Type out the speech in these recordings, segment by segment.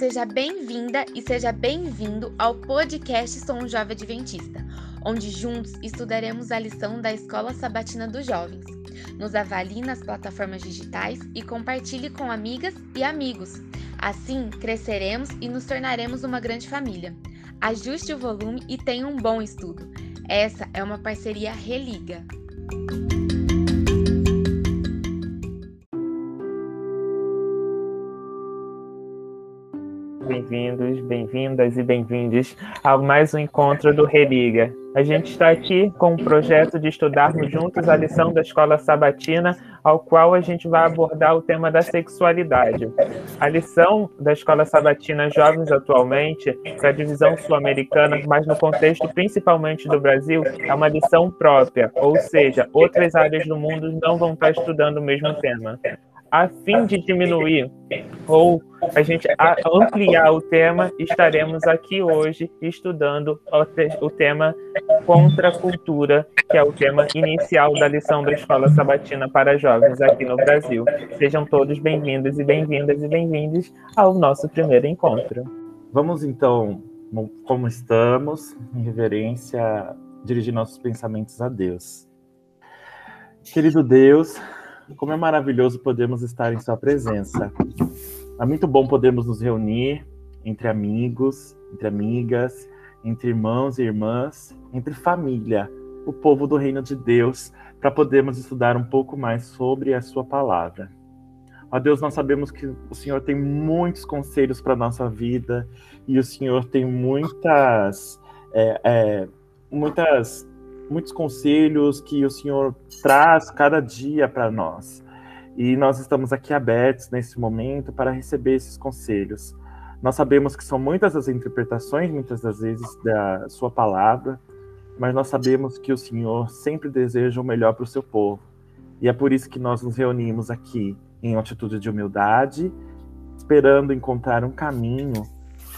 seja bem-vinda e seja bem-vindo ao podcast Sou um Jovem Adventista, onde juntos estudaremos a lição da Escola Sabatina dos Jovens. Nos avalie nas plataformas digitais e compartilhe com amigas e amigos. Assim, cresceremos e nos tornaremos uma grande família. Ajuste o volume e tenha um bom estudo. Essa é uma parceria Religa. Bem-vindos, bem-vindas e bem-vindos a mais um encontro do Religa. A gente está aqui com o projeto de estudarmos juntos a lição da Escola Sabatina, ao qual a gente vai abordar o tema da sexualidade. A lição da Escola Sabatina Jovens atualmente, para a divisão sul-americana, mas no contexto principalmente do Brasil, é uma lição própria, ou seja, outras áreas do mundo não vão estar estudando o mesmo tema a fim de diminuir ou a gente ampliar o tema, estaremos aqui hoje estudando o tema contra a cultura, que é o tema inicial da lição da Escola Sabatina para Jovens aqui no Brasil. Sejam todos bem-vindos e bem-vindas e bem-vindos ao nosso primeiro encontro. Vamos então, como estamos, em reverência, dirigir nossos pensamentos a Deus. Querido Deus, como é maravilhoso podermos estar em Sua presença. É muito bom podermos nos reunir entre amigos, entre amigas, entre irmãos e irmãs, entre família, o povo do Reino de Deus, para podermos estudar um pouco mais sobre a Sua palavra. Ó Deus, nós sabemos que o Senhor tem muitos conselhos para nossa vida e o Senhor tem muitas, é, é, muitas muitos conselhos que o Senhor traz cada dia para nós. E nós estamos aqui abertos nesse momento para receber esses conselhos. Nós sabemos que são muitas as interpretações, muitas das vezes, da Sua palavra, mas nós sabemos que o Senhor sempre deseja o melhor para o seu povo. E é por isso que nós nos reunimos aqui em atitude de humildade, esperando encontrar um caminho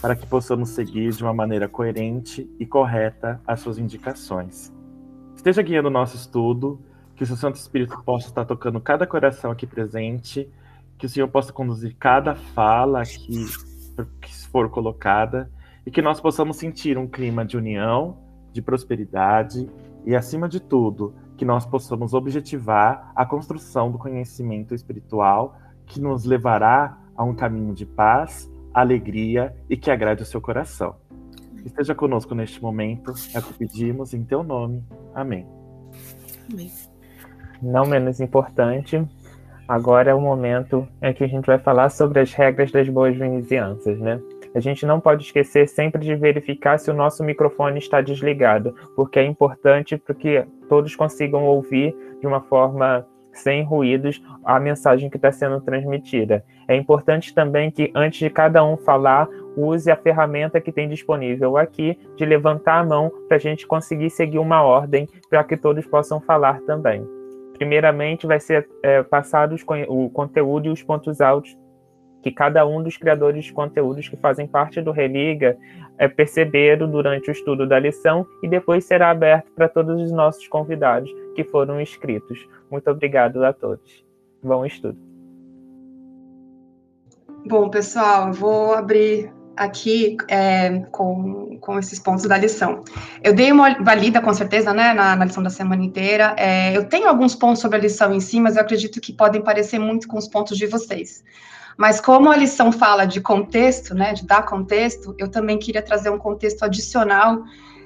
para que possamos seguir de uma maneira coerente e correta as suas indicações. Esteja guiando o nosso estudo, que o seu Santo Espírito possa estar tocando cada coração aqui presente, que o Senhor possa conduzir cada fala que, que for colocada, e que nós possamos sentir um clima de união, de prosperidade e, acima de tudo, que nós possamos objetivar a construção do conhecimento espiritual que nos levará a um caminho de paz, alegria e que agrade o seu coração. Esteja conosco neste momento, é o que pedimos em teu nome. Amém. Amém. Não menos importante, agora é o momento em que a gente vai falar sobre as regras das boas vizinhanças, né? A gente não pode esquecer sempre de verificar se o nosso microfone está desligado, porque é importante para que todos consigam ouvir de uma forma sem ruídos a mensagem que está sendo transmitida. É importante também que, antes de cada um falar, use a ferramenta que tem disponível aqui de levantar a mão para a gente conseguir seguir uma ordem para que todos possam falar também. Primeiramente, vai ser é, passado o conteúdo e os pontos altos que cada um dos criadores de conteúdos que fazem parte do Religa é, perceberam durante o estudo da lição e depois será aberto para todos os nossos convidados que foram inscritos. Muito obrigado a todos. Bom estudo. Bom, pessoal, eu vou abrir aqui é, com, com esses pontos da lição. Eu dei uma valida, com certeza, né, na, na lição da semana inteira. É, eu tenho alguns pontos sobre a lição em si, mas eu acredito que podem parecer muito com os pontos de vocês. Mas como a lição fala de contexto, né, de dar contexto, eu também queria trazer um contexto adicional,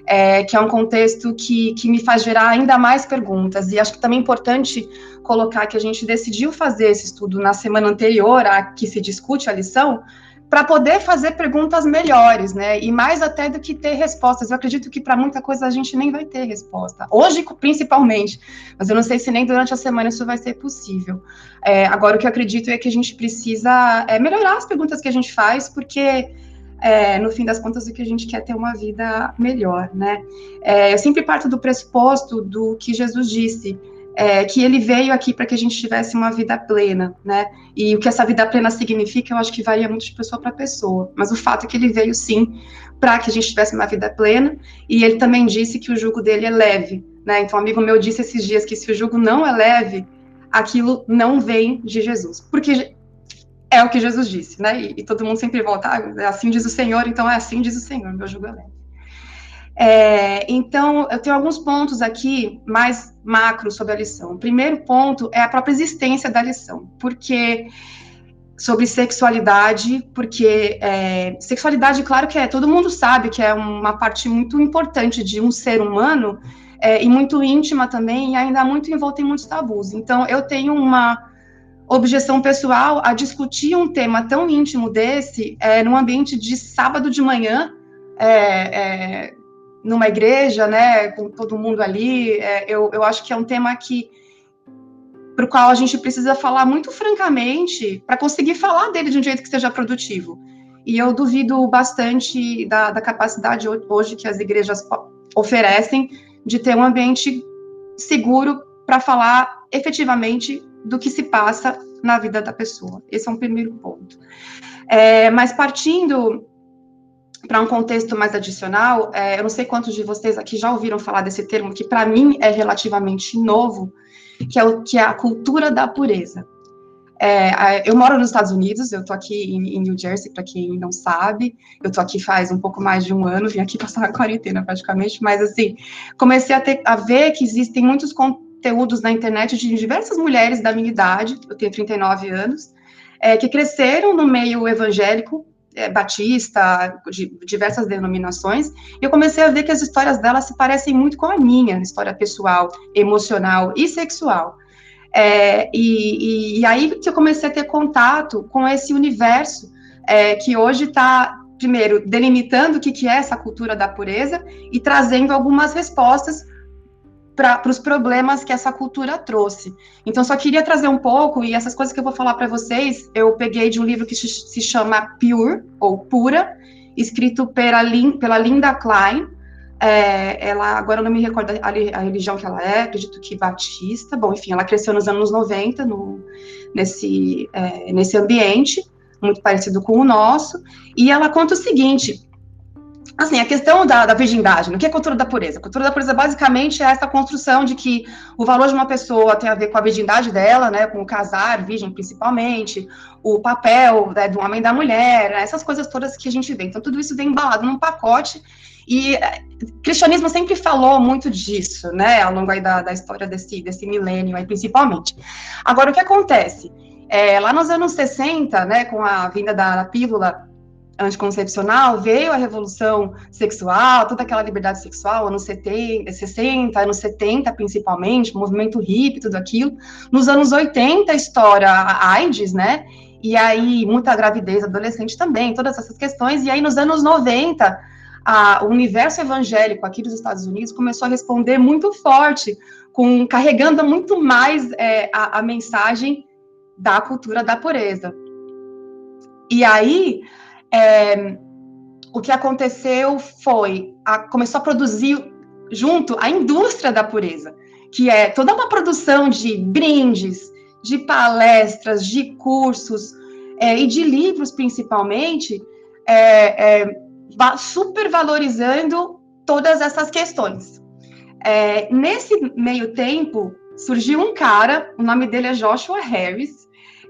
é, que é um contexto que, que me faz gerar ainda mais perguntas. E acho que também é importante colocar que a gente decidiu fazer esse estudo na semana anterior a que se discute a lição, para poder fazer perguntas melhores, né? E mais até do que ter respostas. Eu acredito que para muita coisa a gente nem vai ter resposta. Hoje, principalmente. Mas eu não sei se nem durante a semana isso vai ser possível. É, agora, o que eu acredito é que a gente precisa é, melhorar as perguntas que a gente faz, porque. É, no fim das contas, o que a gente quer é ter uma vida melhor, né? É, eu sempre parto do pressuposto do que Jesus disse, é, que ele veio aqui para que a gente tivesse uma vida plena, né? E o que essa vida plena significa, eu acho que varia muito de pessoa para pessoa. Mas o fato é que ele veio sim para que a gente tivesse uma vida plena. E ele também disse que o jugo dele é leve, né? Então, um amigo meu disse esses dias que se o jugo não é leve, aquilo não vem de Jesus, porque é o que Jesus disse, né? E, e todo mundo sempre volta, ah, assim diz o Senhor, então é assim diz o Senhor, meu jugo é leve. É, então, eu tenho alguns pontos aqui mais macro sobre a lição. O primeiro ponto é a própria existência da lição, porque sobre sexualidade, porque é, sexualidade, claro que é, todo mundo sabe que é uma parte muito importante de um ser humano é, e muito íntima também, e ainda muito envolta em muitos tabus. Então, eu tenho uma objeção pessoal a discutir um tema tão íntimo desse é, num ambiente de sábado de manhã, é, é, numa igreja, né, com todo mundo ali. É, eu, eu acho que é um tema que para o qual a gente precisa falar muito francamente para conseguir falar dele de um jeito que seja produtivo. E eu duvido bastante da, da capacidade hoje que as igrejas oferecem de ter um ambiente seguro para falar efetivamente do que se passa na vida da pessoa. Esse é um primeiro ponto. É, mas partindo para um contexto mais adicional, é, eu não sei quantos de vocês aqui já ouviram falar desse termo, que para mim é relativamente novo, que é, o, que é a cultura da pureza. É, eu moro nos Estados Unidos, eu tô aqui em, em New Jersey, para quem não sabe, eu tô aqui faz um pouco mais de um ano, vim aqui passar a quarentena praticamente, mas assim, comecei a, ter, a ver que existem muitos conteúdos na internet de diversas mulheres da minha idade, eu tenho 39 anos, é, que cresceram no meio evangélico, é, batista, de diversas denominações, e eu comecei a ver que as histórias delas se parecem muito com a minha, história pessoal, emocional e sexual. É, e, e, e, aí que eu comecei a ter contato com esse universo é, que hoje está, primeiro, delimitando o que, que é essa cultura da pureza e trazendo algumas respostas para os problemas que essa cultura trouxe. Então, só queria trazer um pouco, e essas coisas que eu vou falar para vocês, eu peguei de um livro que se chama Pure, ou Pura, escrito pela, pela Linda Klein. É, ela, agora eu não me recordo a, a, religião que ela é, acredito que batista. Bom, enfim, ela cresceu nos anos 90 no, nesse, é, nesse ambiente, muito parecido com o nosso, e ela conta o seguinte: Assim, a questão da, da virgindade, o que é cultura da pureza? Cultura da pureza basicamente é essa construção de que o valor de uma pessoa tem a ver com a virgindade dela, né, com o casar, virgem principalmente, o papel né, do homem e da mulher, né, essas coisas todas que a gente vê. Então, tudo isso vem embalado num pacote e o cristianismo sempre falou muito disso, né, ao longo aí da, da história desse, desse milênio aí, principalmente. Agora, o que acontece? É, lá nos anos 60, né, com a vinda da, da pílula anticoncepcional, veio a revolução sexual, toda aquela liberdade sexual, anos 70, 60, anos 70 principalmente, movimento hippie, tudo aquilo. Nos anos 80, história a AIDS, né? E aí, muita gravidez adolescente também, todas essas questões. E aí, nos anos 90, a, o universo evangélico aqui dos Estados Unidos começou a responder muito forte, com carregando muito mais é, a, a mensagem da cultura da pureza. E aí, é, o que aconteceu foi, a, começou a produzir junto a indústria da pureza, que é toda uma produção de brindes, de palestras, de cursos é, e de livros, principalmente, é, é, super valorizando todas essas questões. É, nesse meio tempo, surgiu um cara, o nome dele é Joshua Harris,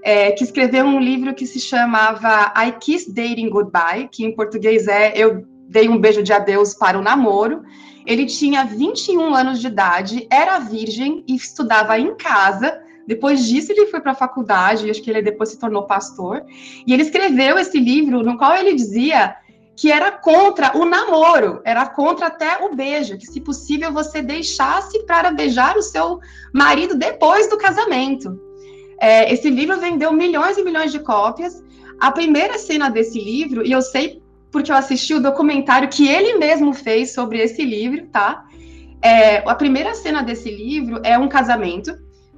é, que escreveu um livro que se chamava I Kiss Dating Goodbye, que em português é Eu Dei um Beijo de Adeus para o Namoro. Ele tinha 21 anos de idade, era virgem e estudava em casa. Depois disso, ele foi para a faculdade, acho que ele depois se tornou pastor. E ele escreveu esse livro no qual ele dizia que era contra o namoro, era contra até o beijo, que se possível você deixasse para beijar o seu marido depois do casamento. É, esse livro vendeu milhões e milhões de cópias. A primeira cena desse livro, e eu sei porque eu assisti o documentário que ele mesmo fez sobre esse livro, tá? É, a primeira cena desse livro é um casamento,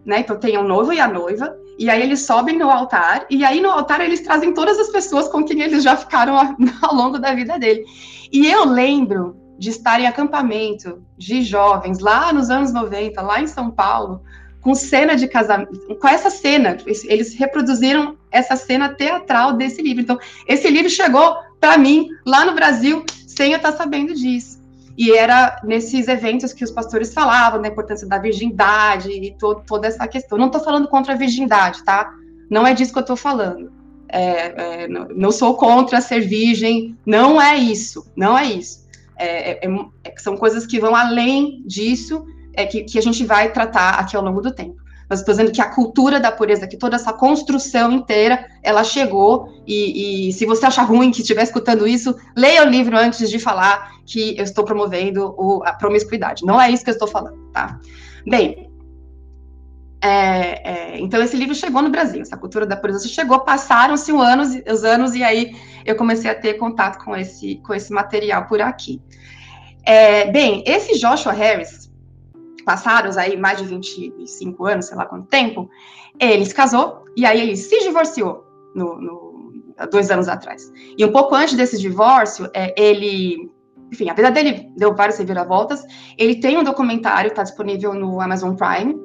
né? Então tem o noivo e a noiva, e aí eles sobem no altar, e aí no altar eles trazem todas as pessoas com quem eles já ficaram ao longo da vida dele. E eu lembro de estar em acampamento de jovens lá nos anos 90, lá em São Paulo, com cena de casamento, com essa cena, eles reproduziram essa cena teatral desse livro. Então, esse livro chegou para mim lá no Brasil sem eu estar sabendo disso. E era nesses eventos que os pastores falavam da importância da virgindade e to toda essa questão. Não estou falando contra a virgindade, tá? Não é disso que eu estou falando. é, é, não sou contra ser virgem, não é isso, não é isso. É, é, é são coisas que vão além disso, que, que a gente vai tratar aqui ao longo do tempo mas estou dizendo que a cultura da pureza, que toda essa construção inteira, ela chegou, e, e se você achar ruim que estiver escutando isso, leia o livro antes de falar que eu estou promovendo o, a promiscuidade. Não é isso que eu estou falando, tá? Bem, é, é, então esse livro chegou no Brasil, essa cultura da pureza chegou, passaram-se os anos, os anos e aí eu comecei a ter contato com esse, com esse material por aqui. É, bem, esse Joshua Harris, passaram aí mais de 25 anos, sei lá quanto tempo, ele se casou e aí ele se divorciou no, no, dois anos atrás. E um pouco antes desse divórcio, é, ele, enfim, a vida dele deu várias reviravoltas. Ele tem um documentário, está disponível no Amazon Prime,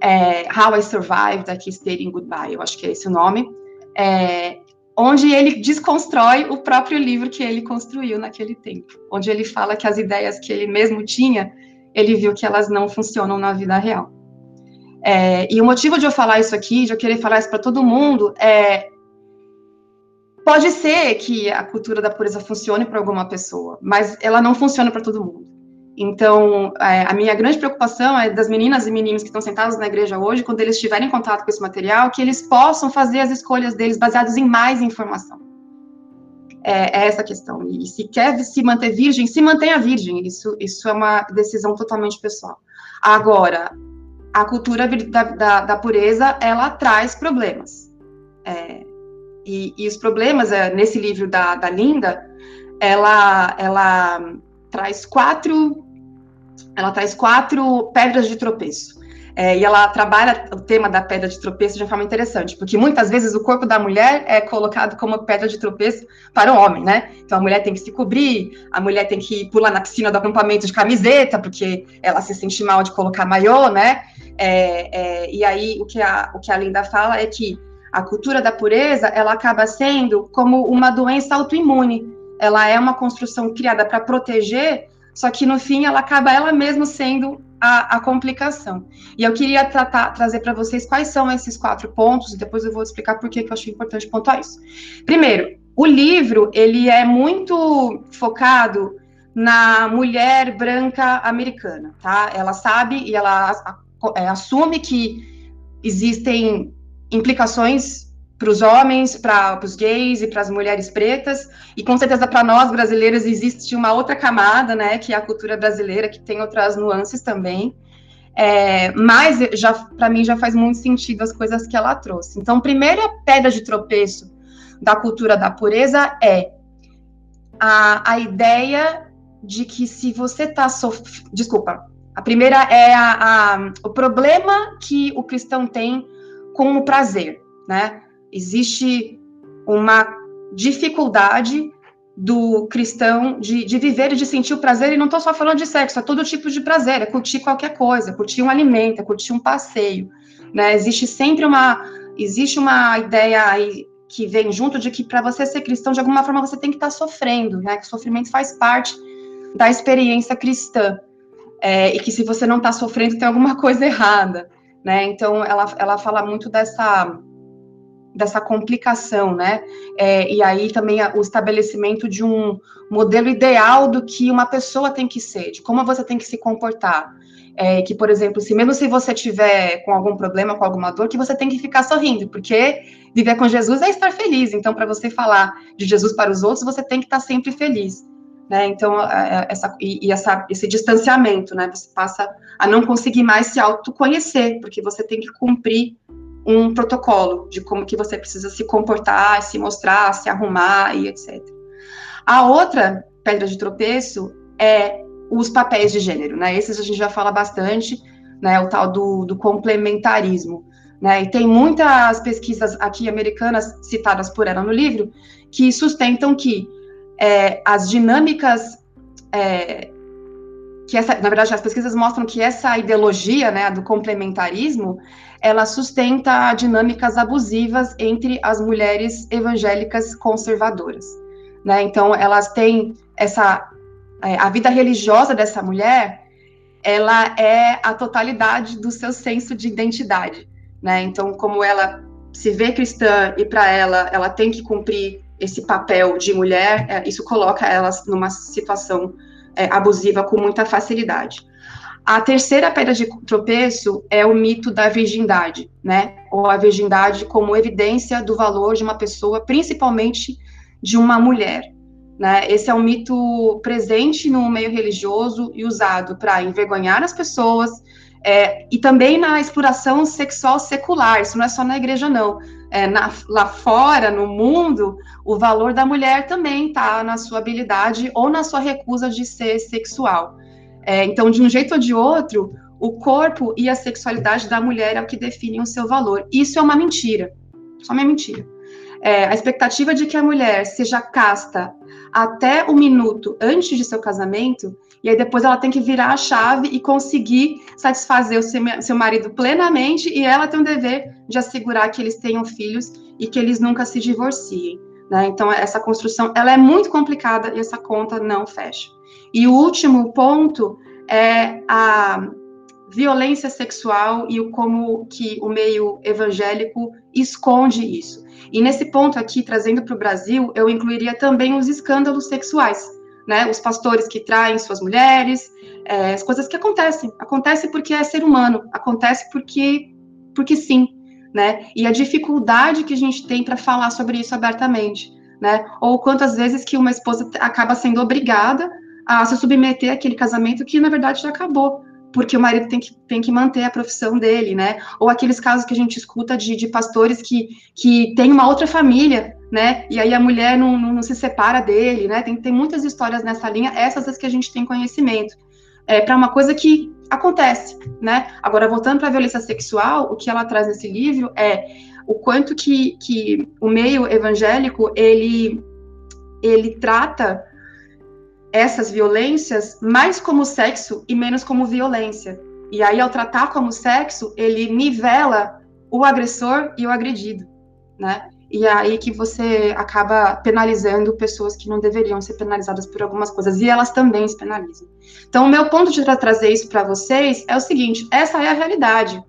é, How I Survived Aqui Stating Goodbye, eu acho que é esse o nome, é, onde ele desconstrói o próprio livro que ele construiu naquele tempo, onde ele fala que as ideias que ele mesmo tinha ele viu que elas não funcionam na vida real. É, e o motivo de eu falar isso aqui, de eu querer falar isso para todo mundo, é. Pode ser que a cultura da pureza funcione para alguma pessoa, mas ela não funciona para todo mundo. Então, é, a minha grande preocupação é das meninas e meninos que estão sentados na igreja hoje, quando eles tiverem contato com esse material, que eles possam fazer as escolhas deles baseadas em mais informação é, é essa questão. E se quer se manter virgem, se mantenha virgem. Isso, isso é uma decisão totalmente pessoal. Agora, a cultura da, da, da pureza, ela traz problemas. É, e, e, os problemas, é, nesse livro da, da Linda, ela, ela traz quatro ela traz quatro pedras de tropeço. É, e ela trabalha o tema da pedra de tropeço de uma forma interessante, porque muitas vezes o corpo da mulher é colocado como pedra de tropeço para o homem, né? Então a mulher tem que se cobrir, a mulher tem que pular na piscina do acampamento de camiseta, porque ela se sente mal de colocar maiô, né? É, é, e aí o que, a, o que a Linda fala é que a cultura da pureza ela acaba sendo como uma doença autoimune. Ela é uma construção criada para proteger, só que no fim ela acaba ela mesma sendo a, a complicação. E eu queria tratar, trazer para vocês quais são esses quatro pontos, e depois eu vou explicar por que, eu acho importante pontuar isso. Primeiro, o livro, ele é muito focado na mulher branca americana, tá? Ela sabe e ela é, assume que existem implicações para os homens, para os gays e para as mulheres pretas, e com certeza para nós brasileiros existe uma outra camada, né, que é a cultura brasileira, que tem outras nuances também. É, mas já para mim já faz muito sentido as coisas que ela trouxe. Então, primeira pedra de tropeço da cultura da pureza é a, a ideia de que se você está sofrendo. Desculpa. A primeira é a, a, o problema que o cristão tem com o prazer, né? Existe uma dificuldade do cristão de, de viver e de sentir o prazer, e não estou só falando de sexo, é todo tipo de prazer, é curtir qualquer coisa, é curtir um alimento, é curtir um passeio, né? Existe sempre uma, existe uma ideia aí que vem junto de que para você ser cristão, de alguma forma você tem que estar tá sofrendo, né? Que o sofrimento faz parte da experiência cristã, é, e que se você não está sofrendo, tem alguma coisa errada, né? Então, ela, ela fala muito dessa dessa complicação, né? É, e aí também o estabelecimento de um modelo ideal do que uma pessoa tem que ser, de como você tem que se comportar. É, que, por exemplo, se mesmo se você tiver com algum problema, com alguma dor, que você tem que ficar sorrindo, porque viver com Jesus é estar feliz. Então, para você falar de Jesus para os outros, você tem que estar sempre feliz. Né? Então, essa, e, e essa, esse distanciamento, né? Você passa a não conseguir mais se autoconhecer, porque você tem que cumprir um protocolo de como que você precisa se comportar, se mostrar, se arrumar e etc. A outra pedra de tropeço é os papéis de gênero, né? Esses a gente já fala bastante, né? O tal do, do complementarismo, né? E tem muitas pesquisas aqui americanas citadas por ela no livro que sustentam que é, as dinâmicas é, que essa, na verdade, as pesquisas mostram que essa ideologia, né, do complementarismo, ela sustenta dinâmicas abusivas entre as mulheres evangélicas conservadoras, né? Então, elas têm essa é, a vida religiosa dessa mulher, ela é a totalidade do seu senso de identidade, né? Então, como ela se vê cristã e para ela ela tem que cumprir esse papel de mulher, é, isso coloca elas numa situação é, abusiva com muita facilidade. A terceira pedra de tropeço é o mito da virgindade, né? Ou a virgindade como evidência do valor de uma pessoa, principalmente de uma mulher. Né? Esse é um mito presente no meio religioso e usado para envergonhar as pessoas, é, e também na exploração sexual secular, isso não é só na igreja, não. É, na, lá fora, no mundo, o valor da mulher também está na sua habilidade ou na sua recusa de ser sexual. É, então, de um jeito ou de outro, o corpo e a sexualidade da mulher é o que definem o seu valor. Isso é uma mentira. Só uma mentira. É, a expectativa de que a mulher seja casta até o minuto antes de seu casamento e aí depois ela tem que virar a chave e conseguir satisfazer o seu, marido plenamente e ela tem o dever de assegurar que eles tenham filhos e que eles nunca se divorciem. Né? Então essa construção ela é muito complicada e essa conta não fecha. E o último ponto é a violência sexual e o como que o meio evangélico esconde isso. E nesse ponto aqui, trazendo para o Brasil, eu incluiria também os escândalos sexuais né? Os pastores que traem suas mulheres, é, as coisas que acontecem. Acontece porque é ser humano, acontece porque, porque sim, né? E a dificuldade que a gente tem para falar sobre isso abertamente, né? Ou quantas vezes que uma esposa acaba sendo obrigada a se submeter àquele casamento que na verdade já acabou, porque o marido tem que, tem que manter a profissão dele, né? Ou aqueles casos que a gente escuta de, de pastores que, que têm uma outra família, né? E aí a mulher não, não, não se separa dele, né? Tem, tem muitas histórias nessa linha, essas as que a gente tem conhecimento. É, para uma coisa que acontece, né? Agora, voltando para a violência sexual, o que ela traz nesse livro é o quanto que, que o meio evangélico, ele, ele trata essas violências mais como sexo e menos como violência. E aí, ao tratar como sexo, ele nivela o agressor e o agredido, né? E é aí que você acaba penalizando pessoas que não deveriam ser penalizadas por algumas coisas, e elas também se penalizam. Então, o meu ponto de trazer isso para vocês é o seguinte: essa é a realidade,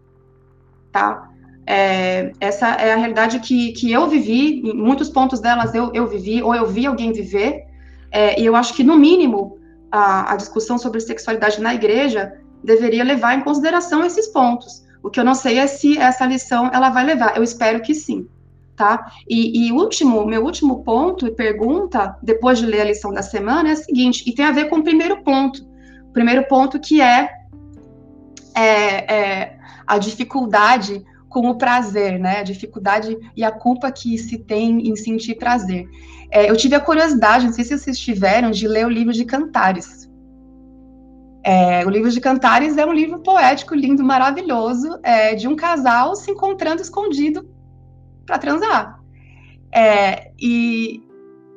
tá? É, essa é a realidade que, que eu vivi, em muitos pontos delas eu, eu vivi, ou eu vi alguém viver, é, e eu acho que, no mínimo, a, a, discussão sobre sexualidade na igreja deveria levar em consideração esses pontos. O que eu não sei é se essa lição ela vai levar. Eu espero que sim, tá? E, e último, meu último ponto e pergunta, depois de ler a lição da semana, é a seguinte, e tem a ver com o primeiro ponto. O primeiro ponto que é, é, é a dificuldade com o prazer, né? A dificuldade e a culpa que se tem em sentir prazer. É, eu tive a curiosidade, não sei se vocês tiveram, de ler o livro de Cantares. É, o livro de Cantares é um livro poético, lindo, maravilhoso, é, de um casal se encontrando escondido para transar. É, e,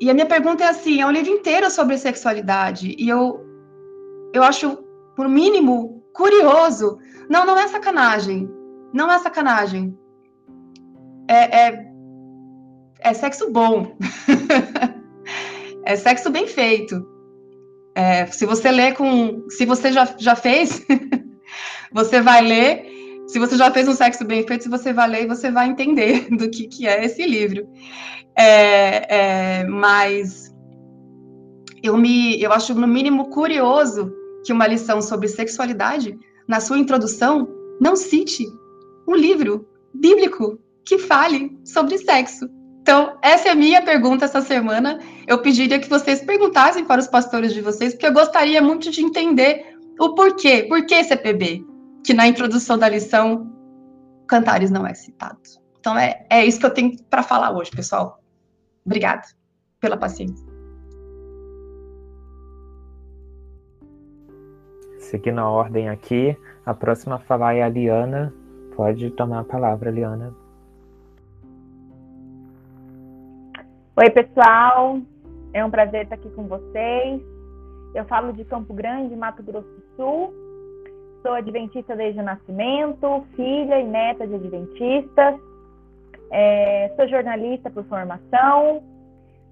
e a minha pergunta é assim: é um livro inteiro sobre sexualidade, e eu, eu acho, por mínimo, curioso. Não, não é sacanagem. Não é sacanagem. É, é, é sexo bom. é sexo bem feito. É, se você lê com. Se você já, já fez, você vai ler. Se você já fez um sexo bem feito, você vai ler você vai entender do que, que é esse livro. É, é, mas eu me eu acho no mínimo curioso que uma lição sobre sexualidade, na sua introdução, não cite um livro bíblico que fale sobre sexo. Então, essa é a minha pergunta essa semana. Eu pediria que vocês perguntassem para os pastores de vocês, porque eu gostaria muito de entender o porquê. Por que CPB? Que na introdução da lição, Cantares não é citado. Então, é, é isso que eu tenho para falar hoje, pessoal. Obrigada pela paciência. Seguindo a ordem aqui, a próxima a falar é a Liana, Pode tomar a palavra, Liana. Oi, pessoal. É um prazer estar aqui com vocês. Eu falo de Campo Grande, Mato Grosso do Sul. Sou adventista desde o nascimento, filha e neta de adventistas. É, sou jornalista por formação.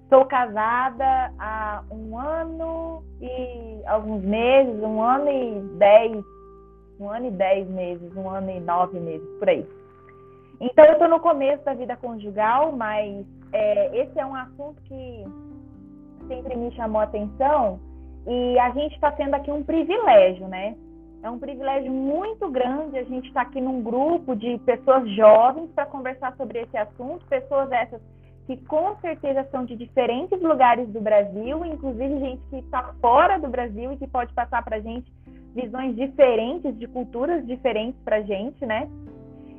Sou casada há um ano e alguns meses, um ano e dez um ano e dez meses, um ano e nove meses, por aí. Então, eu estou no começo da vida conjugal, mas é, esse é um assunto que sempre me chamou a atenção e a gente está tendo aqui um privilégio, né? É um privilégio muito grande a gente estar tá aqui num grupo de pessoas jovens para conversar sobre esse assunto, pessoas essas que com certeza são de diferentes lugares do Brasil, inclusive gente que está fora do Brasil e que pode passar para a gente visões diferentes, de culturas diferentes para a gente, né?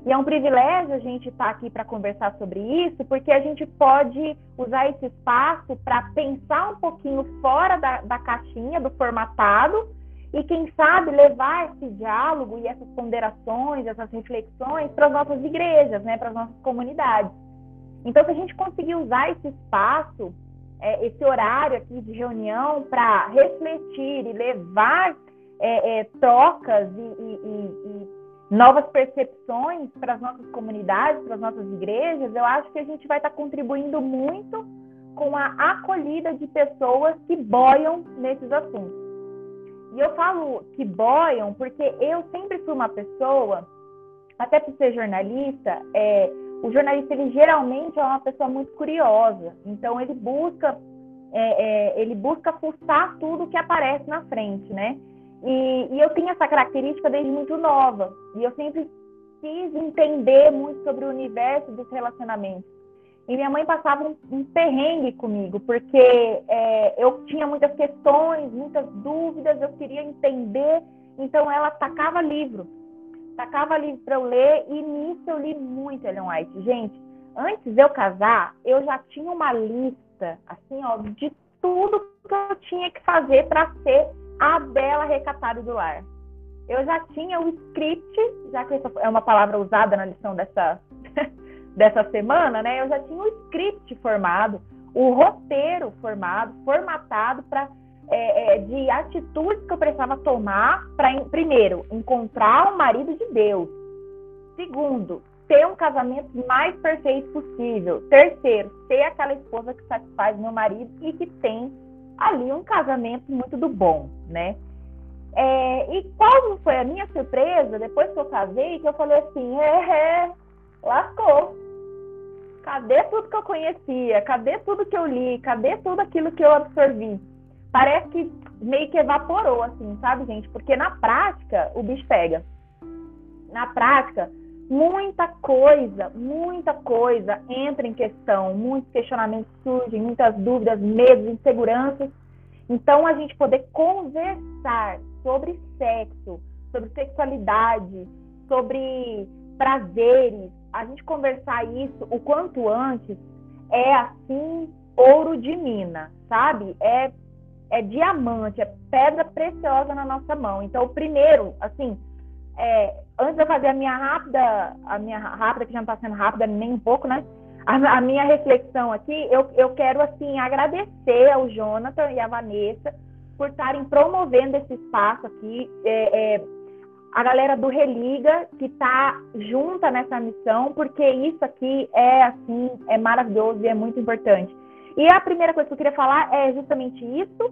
E é um privilégio a gente estar tá aqui para conversar sobre isso, porque a gente pode usar esse espaço para pensar um pouquinho fora da, da caixinha, do formatado, e quem sabe levar esse diálogo e essas ponderações, essas reflexões para as nossas igrejas, né, para as nossas comunidades. Então, se a gente conseguir usar esse espaço, é, esse horário aqui de reunião para refletir e levar é, é, trocas e, e, e, novas percepções para as nossas comunidades, para as nossas igrejas, eu acho que a gente vai estar tá contribuindo muito com a acolhida de pessoas que boiam nesses assuntos. E eu falo que boiam porque eu sempre fui uma pessoa, até por ser jornalista, é, o jornalista ele geralmente é uma pessoa muito curiosa, então ele busca é, é, ele busca fuçar tudo que aparece na frente, né? E, e eu tinha essa característica desde muito nova. E eu sempre quis entender muito sobre o universo dos relacionamentos. E minha mãe passava um, um perrengue comigo, porque é, eu tinha muitas questões, muitas dúvidas, eu queria entender. Então ela tacava livro, tacava livro para eu ler, e nisso eu li muito Ellen White. Gente, antes de eu casar, eu já tinha uma lista, assim, ó, de tudo que eu tinha que fazer para ser a bela recatada do lar. Eu já tinha o script, já que essa é uma palavra usada na lição dessa, dessa semana, né? Eu já tinha o script formado, o roteiro formado, formatado para é, é, de atitudes que eu precisava tomar para, primeiro, encontrar o marido de Deus. Segundo, ter um casamento mais perfeito possível. Terceiro, ter aquela esposa que satisfaz meu marido e que tem ali um casamento muito do bom, né? É, e qual foi a minha surpresa depois que eu casei, que eu falei assim, é, é, lascou. Cadê tudo que eu conhecia? Cadê tudo que eu li? Cadê tudo aquilo que eu absorvi? Parece que meio que evaporou, assim, sabe, gente? Porque na prática o bicho pega. Na prática, muita coisa, muita coisa entra em questão, muitos questionamentos surgem, muitas dúvidas, medos, inseguranças. Então, a gente poder conversar sobre sexo, sobre sexualidade, sobre prazeres, a gente conversar isso o quanto antes é assim ouro de mina, sabe? É é diamante, é pedra preciosa na nossa mão. Então, primeiro, assim, é, antes de eu fazer a minha rápida, a minha rápida, que já não está sendo rápida nem um pouco, né? A, a, minha reflexão aqui, eu, eu quero, assim, agradecer ao Jonathan e à Vanessa por estarem promovendo esse espaço aqui. É, é, a galera do Religa, que está junta nessa missão, porque isso aqui é, assim, é maravilhoso e é muito importante. E a primeira coisa que eu queria falar é justamente isso,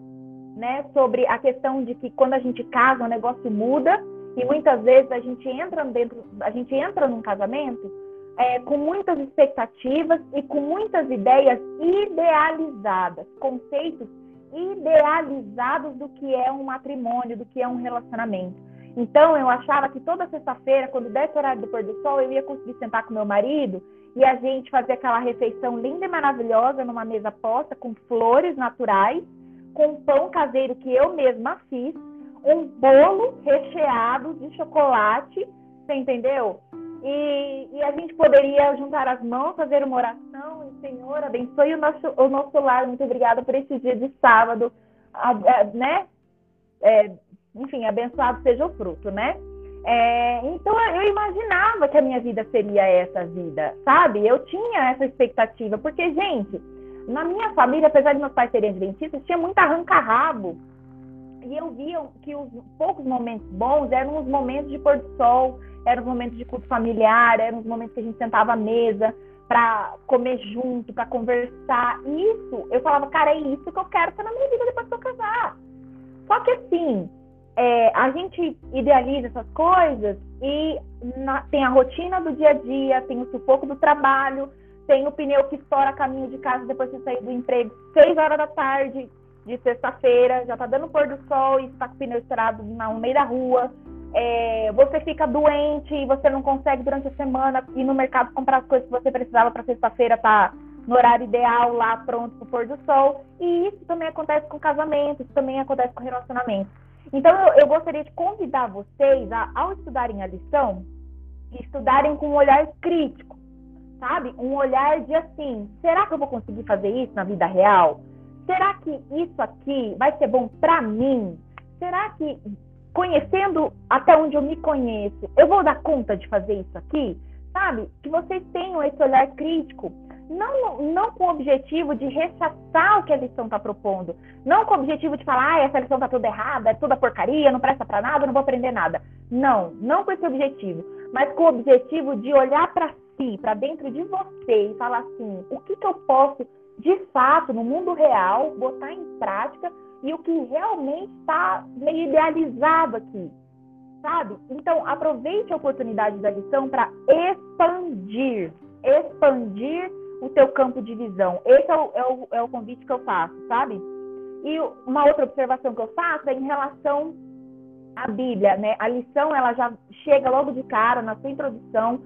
né? Sobre a questão de que quando a gente casa, o negócio muda e muitas vezes a gente entra dentro, a gente entra num casamento é, com muitas expectativas e com muitas ideias idealizadas, conceitos idealizados do que é um matrimônio, do que é um relacionamento. Então eu achava que toda sexta-feira, quando desse o horário do pôr do sol, eu ia conseguir sentar com meu marido e a gente fazer aquela refeição linda e maravilhosa numa mesa posta com flores naturais, com pão caseiro que eu mesma fiz um bolo recheado de chocolate, você entendeu? E, e, a gente poderia juntar as mãos, fazer uma oração, e Senhor, abençoe o nosso, o nosso lar, muito obrigada por esse dia de sábado, a, a, né? É, enfim, abençoado seja o fruto, né? É, então eu imaginava que a minha vida seria essa vida, sabe? Eu tinha essa expectativa, porque, gente, na minha família, apesar de meus pais serem adventistas, tinha muito arranca-rabo e eu via que os poucos momentos bons eram os momentos de pôr do sol, eram os momentos de culto familiar, eram os momentos que a gente sentava à mesa para comer junto, para conversar. Isso, eu falava, cara, é isso que eu quero ter na minha vida depois que eu casar. Só que assim, é, a gente idealiza essas coisas e na, tem a rotina do dia a dia, tem o sufoco do trabalho, tem o pneu que estoura caminho de casa depois de sair do emprego, seis horas da tarde de sexta-feira, já tá dando pôr do sol e está com o pneu estourado no meio da rua. É, você fica doente e você não consegue durante a semana ir no mercado comprar as coisas que você precisava para sexta-feira para no horário ideal lá pronto para o pôr do sol. E isso também acontece com casamento, isso também acontece com relacionamento. Então eu, eu gostaria de convidar vocês a, ao estudarem a lição, estudarem com um olhar crítico sabe? Um olhar de assim, será que eu vou conseguir fazer isso na vida real? Será que isso aqui vai ser bom para mim? Será que conhecendo até onde eu me conheço, eu vou dar conta de fazer isso aqui? Sabe? Que vocês tenham esse olhar crítico, não, não com o objetivo de rechaçar o que a lição está propondo, não com o objetivo de falar, ah, essa lição está toda errada, é toda porcaria, não presta para nada, não vou aprender nada. Não, não com esse objetivo, mas com o objetivo de olhar para si, para dentro de você e falar assim: o que, que eu posso, de fato, no mundo real, botar em prática e o que realmente está meio idealizado aqui, sabe? Então, aproveite a oportunidade da lição para expandir, expandir o teu campo de visão. Esse é o, é, o, é o convite que eu faço, sabe? E uma outra observação que eu faço é em relação à Bíblia, né? A lição ela já chega logo de cara na sua introdução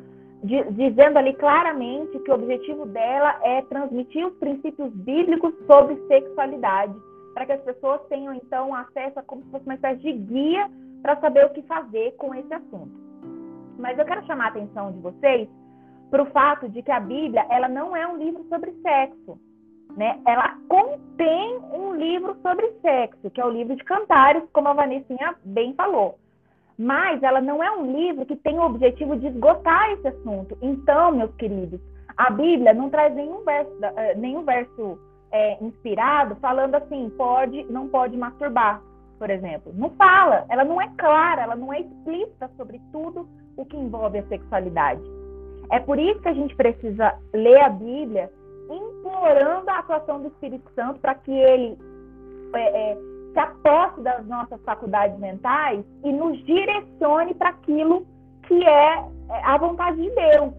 dizendo ali claramente que o objetivo dela é transmitir os princípios bíblicos sobre sexualidade, para que as pessoas tenham então acesso a como se fosse uma espécie de guia para saber o que fazer com esse assunto. Mas eu quero chamar a atenção de vocês para o fato de que a Bíblia ela não é um livro sobre sexo, né? Ela contém um livro sobre sexo, que é o livro de Cantares, como a Vanessinha bem falou mas ela não é um livro que tem o objetivo de esgotar esse assunto. Então, meus queridos, a Bíblia não traz nenhum verso, eh, nenhum verso é, inspirado falando assim, pode, não pode masturbar, por exemplo. Não fala, ela não é clara, ela não é explícita sobre tudo o que envolve a sexualidade. É por isso que a gente precisa ler a Bíblia implorando a atuação do Espírito Santo para que ele é, é, se aposte das nossas faculdades mentais e nos direcione para aquilo que é, é a vontade de Deus.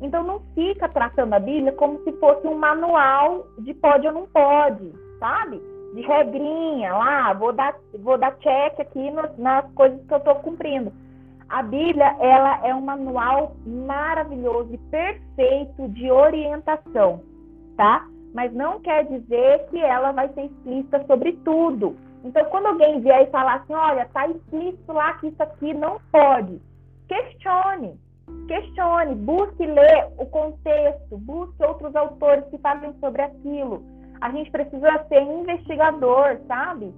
Então não fica tratando a Bíblia como se fosse um manual de pode ou não pode, sabe? De regrinha lá, vou dar, vou dar check aqui nas, nas coisas que eu estou cumprindo. A Bíblia, ela é um manual maravilhoso e perfeito de orientação, tá? Mas não quer dizer que ela vai ser explícita sobre tudo. Então, quando alguém vier e falar assim, olha, tá explícito lá que isso aqui não pode, questione, questione, busque ler o contexto, busque outros autores que falem sobre aquilo. A gente precisa ser investigador, sabe?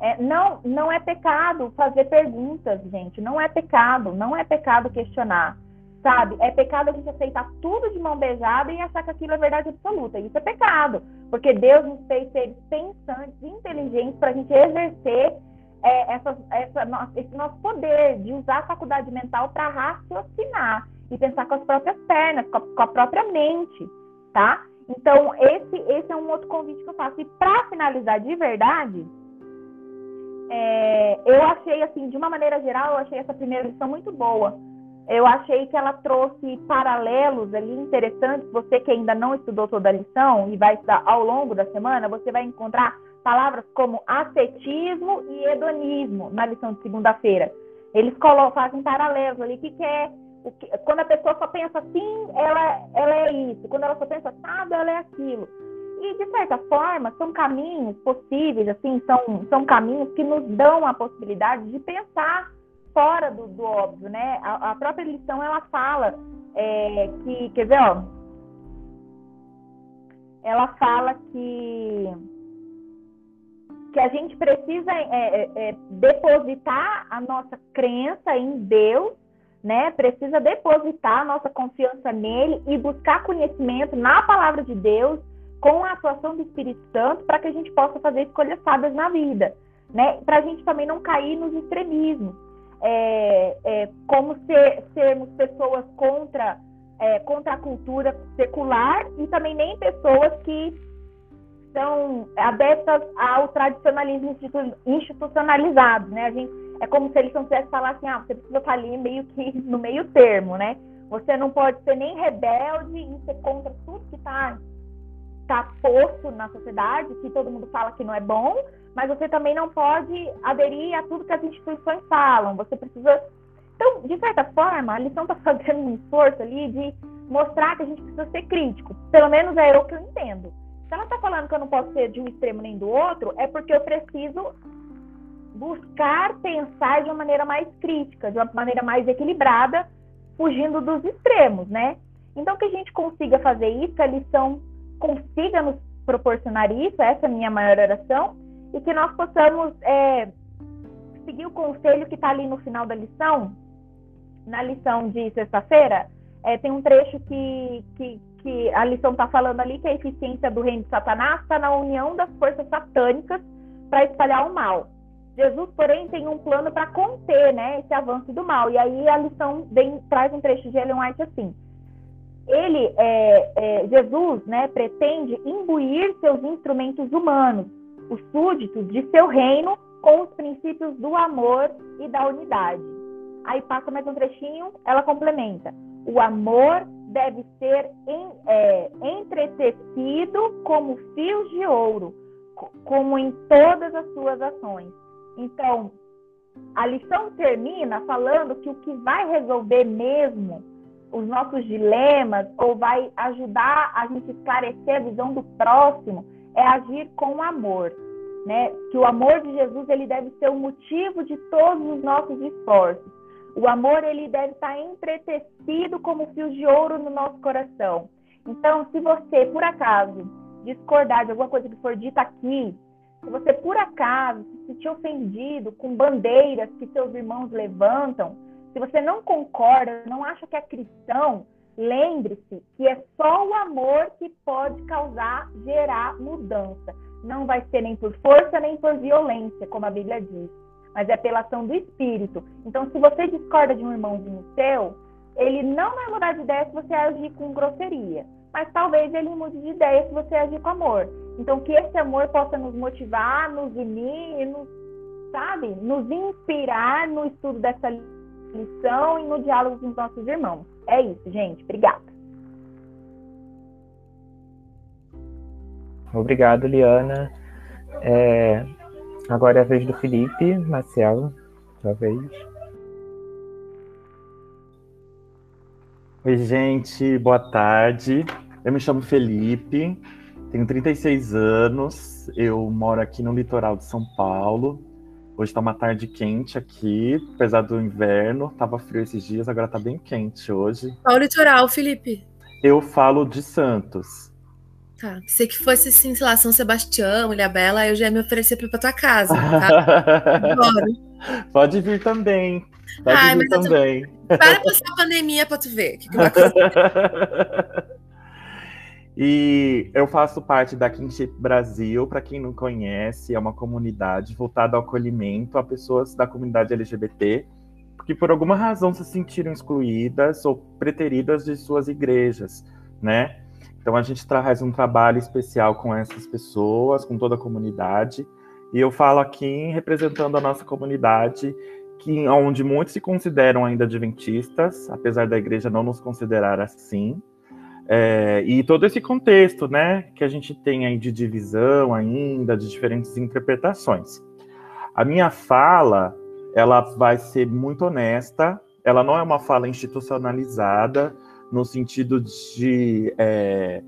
É, não, não é pecado fazer perguntas, gente. Não é pecado, não é pecado questionar. Sabe? É pecado a gente aceitar tudo de mão beijada e achar que aquilo é verdade absoluta. Isso é pecado. Porque Deus nos fez seres pensantes, inteligentes, para a gente exercer é, essa, essa, esse nosso poder de usar a faculdade mental para raciocinar e pensar com as próprias pernas, com a, com a, própria mente, tá? Então, esse, esse é um outro convite que eu faço. E para finalizar de verdade, é, eu achei, assim, de uma maneira geral, eu achei essa primeira lição muito boa eu achei que ela trouxe paralelos ali interessantes. Você que ainda não estudou toda a lição e vai estudar ao longo da semana, você vai encontrar palavras como ascetismo e hedonismo na lição de segunda-feira. Eles colocam, fazem paralelos ali. O que, que é? O que, quando a pessoa só pensa assim, ela, ela é isso. Quando ela só pensa assado, ela é aquilo. E, de certa forma, são caminhos possíveis, assim, são, são caminhos que nos dão a possibilidade de pensar fora do, do óbvio, né? A, a, própria lição ela fala é, que, quer ver, ó, ela fala que que a gente precisa é, é, é, depositar a nossa crença em Deus, né? Precisa depositar nossa confiança nele e buscar conhecimento na palavra de Deus com a atuação do Espírito Santo para que a gente possa fazer escolhas sábias na vida, né? Para a gente também não cair nos extremismos é, é, como ser, sermos pessoas contra, é, contra a cultura secular e também nem pessoas que são adeptas ao tradicionalismo institucionalizado, né? A gente, é como se a lição tivesse falar assim, ah, você precisa estar ali meio que no meio termo, né? Você não pode ser nem rebelde e ser contra tudo que está tá posto na sociedade, que todo mundo fala que não é bom, mas você também não pode aderir a tudo que as instituições falam. Você precisa. Então, de certa forma, a lição está fazendo um esforço ali de mostrar que a gente precisa ser crítico. Pelo menos é o que eu entendo. Se ela está falando que eu não posso ser de um extremo nem do outro, é porque eu preciso buscar pensar de uma maneira mais crítica, de uma maneira mais equilibrada, fugindo dos extremos, né? Então, que a gente consiga fazer isso, a lição consiga nos proporcionar isso, essa é a minha maior oração, e que nós possamos é, seguir o conselho que está ali no final da lição, na lição de sexta-feira, é, tem um trecho que, que, que a lição está falando ali que a eficiência do reino de Satanás está na união das forças satânicas para espalhar o mal. Jesus, porém, tem um plano para conter né, esse avanço do mal. E aí a lição vem, traz um trecho de Ellen White assim. Ele, é, é, Jesus, né, pretende imbuir seus instrumentos humanos, os súditos de seu reino, com os princípios do amor e da unidade. Aí passa mais um trechinho, ela complementa. O amor deve ser em, é, entretecido como fios de ouro, como em todas as suas ações. Então, a lição termina falando que o que vai resolver mesmo os nossos dilemas ou vai ajudar a gente esclarecer a visão do próximo é agir com amor, né? Que o amor de Jesus ele deve ser o motivo de todos os nossos esforços. O amor ele deve estar entretecido como fios de ouro no nosso coração. Então, se você por acaso discordar de alguma coisa que for dita aqui, se você por acaso se sentir ofendido com bandeiras que seus irmãos levantam, se você não concorda, não acha que é cristão, lembre-se que é só o amor que pode causar, gerar mudança. Não vai ser nem por força nem por violência, como a Bíblia diz, mas é pela ação do Espírito. Então, se você discorda de um irmãozinho seu, ele não vai mudar de ideia se você agir com grosseria, mas talvez ele mude de ideia se você agir com amor. Então, que esse amor possa nos motivar, nos unir, nos, sabe, nos inspirar no estudo dessa lição e no diálogo com os nossos irmãos. É isso, gente. Obrigada. Obrigado, Liana. É, agora é a vez do Felipe Marcelo, sua vez. Oi, gente, boa tarde. Eu me chamo Felipe, tenho 36 anos, eu moro aqui no litoral de São Paulo, Hoje tá uma tarde quente aqui, apesar do inverno. Tava frio esses dias, agora tá bem quente hoje. Qual litoral, Felipe? Eu falo de Santos. Tá. Se que fosse assim, sei lá, São Sebastião, Ilha Bela, eu já ia me oferecer pra ir pra tua casa, tá? Pode vir também. Pode Ai, vir também. Tô... Para passar a pandemia pra tu ver. Que que vai E eu faço parte da Kinship Brasil, para quem não conhece, é uma comunidade voltada ao acolhimento a pessoas da comunidade LGBT que por alguma razão se sentiram excluídas ou preteridas de suas igrejas, né? Então a gente traz um trabalho especial com essas pessoas, com toda a comunidade, e eu falo aqui representando a nossa comunidade, que onde muitos se consideram ainda adventistas, apesar da igreja não nos considerar assim, é, e todo esse contexto, né, que a gente tem aí de divisão ainda, de diferentes interpretações. A minha fala, ela vai ser muito honesta, ela não é uma fala institucionalizada, no sentido de é,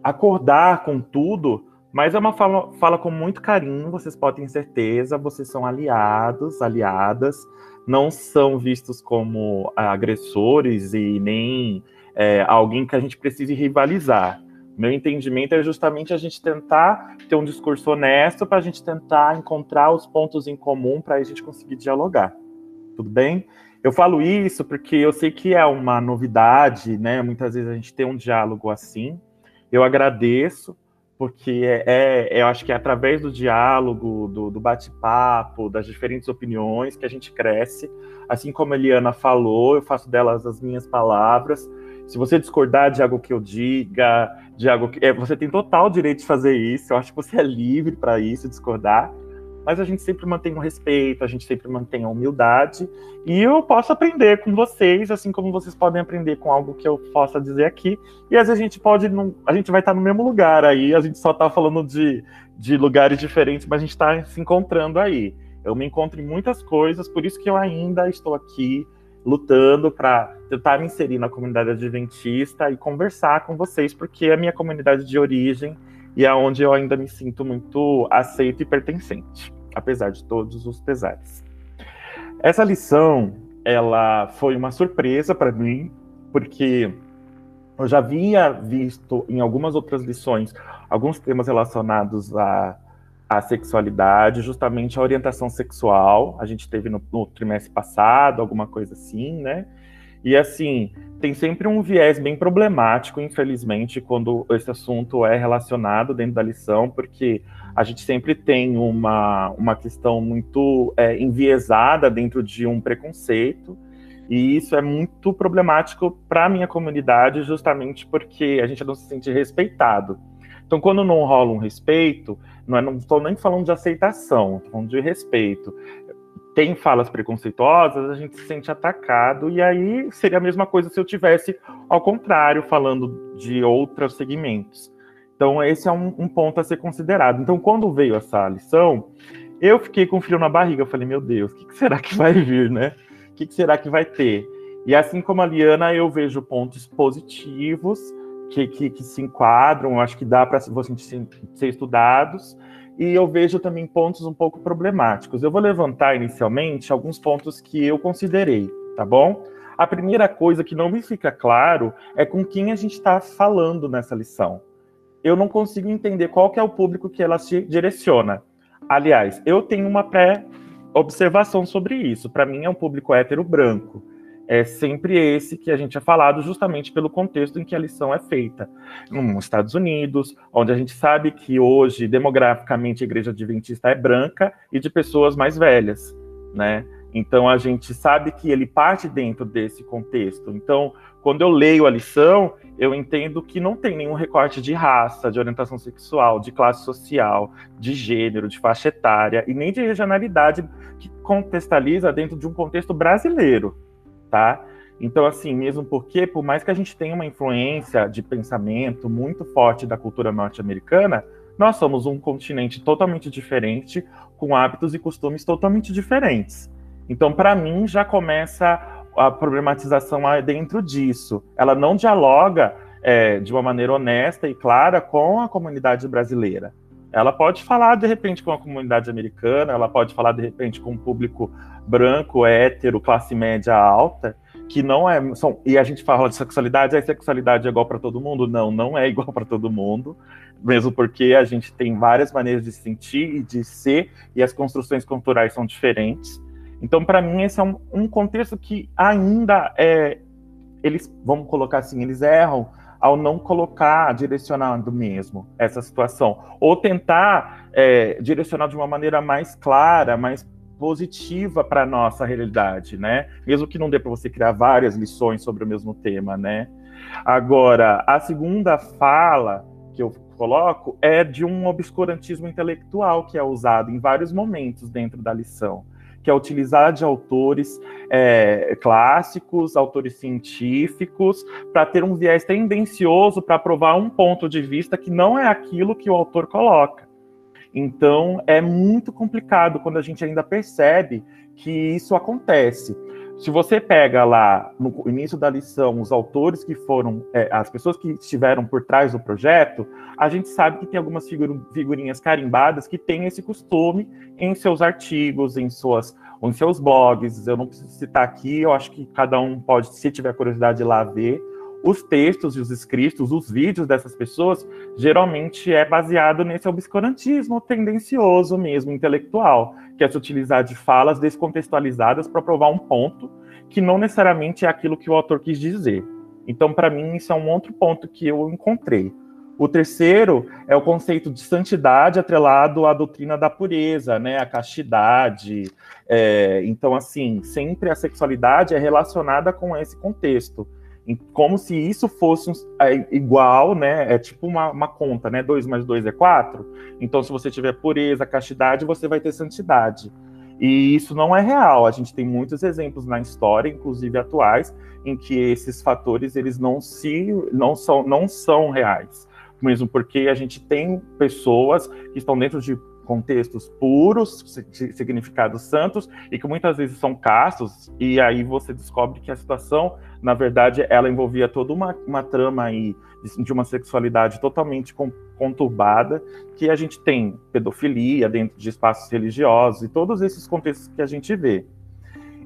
acordar com tudo, mas é uma fala, fala com muito carinho, vocês podem ter certeza, vocês são aliados, aliadas, não são vistos como agressores e nem é, alguém que a gente precise rivalizar. Meu entendimento é justamente a gente tentar ter um discurso honesto para a gente tentar encontrar os pontos em comum para a gente conseguir dialogar. Tudo bem? Eu falo isso porque eu sei que é uma novidade, né? Muitas vezes a gente tem um diálogo assim. Eu agradeço, porque é, é eu acho que é através do diálogo, do, do bate-papo, das diferentes opiniões que a gente cresce. Assim como a Eliana falou, eu faço delas as minhas palavras se você discordar de algo que eu diga, de algo que. É, você tem total direito de fazer isso. Eu acho que você é livre para isso, discordar. mas a gente sempre mantém o respeito, a gente sempre mantém a humildade, e eu posso aprender com vocês, assim como vocês podem aprender com algo que eu possa dizer aqui, e às vezes a gente pode, não, a gente vai estar no mesmo lugar aí, a gente só está falando de, de lugares diferentes, mas a gente está se encontrando aí. Eu me encontro em muitas coisas, por isso que eu ainda estou aqui lutando para tentar me inserir na comunidade adventista e conversar com vocês, porque é a minha comunidade de origem e é onde eu ainda me sinto muito aceito e pertencente, apesar de todos os pesares. Essa lição, ela foi uma surpresa para mim, porque eu já havia visto em algumas outras lições alguns temas relacionados a a sexualidade, justamente a orientação sexual. A gente teve no, no, trimestre passado, alguma coisa assim, né? E assim, tem sempre um viés bem problemático, infelizmente, quando esse assunto é relacionado dentro da lição, porque a gente sempre tem uma, uma questão muito é, enviesada dentro de um preconceito. E isso é muito problemático para a minha comunidade, justamente porque a gente não se sente respeitado. Então, quando não rola um respeito, não estou é, nem falando de aceitação, estou falando de respeito. Tem falas preconceituosas, a gente se sente atacado, e aí seria a mesma coisa se eu tivesse, ao contrário, falando de outros segmentos. Então, esse é um, um ponto a ser considerado. Então, quando veio essa lição, eu fiquei com frio na barriga. Eu falei, meu Deus, o que, que será que vai vir, né? O que, que será que vai ter? E assim como a Liana, eu vejo pontos positivos, que, que, que se enquadram, acho que dá para vocês ser estudados, e eu vejo também pontos um pouco problemáticos. Eu vou levantar inicialmente alguns pontos que eu considerei, tá bom? A primeira coisa que não me fica claro é com quem a gente está falando nessa lição. Eu não consigo entender qual é o público que ela se direciona. Aliás, eu tenho uma pré-observação sobre isso. Para mim, é um público hétero branco é sempre esse que a gente é falado, justamente pelo contexto em que a lição é feita. Nos Estados Unidos, onde a gente sabe que hoje, demograficamente, a igreja adventista é branca e de pessoas mais velhas, né? Então a gente sabe que ele parte dentro desse contexto. Então, quando eu leio a lição, eu entendo que não tem nenhum recorte de raça, de orientação sexual, de classe social, de gênero, de faixa etária e nem de regionalidade que contextualiza dentro de um contexto brasileiro tá? Então, assim, mesmo porque, por mais que a gente tenha uma influência de pensamento muito forte da cultura norte-americana, nós somos um continente totalmente diferente, com hábitos e costumes totalmente diferentes. Então, para mim, já começa a problematização dentro disso. Ela não dialoga é, de uma maneira honesta e clara com a comunidade brasileira. Ela pode falar, de repente, com a comunidade americana, ela pode falar, de repente, com um público branco, hétero, classe média alta, que não é. São, e a gente fala de sexualidade, a sexualidade é igual para todo mundo? Não, não é igual para todo mundo, mesmo porque a gente tem várias maneiras de sentir e de ser, e as construções culturais são diferentes. Então, para mim, esse é um, um contexto que ainda é. Eles, vamos colocar assim, eles erram ao não colocar direcionando mesmo essa situação, ou tentar é, direcionar de uma maneira mais clara, mais positiva para nossa realidade, né? Mesmo que não dê para você criar várias lições sobre o mesmo tema, né? Agora, a segunda fala que eu coloco é de um obscurantismo intelectual que é usado em vários momentos dentro da lição, que é utilizar de autores é, clássicos, autores científicos, para ter um viés tendencioso para provar um ponto de vista que não é aquilo que o autor coloca. Então é muito complicado quando a gente ainda percebe que isso acontece. Se você pega lá no início da lição os autores que foram, é, as pessoas que estiveram por trás do projeto, a gente sabe que tem algumas figurinhas carimbadas que têm esse costume em seus artigos, em suas em seus blogs. Eu não preciso citar aqui, eu acho que cada um pode, se tiver curiosidade, ir lá ver os textos e os escritos, os vídeos dessas pessoas, geralmente é baseado nesse obscurantismo tendencioso mesmo, intelectual, que é se utilizar de falas descontextualizadas para provar um ponto que não necessariamente é aquilo que o autor quis dizer. Então, para mim, isso é um outro ponto que eu encontrei. O terceiro é o conceito de santidade atrelado à doutrina da pureza, né, a castidade. É, então, assim, sempre a sexualidade é relacionada com esse contexto como se isso fosse é, igual, né? É tipo uma, uma conta, né? 2 mais 2 é 4. Então, se você tiver pureza, castidade, você vai ter santidade. E isso não é real. A gente tem muitos exemplos na história, inclusive atuais, em que esses fatores eles não se não são não são reais. Mesmo porque a gente tem pessoas que estão dentro de contextos puros, significados santos, e que muitas vezes são castos, e aí você descobre que a situação, na verdade, ela envolvia toda uma, uma trama aí de uma sexualidade totalmente conturbada, que a gente tem pedofilia dentro de espaços religiosos e todos esses contextos que a gente vê.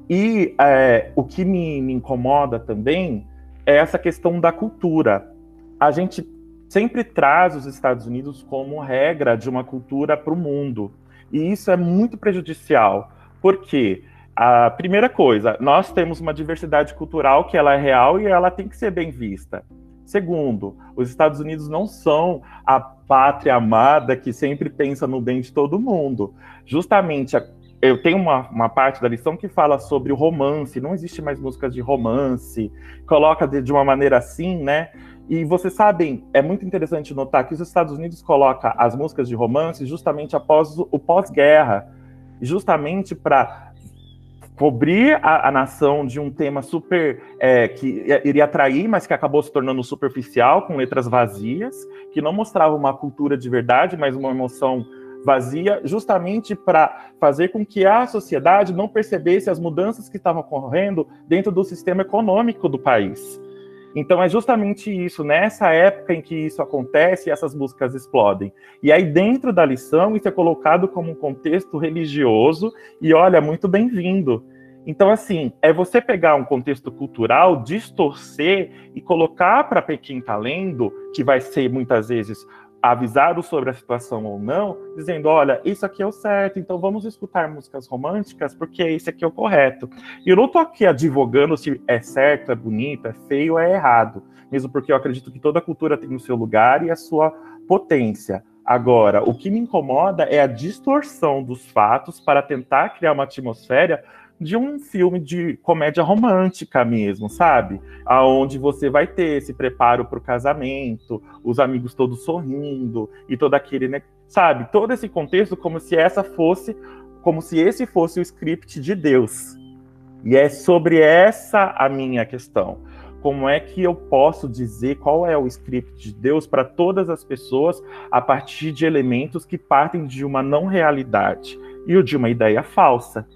E é, o que me, me incomoda também é essa questão da cultura. A gente sempre traz os Estados Unidos como regra de uma cultura para o mundo. E isso é muito prejudicial, porque a primeira coisa, nós temos uma diversidade cultural que ela é real e ela tem que ser bem vista. Segundo, os Estados Unidos não são a pátria amada que sempre pensa no bem de todo mundo. Justamente, eu tenho uma, uma parte da lição que fala sobre o romance, não existe mais músicas de romance, coloca de, de uma maneira assim, né? E vocês sabem, é muito interessante notar que os Estados Unidos coloca as músicas de romance justamente após o pós-guerra, justamente para cobrir a, a, nação de um tema super é, que iria atrair, mas que acabou se tornando superficial, com letras vazias, que não mostrava uma cultura de verdade, mas uma emoção vazia, justamente para fazer com que a sociedade não percebesse as mudanças que estavam ocorrendo dentro do sistema econômico do país. Então é justamente isso, nessa época em que isso acontece, essas músicas explodem. E aí dentro da lição isso é colocado como um contexto religioso e olha, muito bem-vindo. Então assim, é você pegar um contexto cultural, distorcer e colocar para quem está lendo, que vai ser muitas vezes avisado sobre a situação ou não, dizendo: olha, isso aqui é o certo, então vamos escutar músicas românticas, porque esse aqui é o correto. E eu não estou aqui advogando se é certo, é bonito, é feio, é errado, mesmo porque eu acredito que toda cultura tem o seu lugar e a sua potência. Agora, o que me incomoda é a distorção dos fatos para tentar criar uma atmosfera de um filme de comédia romântica mesmo, sabe? Aonde você vai ter esse preparo para o casamento, os amigos todos sorrindo e todo aquele, né? Sabe? Todo esse contexto como se essa fosse, como se esse fosse o script de Deus. E é sobre essa a minha questão. Como é que eu posso dizer qual é o script de Deus para todas as pessoas a partir de elementos que partem de uma não realidade e de uma ideia falsa?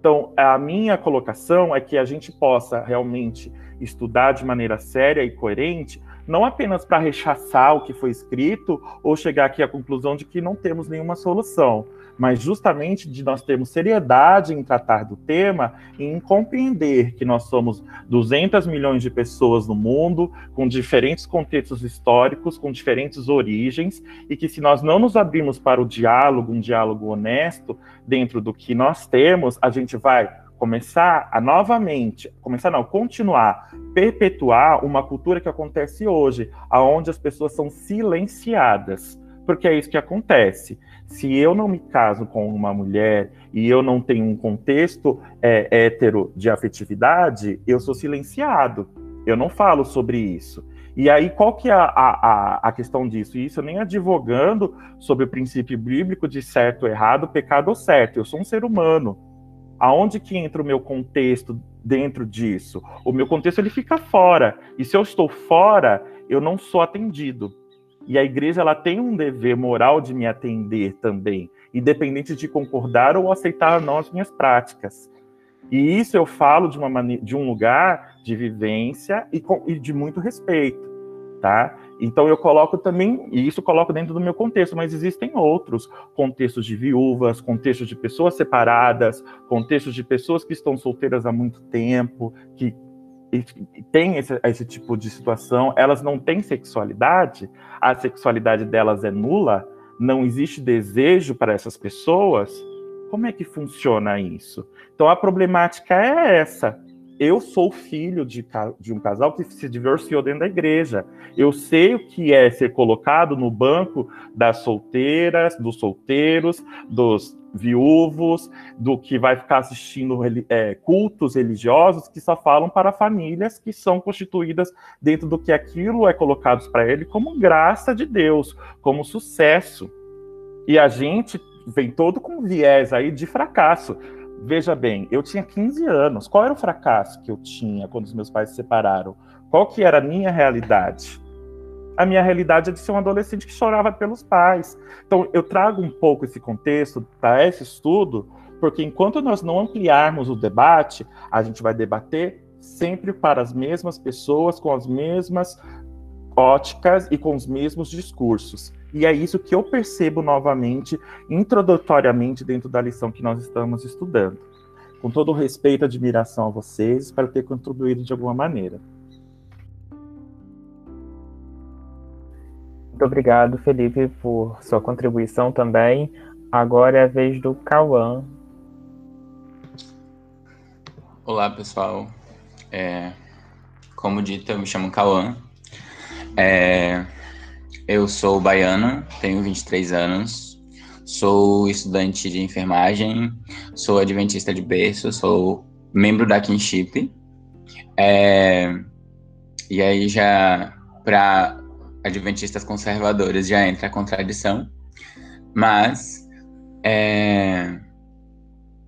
Então, a minha colocação é que a gente possa realmente estudar de maneira séria e coerente, não apenas para rechaçar o que foi escrito ou chegar aqui à conclusão de que não temos nenhuma solução, mas justamente de nós termos seriedade em tratar do tema e em compreender que nós somos 200 milhões de pessoas no mundo, com diferentes contextos históricos, com diferentes origens, e que se nós não nos abrirmos para o diálogo, um diálogo honesto, dentro do que nós temos, a gente vai começar a novamente, começar não, continuar, perpetuar uma cultura que acontece hoje, aonde as pessoas são silenciadas, porque é isso que acontece se eu não me caso com uma mulher e eu não tenho um contexto é, hétero de afetividade, eu sou silenciado. Eu não falo sobre isso. E aí, qual que é a, a, a questão disso? Isso nem advogando sobre o princípio bíblico de certo ou errado, pecado ou certo. Eu sou um ser humano. Aonde que entra o meu contexto dentro disso? O meu contexto ele fica fora. E se eu estou fora, eu não sou atendido. E a igreja ela tem um dever moral de me atender também, independente de concordar ou aceitar não as minhas práticas. E isso eu falo de uma maneira, de um lugar de vivência e, com, e de muito respeito, tá? Então eu coloco também, e isso coloco dentro do meu contexto, mas existem outros contextos de viúvas, contextos de pessoas separadas, contextos de pessoas que estão solteiras há muito tempo, que tem esse, esse, tipo de situação, elas não têm sexualidade, a sexualidade delas é nula, não existe desejo para essas pessoas, como é que funciona isso? Então a problemática é essa. Eu sou filho de, de um casal que se divorciou dentro da igreja. Eu sei o que é ser colocado no banco das solteiras, dos solteiros, dos viúvos, do que vai ficar assistindo é, cultos religiosos que só falam para famílias que são constituídas dentro do que aquilo é colocado para ele como graça de Deus, como sucesso. E a gente vem todo com viés aí de fracasso. Veja bem, eu tinha 15 anos. Qual era o fracasso que eu tinha quando os meus pais se separaram? Qual que era a minha realidade? A minha realidade é de ser um adolescente que chorava pelos pais. Então, eu trago um pouco esse contexto para esse estudo, porque enquanto nós não ampliarmos o debate, a gente vai debater sempre para as mesmas pessoas, com as mesmas óticas e com os mesmos discursos. E é isso que eu percebo novamente, introdutoriamente, dentro da lição que nós estamos estudando. Com todo o respeito e admiração a vocês, espero ter contribuído de alguma maneira. Muito obrigado, Felipe, por sua contribuição também. Agora é a vez do Cauã. Olá, pessoal. É, como dito, eu me chamo Cauã. É, eu sou baiano, tenho 23 anos, sou estudante de enfermagem, sou adventista de berço, sou membro da Kinship. É, e aí já para adventistas conservadores já entra a contradição, mas é,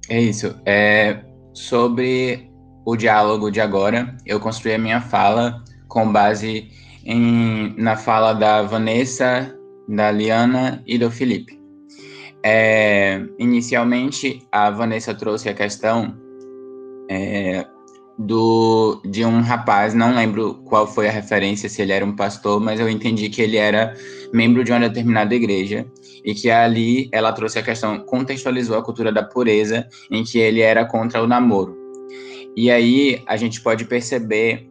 é isso. É sobre o diálogo de agora, eu construí a minha fala com base em, na fala da Vanessa, da Liana e do Felipe. É, inicialmente, a Vanessa trouxe a questão é, do de um rapaz, não lembro qual foi a referência, se ele era um pastor, mas eu entendi que ele era membro de uma determinada igreja e que ali ela trouxe a questão, contextualizou a cultura da pureza, em que ele era contra o namoro. E aí a gente pode perceber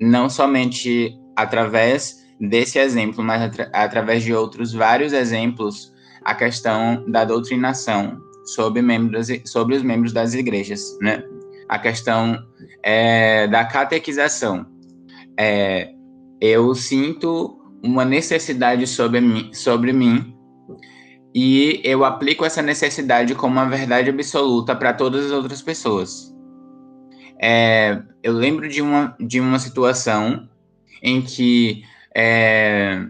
não somente através desse exemplo, mas atra através de outros vários exemplos, a questão da doutrinação sobre membros sobre os membros das igrejas, né? A questão é, da catequização. É, eu sinto uma necessidade sobre mim, sobre mim e eu aplico essa necessidade como uma verdade absoluta para todas as outras pessoas. É, eu lembro de uma, de uma situação em que é,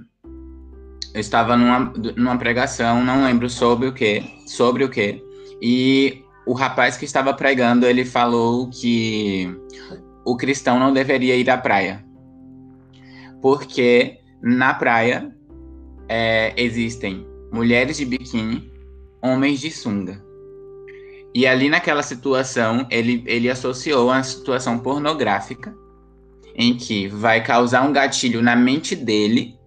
eu estava numa, numa pregação, não lembro sobre o que, sobre o que, e o rapaz que estava pregando, ele falou que o cristão não deveria ir à praia. Porque na praia é, existem mulheres de biquíni, homens de sunga. E ali naquela situação, ele, ele associou a situação pornográfica, em que vai causar um gatilho na mente dele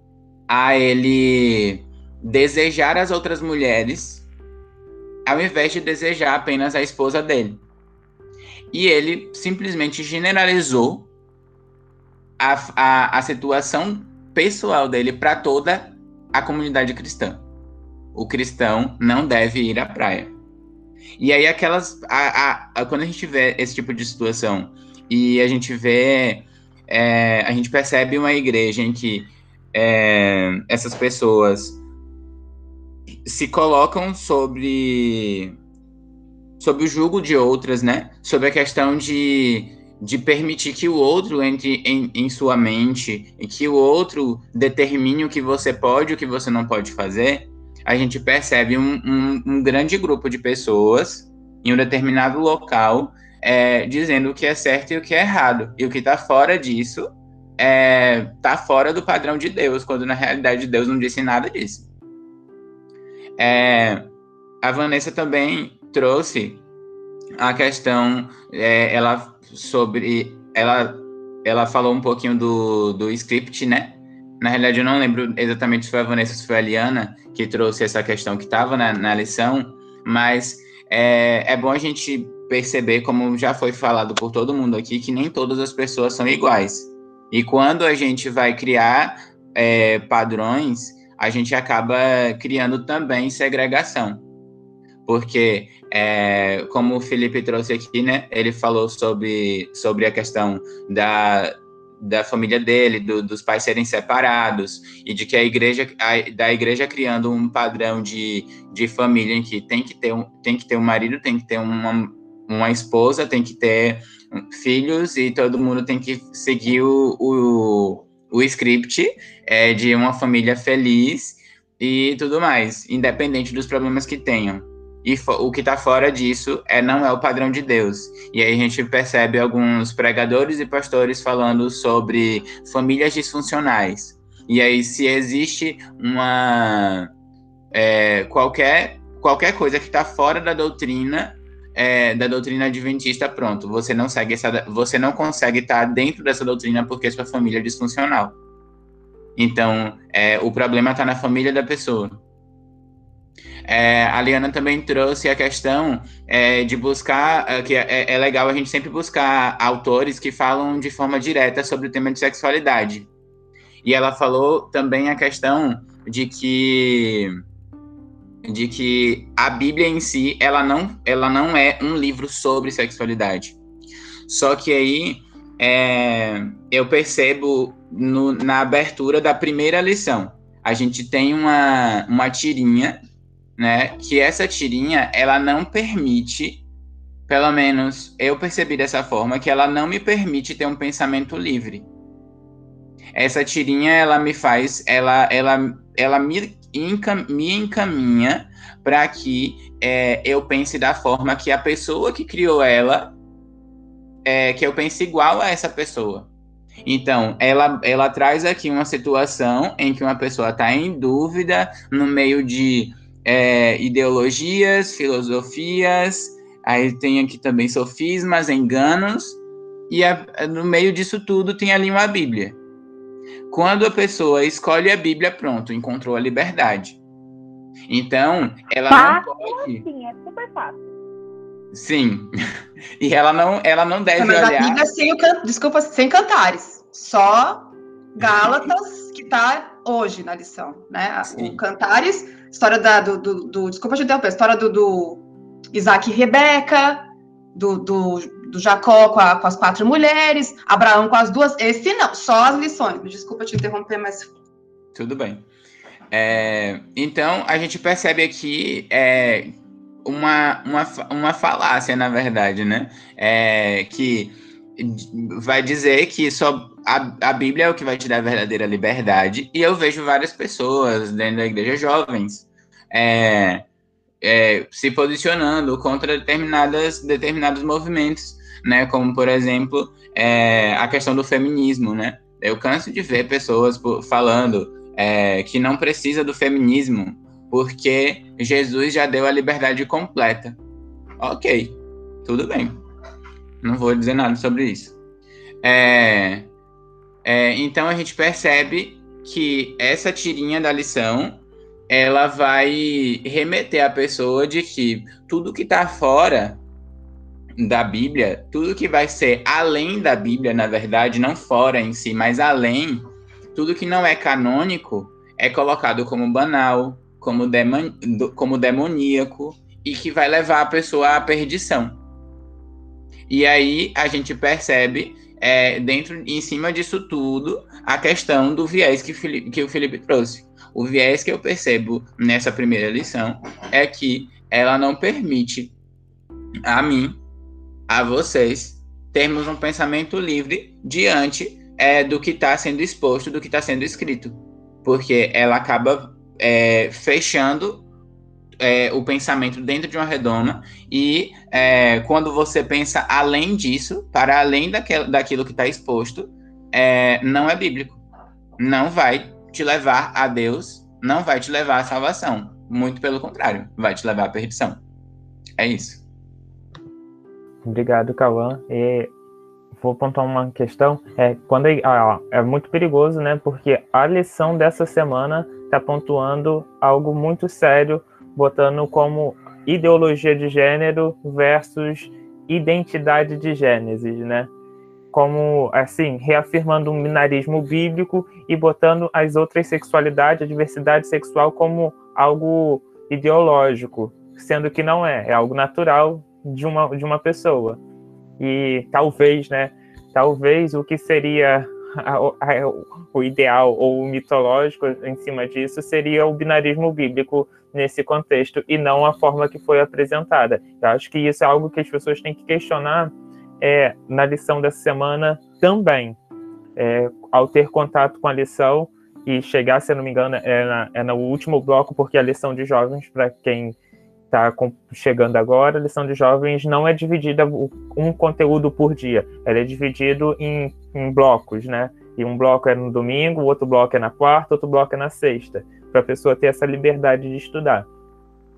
a ele desejar as outras mulheres ao invés de desejar apenas a esposa dele. E ele simplesmente generalizou a, a, a situação pessoal dele para toda a comunidade cristã. O cristão não deve ir à praia. E aí, aquelas. A, a, quando a gente vê esse tipo de situação e a gente vê. É, a gente percebe uma igreja em que é, essas pessoas se colocam sobre sobre o julgo de outras, né? Sobre a questão de, de permitir que o outro entre em, em sua mente e que o outro determine o que você pode e o que você não pode fazer, a gente percebe um, um, um grande grupo de pessoas em um determinado local é, dizendo o que é certo e o que é errado. E o que está fora disso é, tá fora do padrão de Deus, quando na realidade Deus não disse nada disso. É, a Vanessa também trouxe a questão, é, ela sobre, ela, ela falou um pouquinho do, do script, né? Na realidade, eu não lembro exatamente se foi a Vanessa ou se foi a Liana que trouxe essa questão que estava na, na lição, mas é, é bom a gente perceber, como já foi falado por todo mundo aqui, que nem todas as pessoas são iguais. E quando a gente vai criar é, padrões, a gente acaba criando também segregação. Porque, é, como o Felipe trouxe aqui, né, ele falou sobre, sobre a questão da, da família dele, do, dos pais serem separados, e de que a igreja, a, da igreja criando um padrão de, de família em que tem que ter um, tem que ter um marido, tem que ter uma, uma esposa, tem que ter filhos, e todo mundo tem que seguir o, o, o script é, de uma família feliz e tudo mais, independente dos problemas que tenham. E o que está fora disso é não é o padrão de Deus. E aí a gente percebe alguns pregadores e pastores falando sobre famílias disfuncionais. E aí se existe uma é, qualquer qualquer coisa que está fora da doutrina é, da doutrina adventista, pronto, você não segue essa, você não consegue estar tá dentro dessa doutrina porque sua família é disfuncional. Então, é, o problema está na família da pessoa. É, a Liana também trouxe a questão é, de buscar, é, que é, é, legal a gente sempre buscar autores que falam de forma direta sobre o tema de sexualidade. E ela falou também a questão de que de que a Bíblia em si ela não ela não é um livro sobre sexualidade. Só que aí é, eu percebo no, na abertura da primeira lição. A gente tem uma, uma tirinha, né? Que essa tirinha, ela não permite, pelo menos eu percebi dessa forma, que ela não me permite ter um pensamento livre. Essa tirinha, ela me faz, ela, ela, ela me, encam, me encaminha para que é, eu pense da forma que a pessoa que criou ela é, que eu pense igual a essa pessoa. Então, ela, ela traz aqui uma situação em que uma pessoa está em dúvida no meio de é, ideologias, filosofias, aí tem aqui também sofismas, enganos, e a, no meio disso tudo tem ali uma Bíblia. Quando a pessoa escolhe a Bíblia, pronto, encontrou a liberdade. Então, ela fácil, não pode. Sim, é super fácil. Sim. E ela não, ela não deve Mas olhar. a Bíblia sem o can... desculpa, sem cantares. Só Gálatas que está hoje na lição, né? Sim. O Cantares, história da, do, do, do desculpa te interromper, história do, do Isaac e Rebeca, do, do, do Jacó com, a, com, as quatro mulheres, Abraão com as duas. Esse não, só as lições. Desculpa te interromper, mas. Tudo bem. É, então, a gente percebe aqui é, uma, uma, uma falácia, na verdade, né? É, que vai dizer que só a, a Bíblia é o que vai te dar a verdadeira liberdade. E eu vejo várias pessoas dentro da igreja jovens é, é, se posicionando contra determinadas, determinados movimentos, né? Como, por exemplo, é, a questão do feminismo, né? Eu canso de ver pessoas falando é, que não precisa do feminismo porque Jesus já deu a liberdade completa. Ok, tudo bem. Não vou dizer nada sobre isso. É, é, então a gente percebe que essa tirinha da lição ela vai remeter a pessoa de que tudo que está fora da Bíblia, tudo que vai ser além da Bíblia, na verdade, não fora em si, mas além, tudo que não é canônico é colocado como banal, como, demon, como demoníaco e que vai levar a pessoa à perdição. E aí a gente percebe, é, dentro, em cima disso tudo, a questão do viés que, que o Felipe trouxe. O viés que eu percebo nessa primeira lição é que ela não permite a mim, a vocês, termos um pensamento livre diante é, do que está sendo exposto, do que está sendo escrito. Porque ela acaba é, fechando é, o pensamento dentro de uma redoma e é, quando você pensa além disso, para além daquilo, daquilo que está exposto, é, não é bíblico. Não vai te levar a Deus, não vai te levar à salvação. Muito pelo contrário, vai te levar à perdição. É isso. Obrigado, Cauã. E vou pontuar uma questão. É, quando ah, é muito perigoso, né? Porque a lição dessa semana está pontuando algo muito sério, botando como ideologia de gênero versus identidade de Gênesis, né? Como, assim, reafirmando um binarismo bíblico e botando as outras sexualidades, a diversidade sexual, como algo ideológico, sendo que não é, é algo natural de uma, de uma pessoa. E talvez, né? Talvez o que seria a, a, o ideal ou o mitológico em cima disso seria o binarismo bíblico nesse contexto e não a forma que foi apresentada. Eu acho que isso é algo que as pessoas têm que questionar é, na lição dessa semana também. É, ao ter contato com a lição e chegar, se eu não me engano, é, na, é no último bloco, porque a lição de jovens, para quem está chegando agora, a lição de jovens não é dividida um conteúdo por dia, ela é dividido em, em blocos, né? E um bloco é no domingo, o outro bloco é na quarta, outro bloco é na sexta, para a pessoa ter essa liberdade de estudar.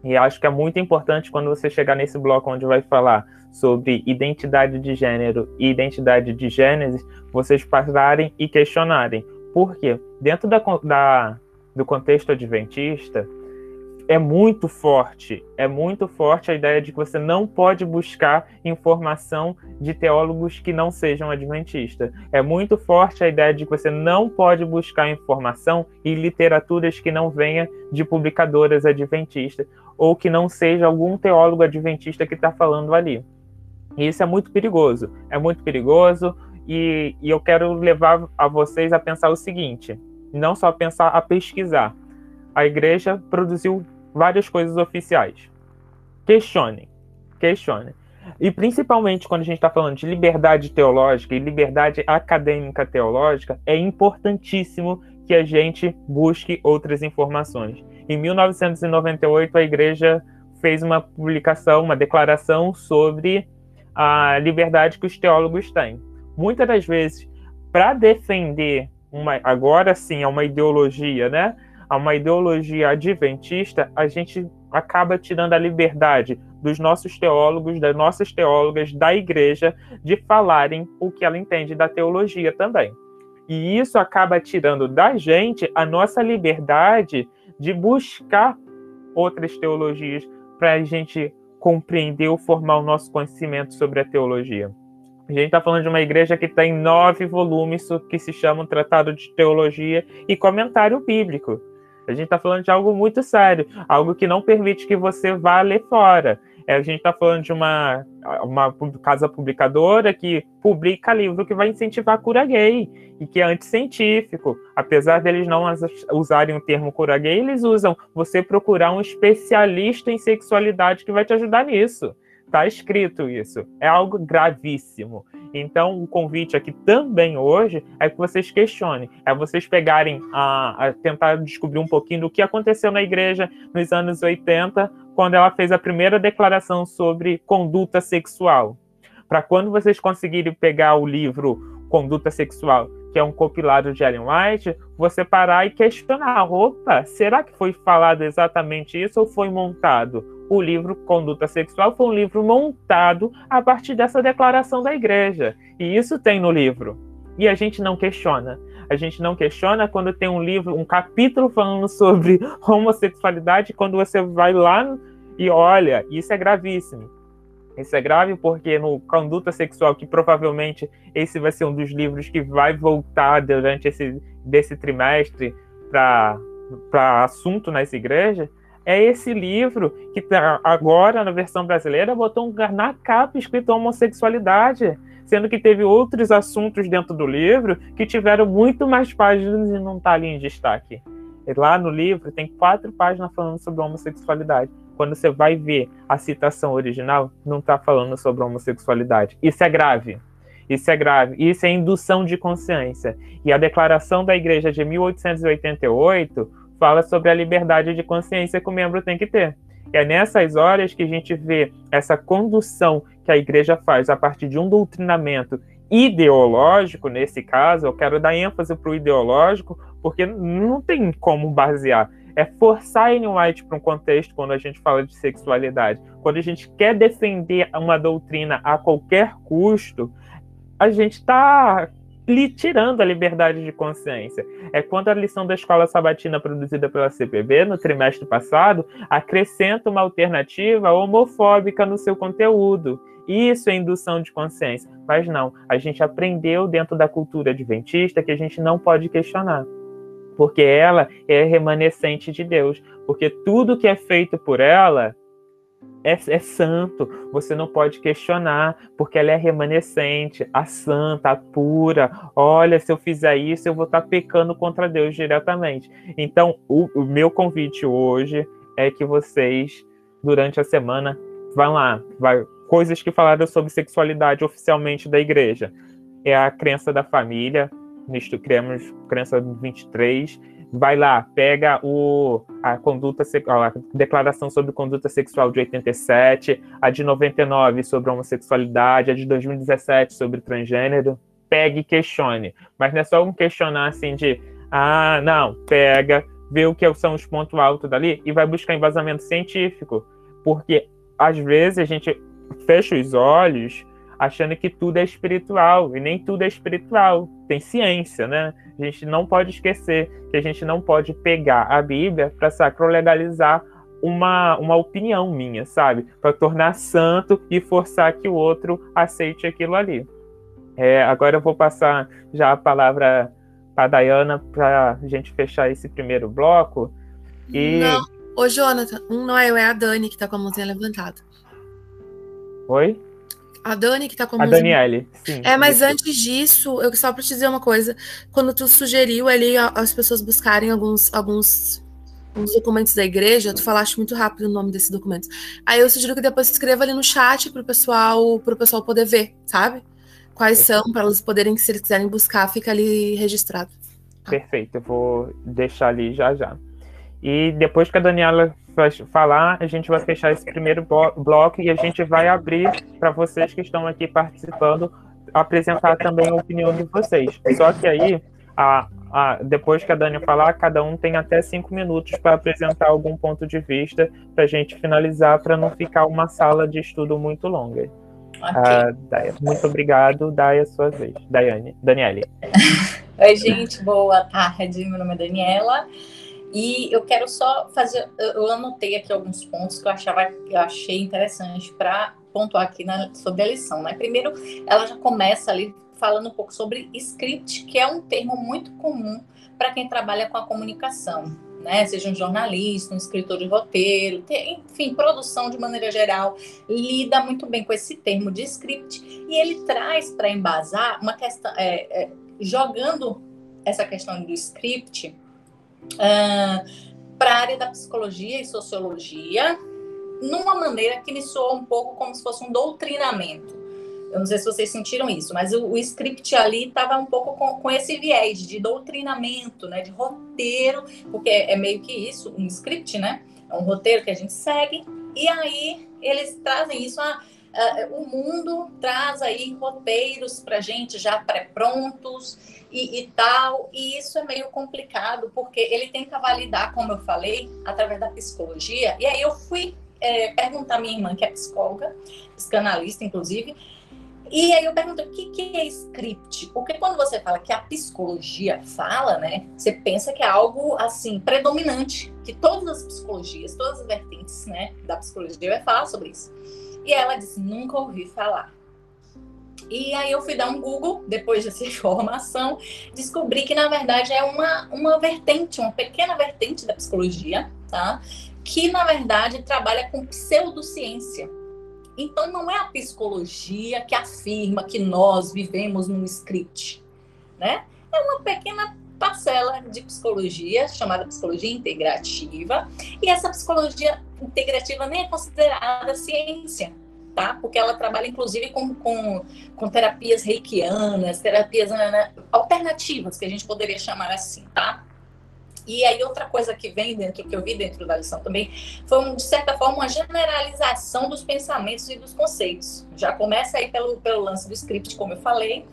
E acho que é muito importante quando você chegar nesse bloco onde vai falar sobre identidade de gênero e identidade de gênese, vocês pararem e questionarem. Por quê? Dentro da, da, do contexto adventista, é muito forte, é muito forte a ideia de que você não pode buscar informação de teólogos que não sejam adventistas. É muito forte a ideia de que você não pode buscar informação em literaturas que não venha de publicadoras adventistas ou que não seja algum teólogo adventista que está falando ali. E isso é muito perigoso. É muito perigoso e, e eu quero levar a vocês a pensar o seguinte: não só pensar, a pesquisar. A igreja produziu várias coisas oficiais. Questionem, questionem. E principalmente quando a gente está falando de liberdade teológica e liberdade acadêmica teológica, é importantíssimo que a gente busque outras informações. Em 1998, a igreja fez uma publicação, uma declaração sobre a liberdade que os teólogos têm. Muitas das vezes, para defender uma, agora sim, é uma ideologia, né? A uma ideologia adventista, a gente acaba tirando a liberdade dos nossos teólogos, das nossas teólogas, da igreja, de falarem o que ela entende da teologia também. E isso acaba tirando da gente a nossa liberdade de buscar outras teologias para a gente compreender ou formar o nosso conhecimento sobre a teologia. A gente está falando de uma igreja que tem nove volumes que se chamam Tratado de Teologia e Comentário Bíblico. A gente está falando de algo muito sério, algo que não permite que você vá ler fora. É, a gente está falando de uma, uma casa publicadora que publica livro que vai incentivar a cura gay e que é anticientífico. Apesar deles não usarem o termo cura gay, eles usam você procurar um especialista em sexualidade que vai te ajudar nisso. Está escrito isso. É algo gravíssimo. Então, o convite aqui também hoje é que vocês questionem, é vocês pegarem a, a, tentar descobrir um pouquinho do que aconteceu na igreja nos anos 80, quando ela fez a primeira declaração sobre conduta sexual. Para quando vocês conseguirem pegar o livro Conduta Sexual, que é um compilado de Ellen White, você parar e questionar: opa, será que foi falado exatamente isso ou foi montado? O livro Conduta Sexual foi um livro montado a partir dessa declaração da igreja. E isso tem no livro. E a gente não questiona. A gente não questiona quando tem um livro, um capítulo falando sobre homossexualidade, quando você vai lá e olha, isso é gravíssimo. Isso é grave porque no Conduta Sexual, que provavelmente esse vai ser um dos livros que vai voltar durante esse desse trimestre para assunto nas igrejas, é esse livro que tá agora, na versão brasileira, botou na capa escrito homossexualidade, sendo que teve outros assuntos dentro do livro que tiveram muito mais páginas e não está ali em destaque. Lá no livro tem quatro páginas falando sobre homossexualidade. Quando você vai ver a citação original, não está falando sobre homossexualidade. Isso é grave. Isso é grave. Isso é indução de consciência. E a declaração da Igreja de 1888 fala sobre a liberdade de consciência que o membro tem que ter. É nessas horas que a gente vê essa condução que a igreja faz a partir de um doutrinamento ideológico, nesse caso, eu quero dar ênfase para o ideológico, porque não tem como basear. É forçar Ellen White para um contexto quando a gente fala de sexualidade. Quando a gente quer defender uma doutrina a qualquer custo, a gente está lhe tirando a liberdade de consciência. É quando a lição da escola sabatina produzida pela CPB no trimestre passado acrescenta uma alternativa homofóbica no seu conteúdo. Isso é indução de consciência. Mas não, a gente aprendeu dentro da cultura adventista que a gente não pode questionar. Porque ela é remanescente de Deus. Porque tudo que é feito por ela é, é, santo, você não pode questionar, porque ela é remanescente, a santa, a pura. Olha, se eu fizer isso, eu vou estar pecando contra Deus diretamente. Então, o, o meu convite hoje é que vocês, durante a semana, vão lá, vai, coisas que falaram sobre sexualidade oficialmente da igreja. É a crença da família, nisto criamos crença 23 vai lá, pega o, a conduta a declaração sobre conduta sexual de 87, a de 99 sobre homossexualidade, a de 2017 sobre transgênero, pegue e questione. Mas não é só um questionar assim de ah, não, pega, vê o que são os pontos altos dali e vai buscar embasamento científico. Porque às vezes a gente fecha os olhos achando que tudo é espiritual, e nem tudo é espiritual, tem ciência, né? A gente não pode esquecer que a gente não pode pegar a Bíblia para sacrolegalizar uma, uma opinião minha, sabe? Para tornar santo e forçar que o outro aceite aquilo ali. É, agora eu vou passar já a palavra para a Dayana para a gente fechar esse primeiro bloco. E... Não, ô Jonathan, um não é eu, é a Dani que está com a mãozinha levantada. Oi? A Dani que tá com a Daniele, sim. É, mas antes disso, eu só pra te dizer uma coisa. Quando tu sugeriu ali as pessoas buscarem alguns, alguns, alguns documentos da igreja, tu falaste muito rápido o nome desses documentos. Aí eu sugiro que depois escreva ali no chat pro pessoal, pro pessoal poder ver, sabe? Quais são, para eles poderem, se eles quiserem buscar, fica ali registrado. Perfeito, eu vou deixar ali já já. E depois que a Daniela falar, a gente vai fechar esse primeiro bloco e a gente vai abrir para vocês que estão aqui participando apresentar também a opinião de vocês. Só que aí, a, a, depois que a Dani falar, cada um tem até cinco minutos para apresentar algum ponto de vista para a gente finalizar, para não ficar uma sala de estudo muito longa. Okay. Uh, muito obrigado. Dai a sua vez. Daiane. Daniele. Oi, gente. Boa tarde. Meu nome é Daniela. E eu quero só fazer, eu anotei aqui alguns pontos que eu achava, eu achei interessante para pontuar aqui na, sobre a lição, né? Primeiro, ela já começa ali falando um pouco sobre script, que é um termo muito comum para quem trabalha com a comunicação, né? Seja um jornalista, um escritor de roteiro, enfim, produção de maneira geral, lida muito bem com esse termo de script e ele traz para embasar uma questão, é, é, jogando essa questão do script uh, para a área da psicologia e sociologia, numa maneira que me soa um pouco como se fosse um doutrinamento. Eu não sei se vocês sentiram isso, mas o, o script ali estava um pouco com, com, esse viés de doutrinamento, né, de roteiro, porque é meio que isso, um script, né? É um roteiro que a gente segue, e aí eles trazem isso, ah, uh, o mundo traz aí roteiros para gente já pré-prontos, e, e, tal. E isso é meio complicado, porque ele tenta validar, como eu falei, através da psicologia. E aí eu fui é, perguntar à minha irmã, que é psicóloga, psicanalista, inclusive. E aí eu pergunto, o que, que é script? Porque quando você fala que a psicologia fala, né? Você pensa que é algo, assim, predominante. Que todas as psicologias, todas as vertentes, né, da psicologia vai falar sobre isso. E ela disse, nunca ouvi falar. E aí eu fui dar um Google, depois dessa informação, descobri que na verdade é uma, uma vertente, uma pequena vertente da psicologia, tá? Que na verdade trabalha com pseudociência. Então não é a psicologia que afirma que nós vivemos num script, né? É uma pequena parcela de psicologia chamada psicologia integrativa, e essa psicologia integrativa nem é considerada ciência, tá? Porque ela trabalha, inclusive, com, com, com terapias reikianas, terapias né, alternativas, que a gente poderia chamar assim, tá? E aí, outra coisa que vem dentro, que eu vi dentro da lição também, foi, de certa forma, uma generalização dos pensamentos e dos conceitos. Já começa aí pelo, pelo lance do script, como eu falei,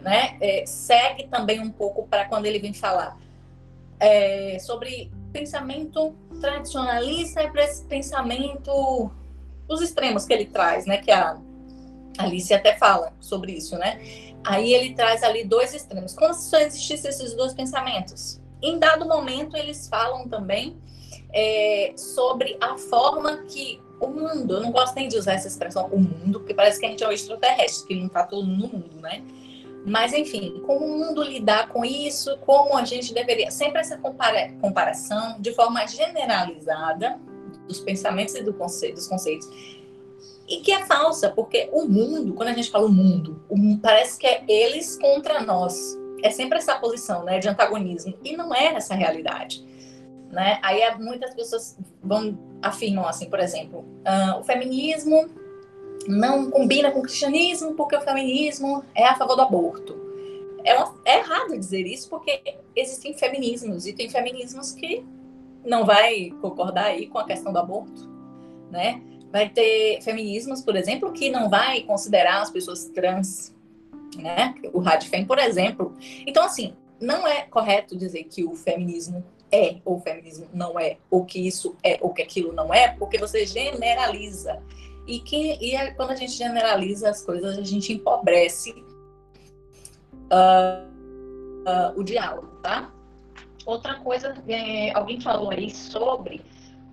né? É, segue também um pouco para quando ele vem falar é, sobre pensamento tradicionalista e pensamento os extremos que ele traz, né? Que a Alice até fala sobre isso, né? Aí ele traz ali dois extremos. Como se só existissem esses dois pensamentos? Em dado momento, eles falam também é, sobre a forma que o mundo, eu não gosto nem de usar essa expressão, o mundo, porque parece que a gente é um extraterrestre, que não está todo no mundo, né? Mas, enfim, como o mundo lidar com isso, como a gente deveria. Sempre essa compara comparação de forma generalizada dos pensamentos e do conceito, dos conceitos. E que é falsa, porque o mundo, quando a gente fala o mundo, o, parece que é eles contra nós. É sempre essa posição né, de antagonismo. E não é essa realidade. Né? Aí é, muitas pessoas vão afirmam assim, por exemplo, uh, o feminismo não combina com o cristianismo porque o feminismo é a favor do aborto. É, uma, é errado dizer isso porque existem feminismos e tem feminismos que não vai concordar aí com a questão do aborto, né? Vai ter feminismos, por exemplo, que não vai considerar as pessoas trans, né? O Radfem, por exemplo. Então, assim, não é correto dizer que o feminismo é ou o feminismo não é, ou que isso é ou que aquilo não é, porque você generaliza. E, que, e é, quando a gente generaliza as coisas, a gente empobrece uh, uh, o diálogo, tá? Outra coisa, é, alguém falou aí sobre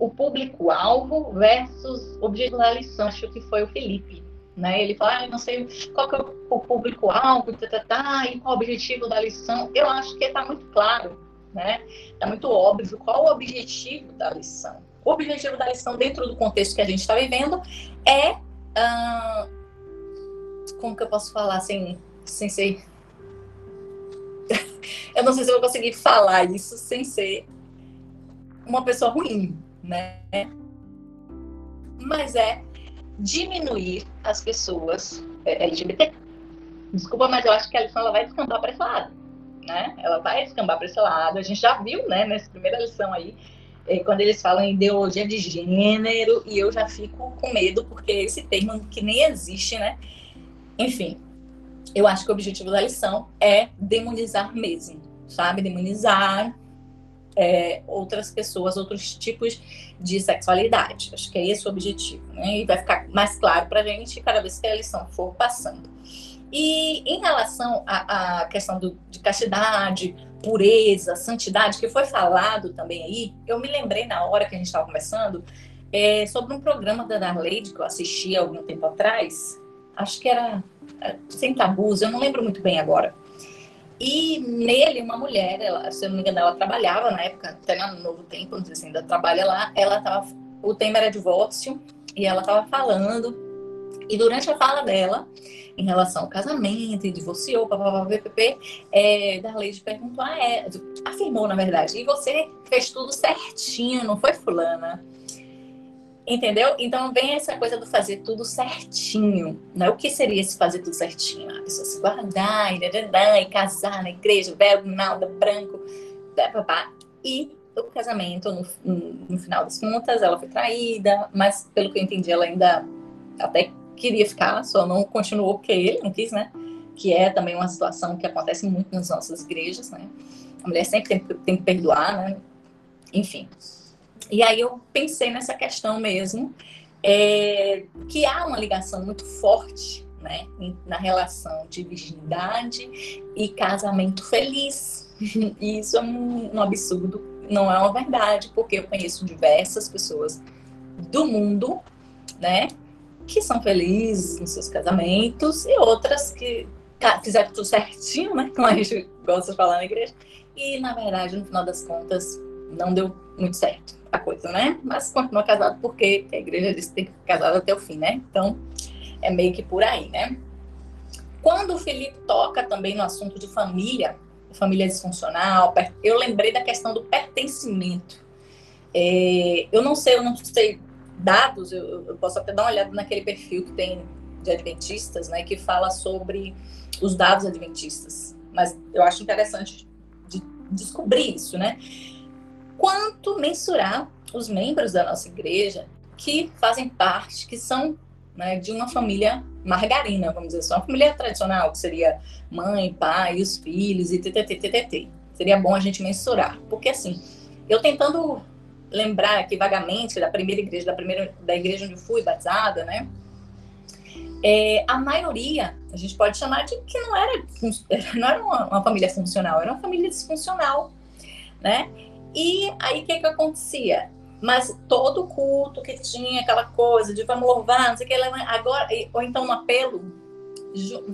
o público-alvo versus objetivo da lição, acho que foi o Felipe, né? Ele fala, ah, não sei qual que é o público-alvo, tá, tá, tá, e qual o objetivo da lição. Eu acho que está muito claro, né? Está muito óbvio qual o objetivo da lição. O objetivo da lição, dentro do contexto que a gente está vivendo, é. Como que eu posso falar sem, sem ser. eu não sei se eu vou conseguir falar isso sem ser uma pessoa ruim, né? Mas é diminuir as pessoas é, LGBT. Desculpa, mas eu acho que a lição ela vai descambar para esse lado, né? Ela vai descambar para esse lado. A gente já viu, né, nessa primeira lição aí, é, quando eles falam em ideologia de gênero, e eu já fico com medo, porque esse termo que nem existe, né? Enfim, eu acho que o objetivo da lição é demonizar mesmo, sabe? Demonizar é, outras pessoas, outros tipos de sexualidade. Acho que é esse o objetivo, né? E vai ficar mais claro para a gente cada vez que a lição for passando. E em relação à, questão do, de castidade, pureza, santidade, que foi falado também aí, eu me lembrei na hora que a gente estava conversando é, sobre um programa da Darleide que eu assisti há algum tempo atrás. Acho que era é, Sem Tabus, eu não lembro muito bem agora. E nele, uma mulher, ela, se eu não me engano, ela trabalhava na época, até no Novo Tempo, não sei se ainda trabalha lá, ela tava, o tema era divórcio, e ela estava falando, e durante a fala dela, em relação ao casamento, e divorciou, papapá, ppp, é, Darleide perguntou, ah, é, afirmou, na verdade, e você fez tudo certinho, não foi fulana? Entendeu? Então vem essa coisa do fazer tudo certinho. Né? O que seria esse fazer tudo certinho? A pessoa se guardar, e, e casar na igreja, véu, nada, branco, papá. E o casamento, no, no, final das contas, ela foi traída, mas pelo que eu entendi, ela ainda até queria ficar, só não continuou porque ele não quis, né? Que é também uma situação que acontece muito nas nossas igrejas, né? A mulher sempre tem, tem que perdoar, né? Enfim. E aí eu pensei nessa questão mesmo, é, que há uma ligação muito forte né, na relação de virgindade e casamento feliz. E isso é um, um, absurdo, não é uma verdade, porque eu conheço diversas pessoas do mundo, né, que são felizes nos seus casamentos e outras que fizeram tudo certinho, né? Como a gente gosta de falar na igreja. E, na verdade, no final das contas, não deu muito certo a coisa, né? Mas continua casado porque a igreja diz que tem que ficar casado até o fim, né? Então, é meio que por aí, né? Quando o Felipe toca também no assunto de família, família disfuncional, eu lembrei da questão do pertencimento. É, eu não sei, eu não sei dados, eu, eu, posso até dar uma olhada naquele perfil que tem de adventistas, né, que fala sobre os dados adventistas. Mas eu acho interessante de descobrir isso, né? Quanto mensurar os membros da nossa igreja que fazem parte, que são né, de uma família margarina, vamos dizer assim, uma família tradicional, que seria mãe, pai, os filhos e ttt. Seria bom a gente mensurar, porque assim, eu tentando lembrar aqui vagamente da primeira igreja, da primeira da igreja onde fui batizada, né? É, a maioria, a gente pode chamar de que não era, não era uma, uma, família funcional, era uma família disfuncional, né? E aí o que que acontecia? Mas todo culto que tinha aquela coisa de vamos louvar, não sei o que, agora, ou então um apelo,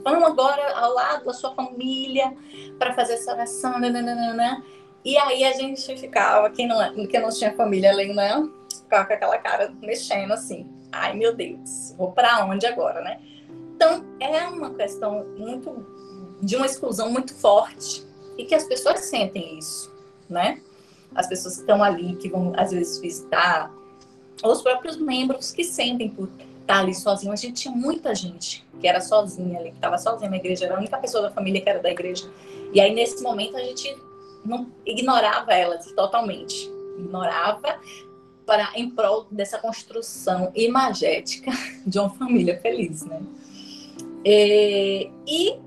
vamos agora ao lado da sua família para fazer essa oração, nananana. E aí a gente ficava, quem não, quem não tinha família além, né? ficava com aquela cara mexendo assim. Ai, meu Deus, vou para onde agora, né? Então, é uma questão muito de uma exclusão muito forte e que as pessoas sentem isso, né? As pessoas que estão ali, que vão às vezes visitar, ou os próprios membros que sentem por estar ali sozinho. A gente tinha muita gente que era sozinha ali, que estava sozinha na igreja, era a única pessoa da família que era da igreja. E aí, nesse momento, a gente não ignorava elas totalmente. Ignorava para em prol dessa construção imagética de uma família feliz, né? E, e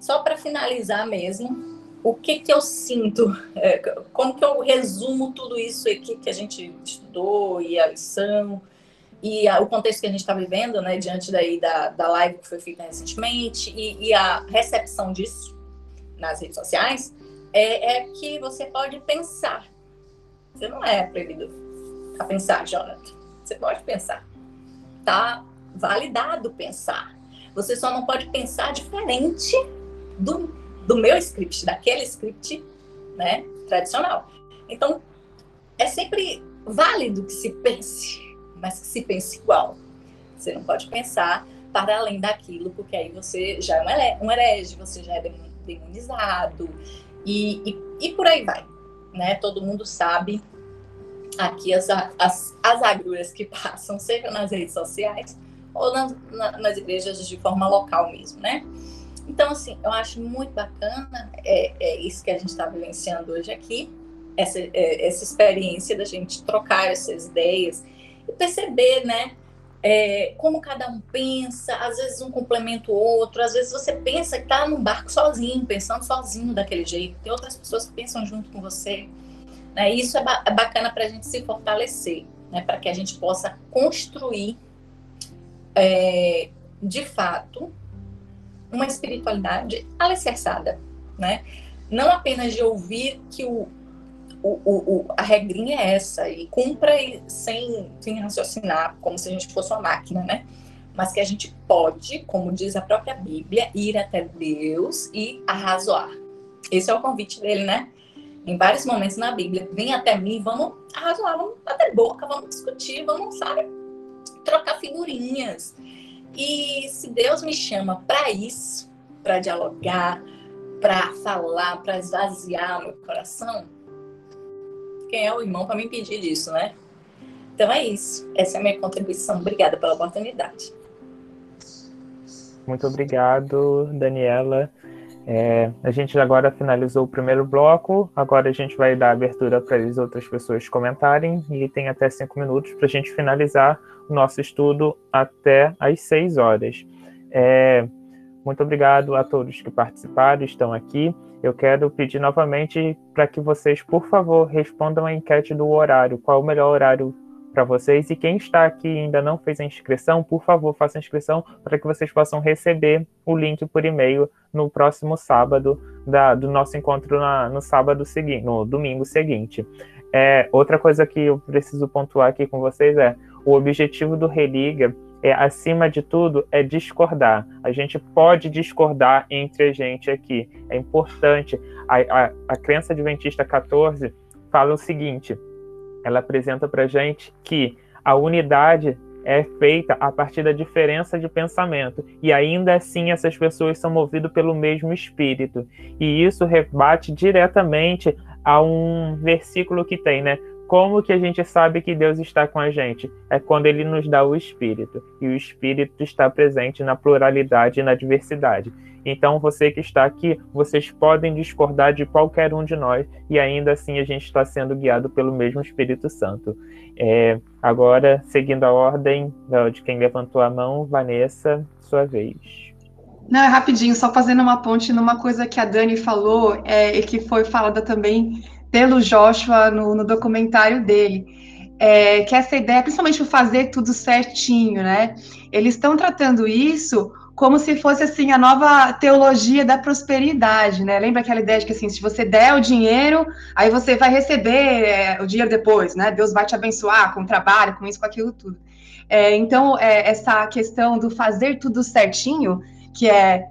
só para finalizar mesmo, o que que eu sinto, é, como que eu resumo tudo isso aqui que a gente estudou e a lição e a, o contexto que a gente está vivendo, né, diante daí da, da live que foi feita recentemente e, e a recepção disso nas redes sociais, é, é, que você pode pensar. Você não é proibido a pensar, Jonathan. Você pode pensar. Tá validado pensar. Você só não pode pensar diferente do, do meu script, daquele script né, tradicional. Então, é sempre válido que se pense, mas que se pense igual. Você não pode pensar para além daquilo, porque aí você já é um herege, você já é demonizado, e, e, e por aí vai. Né? Todo mundo sabe aqui as, as, as agruras que passam, seja nas redes sociais ou nas, nas igrejas de forma local mesmo, né? Então, assim, eu acho muito bacana é, é isso que a gente está vivenciando hoje aqui, essa, é, essa experiência da gente trocar essas ideias e perceber, né, é, como cada um pensa, às vezes um complementa o outro, às vezes você pensa que está num barco sozinho, pensando sozinho daquele jeito, tem outras pessoas que pensam junto com você. Né? Isso é, ba é bacana para a gente se fortalecer, né? para que a gente possa construir, é, de fato, uma espiritualidade alicerçada. Né? Não apenas de ouvir que o, o, o, a regrinha é essa, e cumpra sem, sem raciocinar, como se a gente fosse uma máquina, né? Mas que a gente pode, como diz a própria Bíblia, ir até Deus e arrazoar. Esse é o convite dele, né? Em vários momentos na Bíblia, vem até mim, vamos arrazoar, vamos bater boca, vamos discutir, vamos, sabe, trocar figurinhas. E se Deus me chama para isso, para dialogar, para falar, para esvaziar meu coração, quem é o irmão para me impedir disso, né? Então é isso. Essa é a minha contribuição. Obrigada pela oportunidade. Muito obrigado, Daniela. É, a gente agora finalizou o primeiro bloco, agora a gente vai dar abertura para as outras pessoas comentarem e tem até cinco minutos para a gente finalizar o nosso estudo até às seis horas. É, muito obrigado a todos que participaram, estão aqui. Eu quero pedir novamente para que vocês, por favor, respondam a enquete do horário. Qual é o melhor horário para vocês? E quem está aqui e ainda não fez a inscrição, por favor, faça a inscrição para que vocês possam receber o link por e-mail no próximo sábado da, do nosso encontro na, no sábado seguinte, no domingo seguinte. É, outra coisa que eu preciso pontuar aqui com vocês é o objetivo do Religa é, acima de tudo, é discordar. A gente pode discordar entre a gente aqui. É importante. A, a, a crença adventista 14 fala o seguinte: ela apresenta para gente que a unidade é feita a partir da diferença de pensamento. E ainda assim, essas pessoas são movidas pelo mesmo espírito. E isso rebate diretamente a um versículo que tem, né? Como que a gente sabe que Deus está com a gente? É quando ele nos dá o Espírito. E o Espírito está presente na pluralidade e na diversidade. Então, você que está aqui, vocês podem discordar de qualquer um de nós, e ainda assim a gente está sendo guiado pelo mesmo Espírito Santo. É, agora, seguindo a ordem de quem levantou a mão, Vanessa, sua vez. Não, é rapidinho, só fazendo uma ponte numa coisa que a Dani falou, é, e que foi falada também pelo Joshua no, no documentário dele. É, que essa ideia, principalmente o fazer tudo certinho, né? Eles estão tratando isso como se fosse assim a nova teologia da prosperidade, né? Lembra aquela ideia de que assim, se você der o dinheiro, aí você vai receber é, o dinheiro depois, né? Deus vai te abençoar com o trabalho, com isso, com aquilo tudo. É, então, é, essa questão do fazer tudo certinho, que é,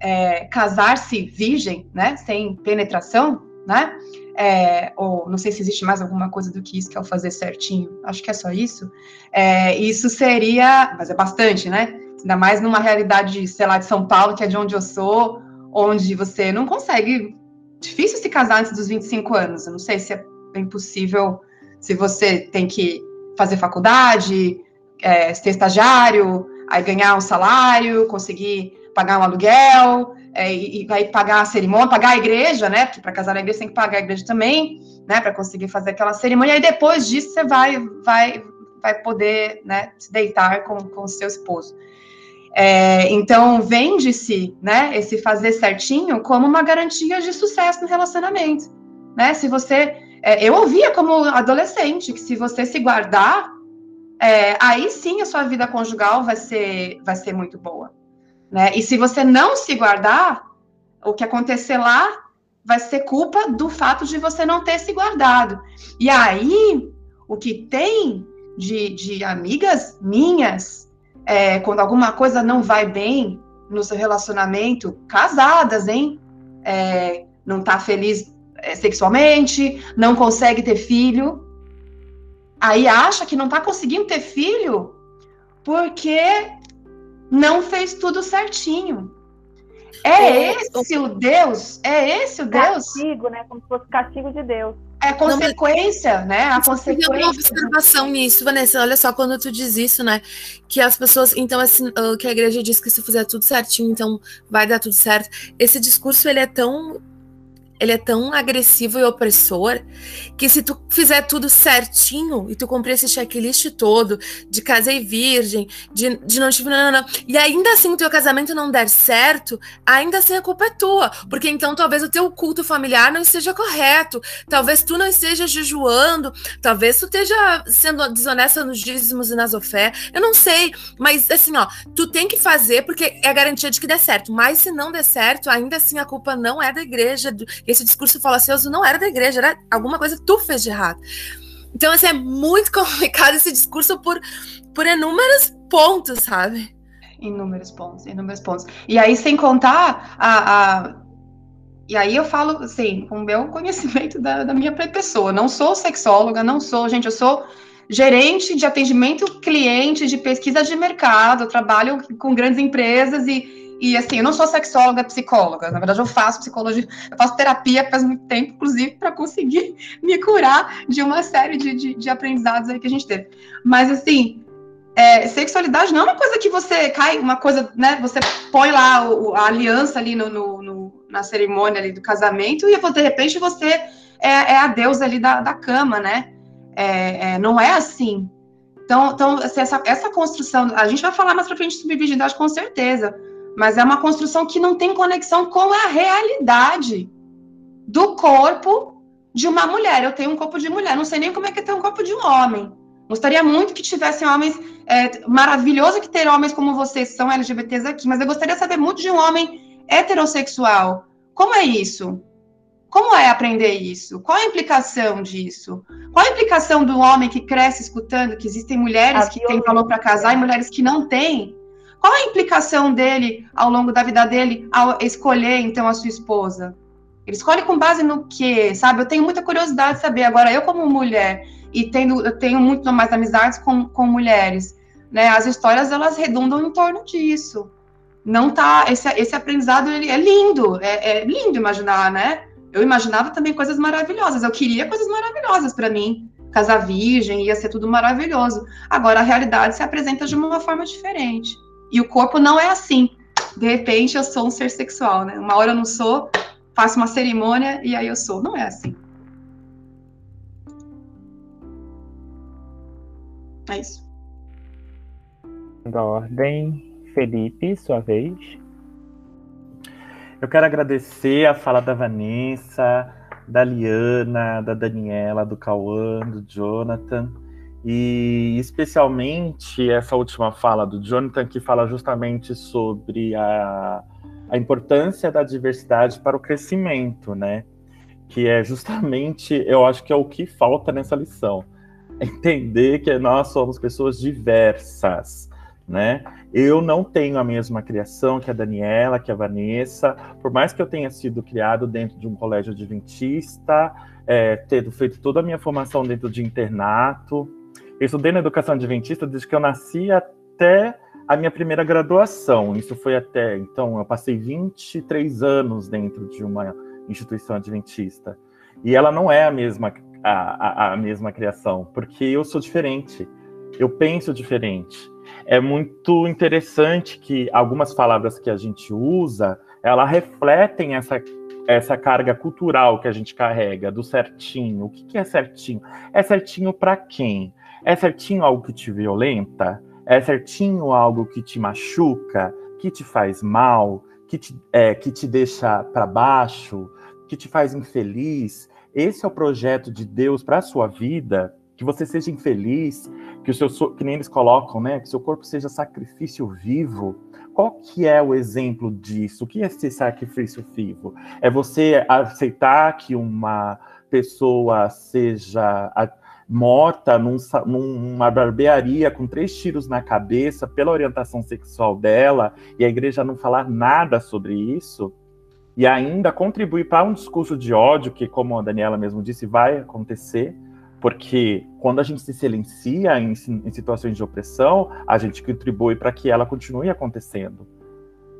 é casar-se virgem, né? Sem penetração, né? É, ou não sei se existe mais alguma coisa do que isso, que é o fazer certinho. Acho que é só isso. É, isso seria, mas é bastante, né? Ainda mais numa realidade, sei lá, de São Paulo, que é de onde eu sou, onde você não consegue. Difícil se casar antes dos 25 anos. Eu não sei se é impossível, se você tem que fazer faculdade, é, ser estagiário, aí ganhar um salário, conseguir pagar um aluguel, é, e, vai pagar a cerimônia, pagar a igreja, né? Porque para casar na igreja tem que pagar a igreja também, né? Para conseguir fazer aquela cerimônia. E depois disso você vai, vai, vai poder, né? Se deitar com o seu esposo. É, então vende-se, né? Esse fazer certinho como uma garantia de sucesso no relacionamento, né? Se você, é, eu ouvia como adolescente que se você se guardar, é, aí sim a sua vida conjugal vai ser, vai ser muito boa. Né? E se você não se guardar, o que acontecer lá vai ser culpa do fato de você não ter se guardado. E aí, o que tem de, de amigas minhas, é, quando alguma coisa não vai bem no seu relacionamento, casadas, hein? É, não tá feliz é, sexualmente, não consegue ter filho, aí acha que não tá conseguindo ter filho porque não fez tudo certinho. É, é esse o Deus? É esse o Deus? Castigo, né? Como se fosse castigo de Deus. É a consequência, não, né? A consequência. Tem uma observação nisso, Vanessa. Olha só, quando tu diz isso, né? Que as pessoas, então, assim, que a igreja diz que se fizer tudo certinho, então vai dar tudo certo. Esse discurso, ele é tão ele é tão agressivo e opressor que se tu fizer tudo certinho e tu cumprir esse checklist todo de casei virgem, de, de não tive não, não, e ainda assim o teu casamento não der certo, ainda assim a culpa é tua, porque então talvez o teu culto familiar não esteja correto, talvez tu não esteja jejuando, talvez tu esteja sendo desonesta nos dízimos e nas ofertas, eu não sei, mas assim, ó, tu tem que fazer porque é garantia de que dê certo, mas se não der certo, ainda assim a culpa não é da igreja, do, esse discurso falacioso não era da igreja, era alguma coisa que tu fez de errado. Então, assim, é muito complicado esse discurso por, por inúmeros pontos, sabe? Inúmeros pontos, inúmeros pontos. E aí, sem contar a, a... E aí eu falo, assim, com o meu conhecimento da, da minha pessoa. Não sou sexóloga, não sou, gente, eu sou gerente de atendimento cliente, de pesquisa de mercado, eu trabalho com grandes empresas e e assim, eu não sou sexóloga, psicóloga. Na verdade, eu faço psicologia, eu faço terapia faz muito tempo, inclusive, para conseguir me curar de uma série de, de, de, aprendizados aí que a gente teve. Mas assim, é, sexualidade não é uma coisa que você cai, uma coisa, né? Você põe lá o, a aliança ali no, no, no, na cerimônia ali do casamento e de repente você é, é a deusa ali da, da cama, né? É, é, não é assim. Então, então essa, essa construção, a gente vai falar mais pra frente sobre virgindade com certeza mas é uma construção que não tem conexão com a realidade do corpo de uma mulher. Eu tenho um corpo de mulher, não sei nem como é que é ter um corpo de um homem. Gostaria muito que tivessem homens, é, maravilhoso que ter homens como vocês, são LGBTs aqui, mas eu gostaria de saber muito de um homem heterossexual. Como é isso? Como é aprender isso? Qual a implicação disso? Qual a implicação do homem que cresce escutando que existem mulheres que têm valor para casar e mulheres que não têm? Qual a implicação dele ao longo da vida dele ao escolher então a sua esposa? Ele escolhe com base no quê? Sabe? Eu tenho muita curiosidade de saber. Agora, eu como mulher e tendo, eu tenho muito mais amizades com, com mulheres, né? As histórias elas redundam em torno disso. Não tá esse, esse aprendizado ele é lindo, é, é lindo imaginar, né? Eu imaginava também coisas maravilhosas. Eu queria coisas maravilhosas para mim. Casar virgem ia ser tudo maravilhoso. Agora a realidade se apresenta de uma forma diferente. E o corpo não é assim. De repente eu sou um ser sexual, né? Uma hora eu não sou, faço uma cerimônia e aí eu sou. Não é assim. É isso. Da ordem, Felipe, sua vez. Eu quero agradecer a fala da Vanessa, da Liana, da Daniela, do Cauã, do Jonathan. E especialmente essa última fala do Jonathan, que fala justamente sobre a, a importância da diversidade para o crescimento, né? Que é justamente, eu acho que é o que falta nessa lição. Entender que nós somos pessoas diversas, né? Eu não tenho a mesma criação que a Daniela, que a Vanessa, por mais que eu tenha sido criado dentro de um colégio adventista, é, tendo feito toda a minha formação dentro de internato. Eu estudei na educação adventista desde que eu nasci até a minha primeira graduação. Isso foi até, então, eu passei 23 anos dentro de uma instituição adventista. E ela não é a mesma, a, a, a mesma criação, porque eu sou diferente, eu penso diferente é muito interessante que algumas palavras que a gente usa, ela refletem essa, essa carga cultural que a gente carrega do certinho. O que, que é certinho? É certinho para quem? É certinho algo que te violenta? É certinho algo que te machuca, que te faz mal, que te, é, que te deixa para baixo, que te faz infeliz? Esse é o projeto de Deus para a sua vida que você seja infeliz, que o seu que nem eles colocam, né, que seu corpo seja sacrifício vivo. Qual que é o exemplo disso? O que é ser sacrifício vivo? É você aceitar que uma pessoa seja morta num, numa barbearia com três tiros na cabeça pela orientação sexual dela e a igreja não falar nada sobre isso? E ainda contribuir para um discurso de ódio que, como a Daniela mesmo disse, vai acontecer, porque quando a gente se silencia em, em situações de opressão, a gente contribui para que ela continue acontecendo.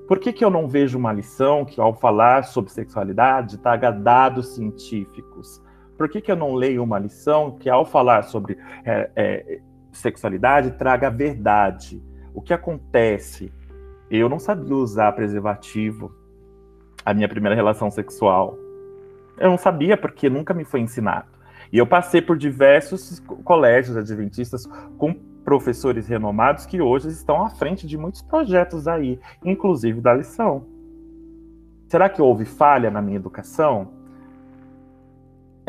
Por que, que eu não vejo uma lição que, ao falar sobre sexualidade, traga dados científicos? Por que, que eu não leio uma lição que, ao falar sobre é, é, sexualidade, traga a verdade? O que acontece? Eu não sabia usar preservativo, a minha primeira relação sexual. Eu não sabia porque nunca me foi ensinado. E eu passei por diversos colégios adventistas com professores renomados que hoje estão à frente de muitos projetos aí, inclusive da lição. Será que houve falha na minha educação?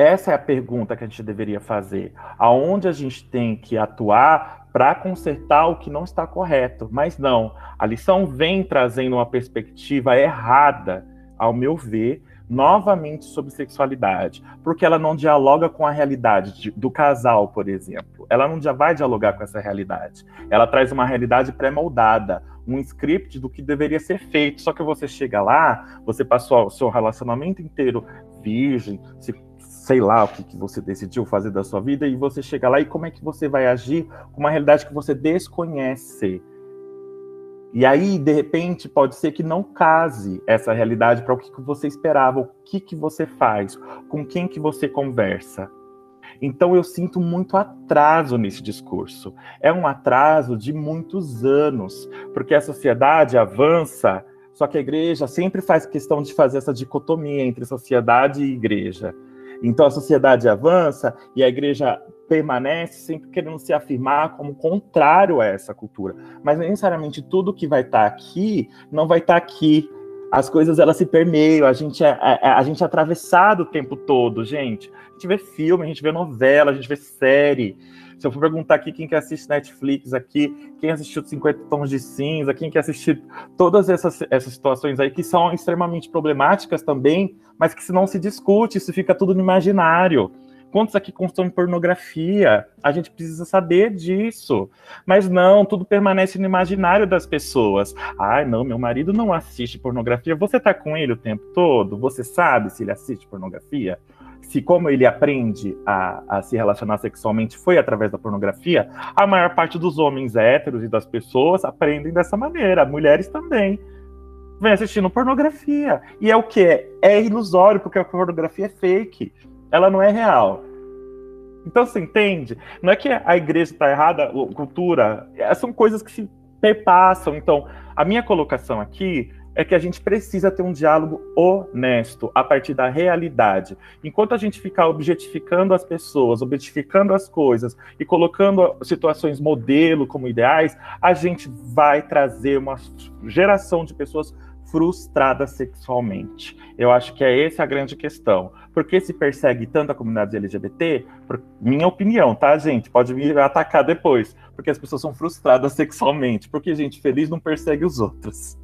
Essa é a pergunta que a gente deveria fazer. Aonde a gente tem que atuar para consertar o que não está correto? Mas não, a lição vem trazendo uma perspectiva errada, ao meu ver, novamente sobre sexualidade, porque ela não dialoga com a realidade de, do casal, por exemplo. Ela não já vai dialogar com essa realidade. Ela traz uma realidade pré-moldada, um script do que deveria ser feito. Só que você chega lá, você passou o seu relacionamento inteiro virgem, se, sei lá o que, que você decidiu fazer da sua vida, e você chega lá e como é que você vai agir com uma realidade que você desconhece. E aí, de repente, pode ser que não case essa realidade para o que, que você esperava, o que, que você faz, com quem que você conversa. Então eu sinto muito atraso nesse discurso. É um atraso de muitos anos, porque a sociedade avança, só que a igreja sempre faz questão de fazer essa dicotomia entre sociedade e igreja. Então a sociedade avança e a igreja permanece sempre querendo se afirmar como contrário a essa cultura. Mas necessariamente tudo que vai estar tá aqui não vai estar tá aqui. As coisas elas se permeiam, a gente é, é, a gente é atravessado o tempo todo, gente. A gente vê filme, a gente vê novela, a gente vê série. Se eu for perguntar aqui quem que assiste Netflix aqui, quem assistiu 50 Tons de Cinza, quem que assistiu todas essas, essas situações aí que são extremamente problemáticas também, mas que se não se discute, isso fica tudo no imaginário. Quantos aqui consomem pornografia? A gente precisa saber disso. Mas não, tudo permanece no imaginário das pessoas. Ai, não, meu marido não assiste pornografia. Você tá com ele o tempo todo? Você sabe se ele assiste pornografia? Se como ele aprende a, a se relacionar sexualmente foi através da pornografia, a maior parte dos homens héteros e das pessoas aprendem dessa maneira. Mulheres também vem assistindo pornografia. E é o que? É ilusório, porque a pornografia é fake ela não é real. Então você entende? Não é que a igreja está errada, a cultura, é, são coisas que se perpassam. Então, a minha colocação aqui é que a gente precisa ter um diálogo honesto a partir da realidade. Enquanto a gente ficar objetificando as pessoas, objetificando as coisas e colocando situações modelo como ideais, a gente vai trazer uma geração de pessoas frustrada sexualmente. Eu acho que é essa a grande questão. Por que se persegue tanto a comunidade LGBT? Por minha opinião, tá, gente? Pode me atacar depois. Porque as pessoas são frustradas sexualmente. Porque gente feliz não persegue os outros.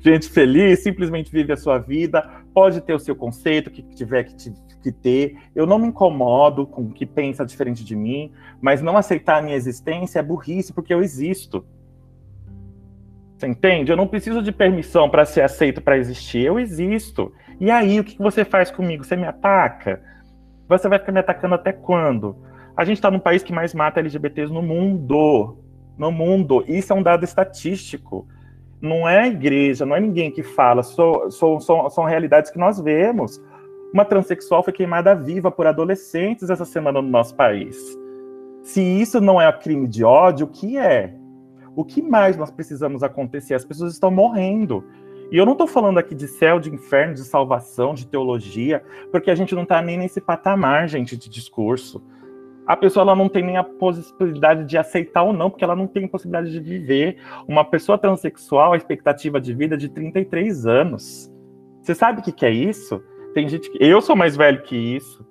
Gente feliz simplesmente vive a sua vida, pode ter o seu conceito, que tiver que, que ter. Eu não me incomodo com o que pensa diferente de mim, mas não aceitar a minha existência é burrice, porque eu existo. Você entende? Eu não preciso de permissão para ser aceito para existir. Eu existo. E aí, o que você faz comigo? Você me ataca? Você vai ficar me atacando até quando? A gente está no país que mais mata LGBTs no mundo. No mundo. Isso é um dado estatístico. Não é a igreja, não é ninguém que fala. São, realidades que nós vemos. Uma transexual foi queimada viva por adolescentes essa semana no nosso país. Se isso não é crime de ódio, o que é? O que mais nós precisamos acontecer? As pessoas estão morrendo. E eu não estou falando aqui de céu, de inferno, de salvação, de teologia, porque a gente não está nem nesse patamar, gente, de discurso. A pessoa ela não tem nem a possibilidade de aceitar ou não, porque ela não tem possibilidade de viver. Uma pessoa transexual, a expectativa de vida é de 33 anos. Você sabe o que, que é isso? Tem gente que. Eu sou mais velho que isso.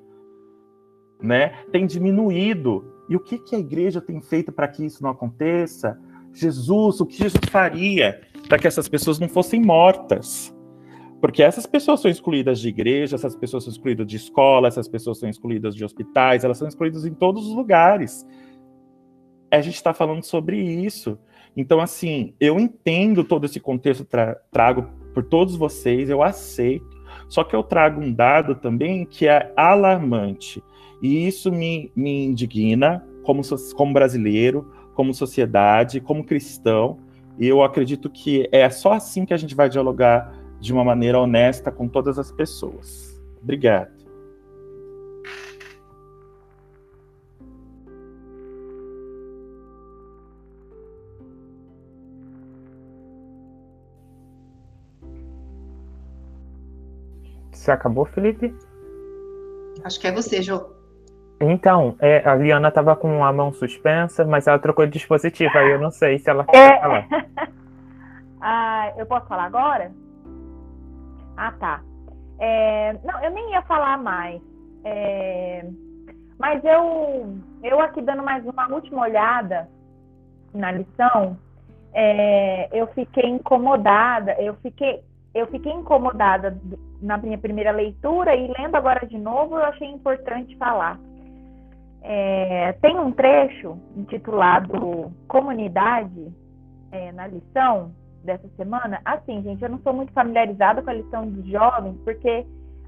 Né? Tem diminuído. E o que, que a igreja tem feito para que isso não aconteça? Jesus, o que Jesus faria para que essas pessoas não fossem mortas? Porque essas pessoas são excluídas de igreja, essas pessoas são excluídas de escola, essas pessoas são excluídas de hospitais, elas são excluídas em todos os lugares. A gente está falando sobre isso. Então, assim, eu entendo todo esse contexto, tra trago por todos vocês, eu aceito. Só que eu trago um dado também que é alarmante. E isso me, me indigna como, como brasileiro, como sociedade, como cristão, e eu acredito que é só assim que a gente vai dialogar de uma maneira honesta com todas as pessoas. Obrigado. Você acabou, Felipe? Acho que é você, Jô. Então, é, a Liana estava com a mão suspensa, mas ela trocou de dispositivo, aí eu não sei se ela quer é... falar. ah, eu posso falar agora? Ah, tá. É... Não, eu nem ia falar mais. É... Mas eu, eu aqui dando mais uma última olhada na lição, é, eu fiquei incomodada, eu fiquei, eu fiquei incomodada na minha primeira leitura e lendo agora de novo, eu achei importante falar. É, tem um trecho intitulado Comunidade é, na lição dessa semana. Assim, gente, eu não sou muito familiarizada com a lição dos jovens, porque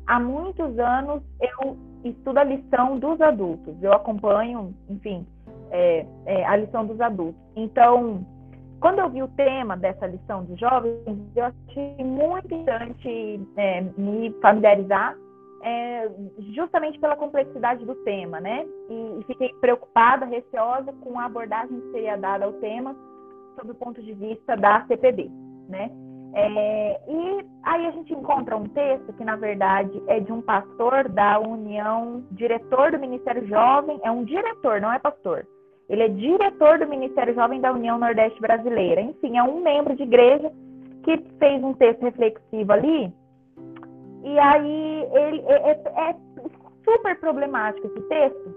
há muitos anos eu estudo a lição dos adultos. Eu acompanho, enfim, é, é a lição dos adultos. Então, quando eu vi o tema dessa lição dos jovens, eu achei muito importante é, me familiarizar é, justamente pela complexidade do tema, né? E, e, fiquei preocupada, receosa com a abordagem que seria dada ao tema sob o ponto de vista da CPB, né? É, e aí a gente encontra um texto que, na verdade, é de um pastor da União, diretor do Ministério Jovem, é um diretor, não é pastor. Ele é diretor do Ministério Jovem da União Nordeste Brasileira. Enfim, é um membro de igreja que fez um texto reflexivo ali e aí ele é, é, é super problemático esse texto,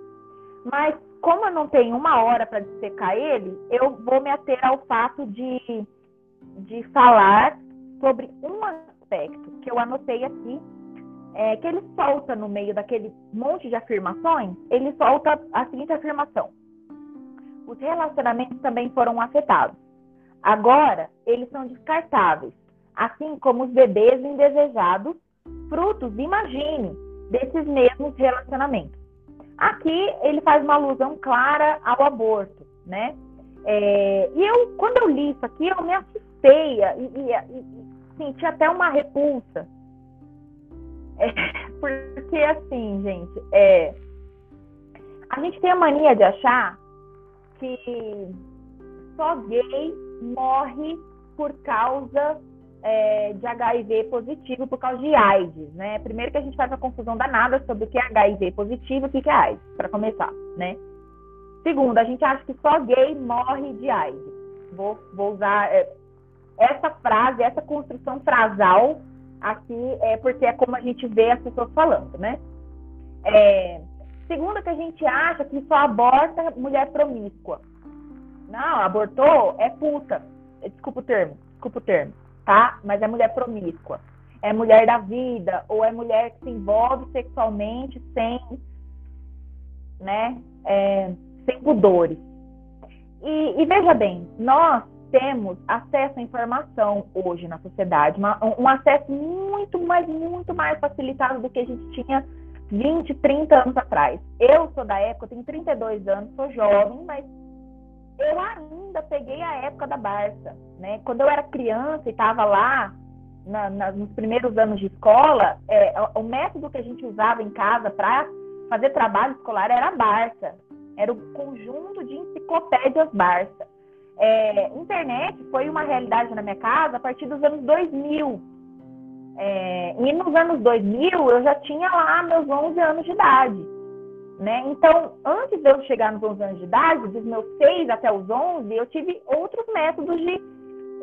mas como eu não tenho uma hora para dissecar ele, eu vou me ater ao fato de, de falar sobre um aspecto que eu anotei aqui, é, que ele solta no meio daquele monte de afirmações, ele solta a seguinte afirmação: os relacionamentos também foram afetados. Agora, eles são descartáveis, assim como os bebês indesejados frutos, imagine, desses mesmos relacionamentos. Aqui ele faz uma alusão clara ao aborto, né? É, e eu, quando eu li isso aqui, eu me assustei e, e, e senti até uma repulsa. É, porque, assim, gente, é, a gente tem a mania de achar que só gay morre por causa é, de HIV positivo por causa de AIDS, né? Primeiro que a gente faz uma confusão danada sobre o que é HIV positivo e o que é AIDS, para começar, né? Segundo, a gente acha que só gay morre de AIDS. Vou, vou usar é, essa frase, essa construção frasal aqui, é porque é como a gente vê as pessoas falando, né? É, segundo, que a gente acha que só aborta mulher promíscua. Não, abortou é puta. Desculpa o termo, desculpa o termo tá? Mas é mulher promíscua. É mulher da vida, ou é mulher que se envolve sexualmente sem, né, é, sem pudores. E, e, veja bem, nós temos acesso à informação hoje na sociedade, uma, um acesso muito, mas muito mais facilitado do que a gente tinha 20, 30 anos atrás. Eu sou da época, tenho 32 anos, sou jovem, mas eu ainda peguei a época da Barça, né? Quando eu era criança e estava lá na, na, nos primeiros anos de escola, é, o método que a gente usava em casa para fazer trabalho escolar era a Barça, era o conjunto de enciclopédias Barça. É, internet foi uma realidade na minha casa a partir dos anos 2000. É, e nos anos 2000 eu já tinha lá meus 11 anos de idade. Né? Então, antes de eu chegar nos 11 anos de idade, dos meus 6 até os 11, eu tive outros métodos de,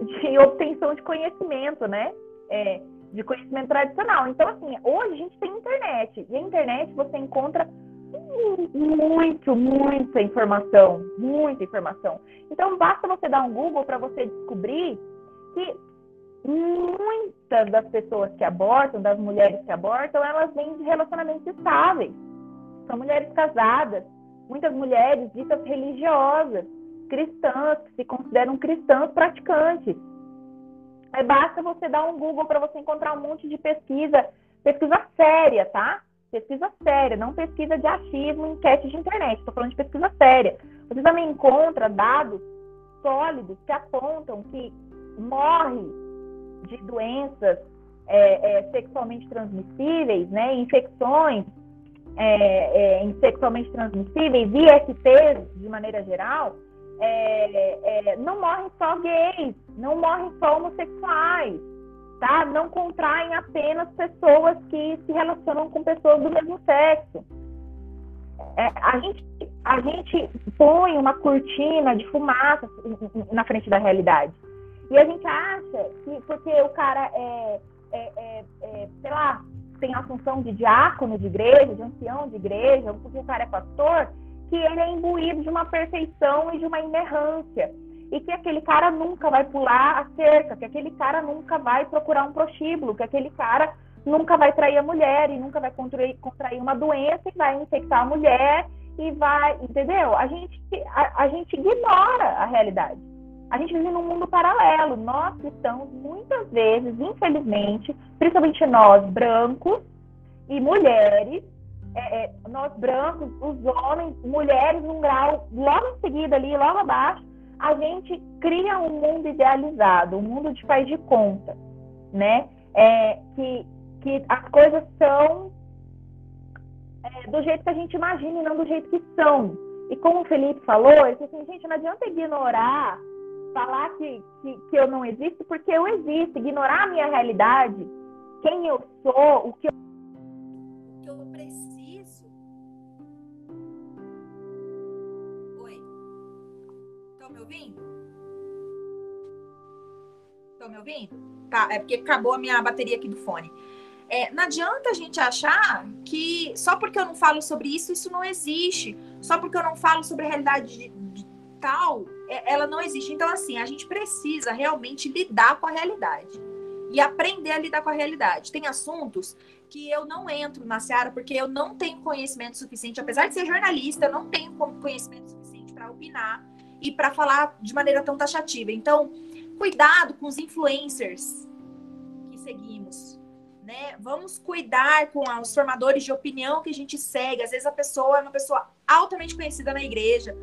de obtenção de conhecimento, né? É, de conhecimento tradicional. Então, assim, hoje a gente tem internet. E a internet você encontra muito, muita informação. Muita informação. Então, basta você dar um Google para você descobrir que muitas das pessoas que abortam, das mulheres que abortam, elas vêm de relacionamentos estáveis são mulheres casadas, muitas mulheres ditas religiosas, cristãs, que se consideram cristãs praticantes. Basta você dar um Google para você encontrar um monte de pesquisa, pesquisa séria, tá? Pesquisa séria, não pesquisa de achismo, enquete de internet. Estou falando de pesquisa séria. Você também encontra dados sólidos que apontam que morre de doenças é, é, sexualmente transmissíveis, né, infecções é, é, sexualmente transmissíveis, ISTs de maneira geral, é, é, não morrem só gays, não morrem só homossexuais, tá? Não contraem apenas pessoas que se relacionam com pessoas do mesmo sexo. É, a, gente, a gente põe uma cortina de fumaça na frente da realidade. E a gente acha que porque o cara é, é sei lá, tem a função de diácono de igreja, de ancião de igreja, porque o cara é pastor, que ele é imbuído de uma perfeição e de uma inerrância. E que aquele cara nunca vai pular a cerca, que aquele cara nunca vai procurar um prostíbulo, que aquele cara nunca vai trair a mulher e nunca vai contrair, contrair uma doença e vai infectar a mulher e vai, entendeu? A gente, a, a gente ignora a realidade. A gente vive num mundo paralelo. Nós cristãos, muitas vezes, infelizmente, principalmente nós brancos e mulheres, é, é, nós brancos, os homens, mulheres, num grau logo em seguida ali, logo abaixo, a gente cria um mundo idealizado, um mundo de faz de conta, né? É, que, que as coisas são é, do jeito que a gente imagina e não do jeito que são. E como o Felipe falou, ele disse assim, gente, não adianta ignorar falar que, que, que eu não existo, porque eu existo, ignorar a minha realidade, quem eu sou, o que eu, o que eu preciso. Oi. Estão me ouvindo? Estão me ouvindo? Tá, é porque acabou a minha bateria aqui do fone. É, não adianta a gente achar que só porque eu não falo sobre isso, isso não existe. Só porque eu não falo sobre a realidade de, de tal, é, ela não existe. Então, assim, a gente precisa realmente lidar com a realidade e aprender a lidar com a realidade. Tem assuntos que eu não entro na seara porque eu não tenho conhecimento suficiente, apesar de ser jornalista, eu não tenho conhecimento suficiente para opinar e para falar de maneira tão taxativa. Então, cuidado com os influencers que seguimos. Né? Vamos cuidar com os formadores de opinião que a gente segue. Às vezes a pessoa é uma pessoa altamente conhecida na igreja,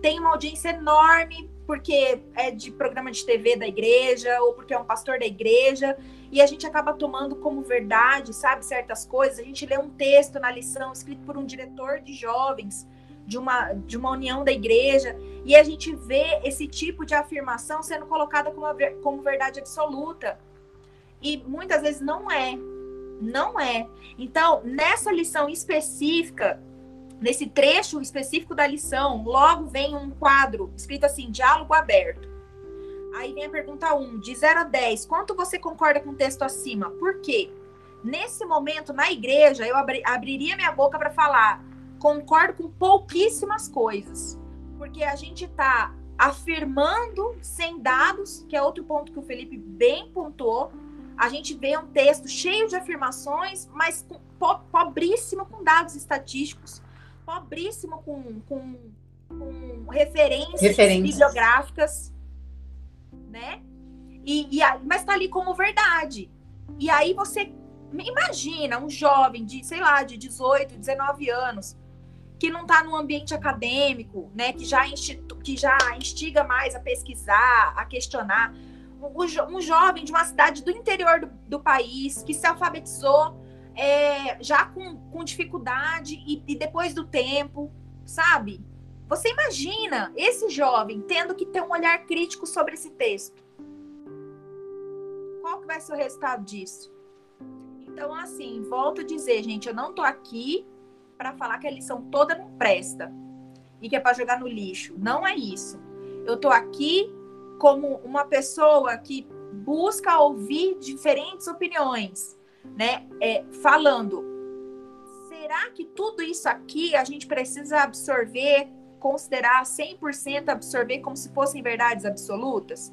tem uma audiência enorme porque é de programa de TV da igreja ou porque é um pastor da igreja e a gente acaba tomando como verdade, sabe, certas coisas. A gente lê um texto na lição escrito por um diretor de jovens de uma, de uma união da igreja e a gente vê esse tipo de afirmação sendo colocada como, como verdade absoluta. E muitas vezes não é. Não é. Então, nessa lição específica, nesse trecho específico da lição, logo vem um quadro escrito assim: diálogo aberto. Aí vem a pergunta 1, de 0 a 10, quanto você concorda com o texto acima? Por quê? Nesse momento, na igreja, eu abri, abriria minha boca para falar, concordo com pouquíssimas coisas, porque a gente está afirmando sem dados, que é outro ponto que o Felipe bem pontuou. A gente vê um texto cheio de afirmações, mas com, pobríssimo com dados estatísticos pobríssimo com, com, com referências Referências. bibliográficas. né? E, e mas tá ali como verdade. E aí você imagina um jovem de, sei lá, de 18, 19 anos, que não está no ambiente acadêmico, né, que já, que já instiga mais a pesquisar, a questionar. Um, jovem de uma cidade do interior do, do país, que se alfabetizou é, já com, com dificuldade e, e depois do tempo, sabe? Você imagina esse jovem tendo que ter um olhar crítico sobre esse texto. Qual que vai ser o resultado disso? Então, assim, volto a dizer, gente, eu não tô aqui para falar que a lição toda não presta e que é para jogar no lixo. Não é isso. Eu tô aqui como uma pessoa que busca ouvir diferentes opiniões, né? É, falando, será que tudo isso aqui a gente precisa absorver, considerar 100% absorver como se fossem verdades absolutas?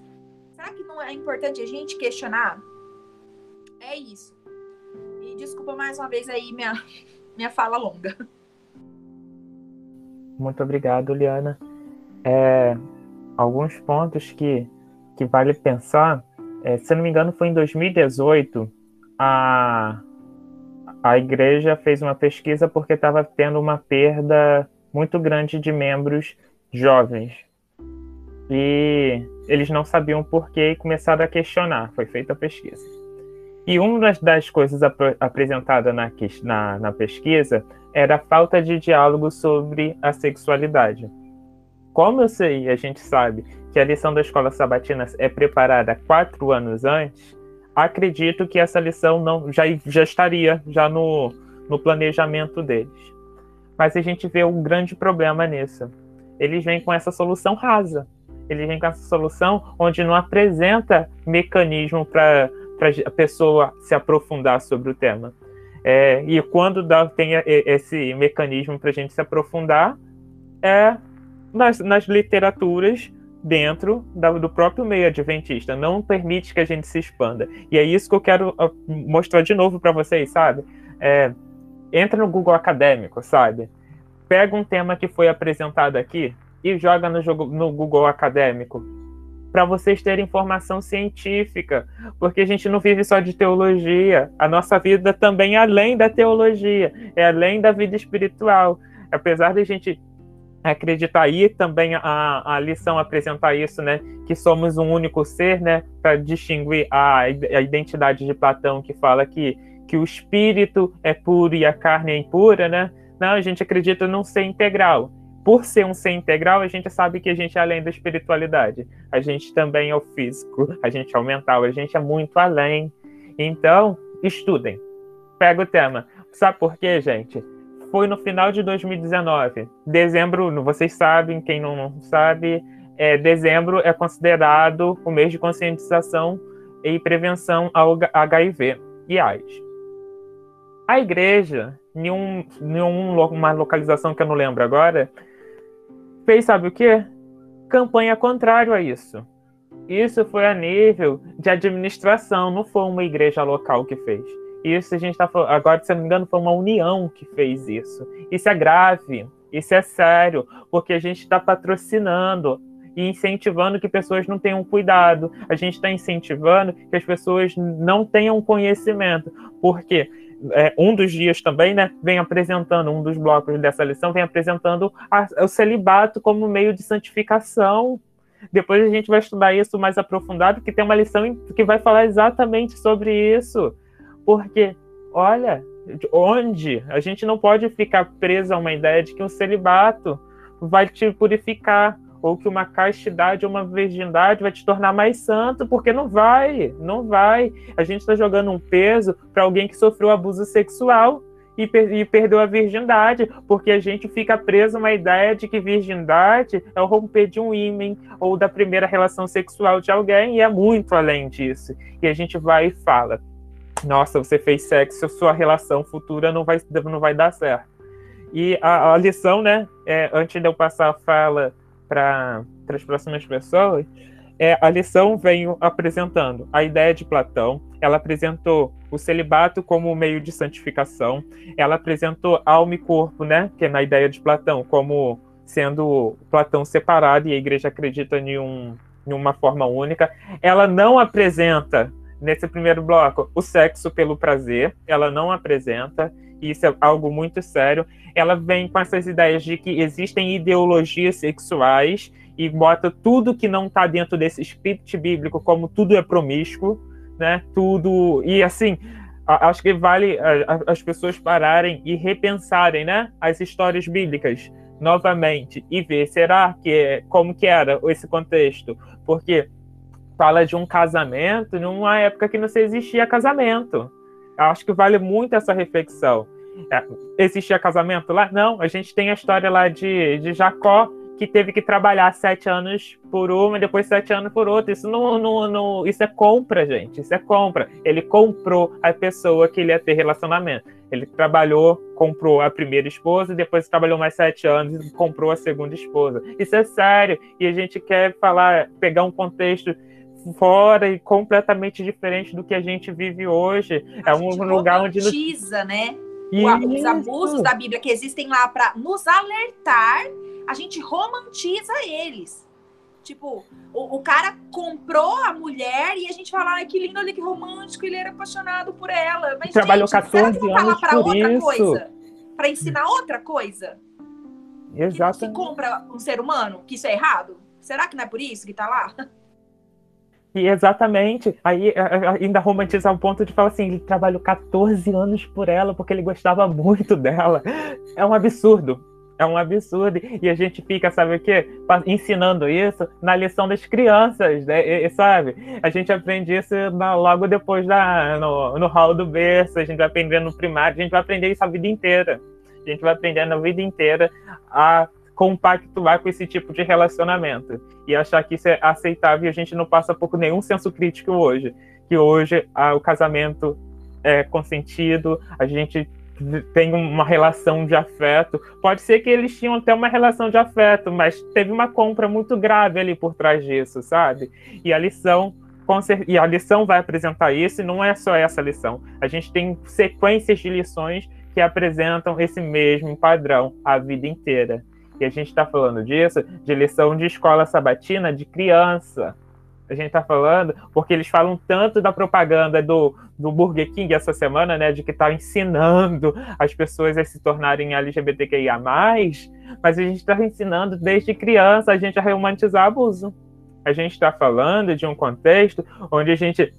Será que não é importante a gente questionar? É isso. E desculpa mais uma vez aí minha minha fala longa. Muito obrigado, Liana. É, alguns pontos que, que vale pensar, é, se não me engano, foi em 2018, a, a igreja fez uma pesquisa porque estava tendo uma perda muito grande de membros jovens. E eles não sabiam por quê e começaram a questionar. Foi feita a pesquisa. E uma das, das coisas ap apresentadas na, na, na pesquisa era a falta de diálogo sobre a sexualidade. Como eu sei, a gente sabe que a lição da escola sabatina é preparada quatro anos antes, acredito que essa lição não já, já estaria já no, no planejamento deles. Mas a gente vê um grande problema nisso. Eles vêm com essa solução rasa. Eles vêm com essa solução onde não apresenta mecanismo para a pessoa se aprofundar sobre o tema. É, e quando dá, tem esse mecanismo para a gente se aprofundar, é nas, nas literaturas dentro da, do próprio meio adventista. Não permite que a gente se expanda. E é isso que eu quero ah, mostrar de novo para vocês, sabe? É, entra no Google Acadêmico, sabe? Pega um tema que foi apresentado aqui e joga no, no Google Acadêmico para vocês terem informação científica, porque a gente não vive só de teologia, a nossa vida também é além da teologia, é além da vida espiritual. Apesar de a gente acreditar aí também a, a lição apresentar isso, né, que somos um único ser, né, para distinguir a, a identidade de Platão que fala que que o espírito é puro e a carne é impura, né? Não, a gente acredita num ser integral por ser um ser integral, a gente sabe que a gente é além da espiritualidade. A gente também é o físico, a gente é o mental, a gente é muito além. Então, estudem. Pega o tema. Sabe por quê, gente? Foi no final de 2019. Dezembro, vocês sabem, quem não sabe, é, dezembro é considerado o mês de conscientização e prevenção ao HIV e AIDS. A igreja, em, um, em uma localização que eu não lembro agora, fez sabe o quê? Campanha contrário a isso. Isso foi a nível de administração, não foi uma igreja local que fez. Isso a gente está agora, se eu não me engano, foi uma união que fez isso. Isso é grave, isso é sério, porque a gente está patrocinando e incentivando que pessoas não tenham cuidado. A gente está incentivando que as pessoas não tenham conhecimento. Porque é, um dos dias também, né, vem apresentando, um dos blocos dessa lição vem apresentando a, o celibato como meio de santificação. Depois a gente vai estudar isso mais aprofundado, que tem uma lição que vai falar exatamente sobre isso. Porque, olha, onde a gente não pode ficar preso a uma ideia de que o celibato vai te purificar ou que uma castidade ou uma virgindade vai te tornar mais santo, porque não vai, não vai. A gente está jogando um peso para alguém que sofreu abuso sexual e, per e, perdeu a virgindade, porque a gente fica preso a uma ideia de que virgindade é o romper de um ímã ou da primeira relação sexual de alguém, e é muito além disso. E a gente vai e fala: nossa, você fez sexo, sua relação futura não vai, não vai dar certo. E a, a lição, né, é, antes de eu passar a fala para as próximas pessoas, é, a lição vem apresentando a ideia de Platão, ela apresentou o celibato como meio de santificação, ela apresentou alma e corpo, né, que é na ideia de Platão, como sendo Platão separado, e a igreja acredita em um, em uma forma única. Ela não apresenta, nesse primeiro bloco, o sexo pelo prazer, ela não apresenta, isso é algo muito sério. Ela vem com essas ideias de que existem ideologias sexuais e bota tudo que não está dentro desse script bíblico como tudo é promíscuo, né? Tudo. E assim, acho que vale as pessoas pararem e repensarem, né? As histórias bíblicas novamente e ver será que é, como que era esse contexto porque fala de um casamento numa época que não se existia casamento acho que vale muito essa reflexão é, existia casamento lá não a gente tem a história lá de, de Jacó que teve que trabalhar sete anos por uma depois sete anos por outra. Isso não, não, não, isso é compra, gente. Isso é compra. Ele comprou a pessoa que ele ia ter relacionamento. Ele trabalhou, comprou a primeira esposa, depois trabalhou mais sete anos e comprou a segunda esposa. Isso é sério. E a gente quer falar, pegar um contexto fora e completamente diferente do que a gente vive hoje. A é um lugar onde. Romantiza, né? Os abusos da Bíblia que existem lá para nos alertar a gente romantiza eles. Tipo, o, o, cara comprou a mulher e a gente fala, ai, que lindo, olha que romântico, ele era apaixonado por ela. Mas, Trabalhou gente, 14 será anos pra por outra isso. coisa? Pra ensinar outra coisa? Exato. Que, que compra um ser humano, que isso é errado? Será que não é por isso que tá lá? E exatamente, aí ainda romantizar o ponto de falar assim, ele trabalhou 14 anos por ela porque ele gostava muito dela. É um absurdo. É um absurdo. E a gente fica, sabe o quê? Ensinando isso na lição das crianças, né? E, sabe? A gente aprende isso na, logo depois da, no, no hall do berço, a gente vai aprender no primário, a gente vai aprender isso a vida inteira. A gente vai aprendendo a vida inteira a compactuar com esse tipo de relacionamento e achar que isso é aceitável e a gente não passa por nenhum senso crítico hoje. Que hoje ah, o casamento é consentido, a gente tem uma relação de afeto. Pode ser que eles tinham até uma relação de afeto, mas teve uma compra muito grave ali por trás disso, sabe? E a lição e a lição vai apresentar isso, e não é só essa lição. A gente tem sequências de lições que apresentam esse mesmo padrão a vida inteira. E a gente está falando disso de lição de escola sabatina de criança, a gente está falando, porque eles falam tanto da propaganda do, do Burger King essa semana, né, de que está ensinando as pessoas a se tornarem LGBTQIA+, mas a gente está ensinando desde criança a gente a romantizar abuso. A gente está falando de um contexto onde a gente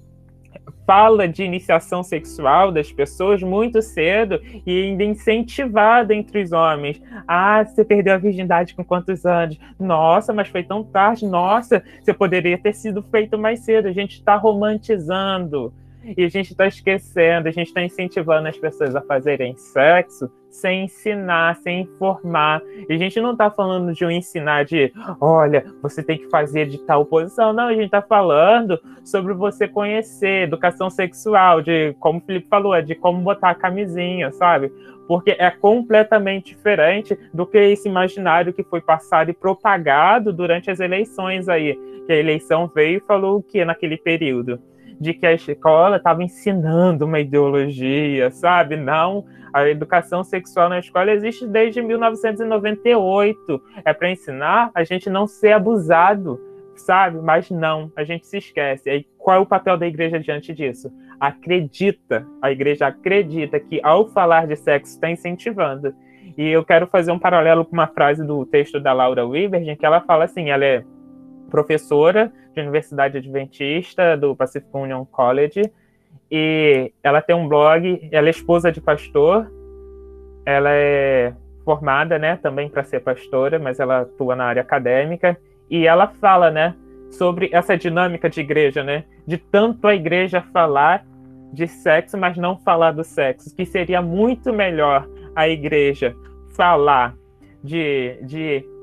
fala de iniciação sexual das pessoas muito cedo e ainda incentivada entre os homens. Ah, você perdeu a virgindade com quantos anos? Nossa, mas foi tão tarde. Nossa, você poderia ter sido feito mais cedo. A gente está romantizando e a gente está esquecendo, a gente está incentivando as pessoas a fazerem sexo sem ensinar, sem informar. E a gente não está falando de um ensinar de, olha, você tem que fazer de tal posição. Não, a gente está falando sobre você conhecer educação sexual, de como o Felipe falou, é de como botar a camisinha, sabe? Porque é completamente diferente do que esse imaginário que foi passado e propagado durante as eleições aí. Que a eleição veio e falou o que naquele período? De que a escola estava ensinando uma ideologia, sabe? Não, a educação sexual na escola existe desde 1998. É para ensinar a gente não ser abusado, sabe? Mas não, a gente se esquece. E qual é o papel da igreja diante disso? Acredita, a igreja acredita que ao falar de sexo está incentivando. E eu quero fazer um paralelo com uma frase do texto da Laura Weaver, que ela fala assim, ela é professora de Universidade Adventista do Pacific Union College e ela tem um blog, ela é esposa de pastor, ela é formada, né, também para ser pastora, mas ela atua na área acadêmica e ela fala, né, sobre essa dinâmica de igreja, né, de tanto a igreja falar de sexo, mas não falar do sexo, que seria muito melhor a igreja falar de, de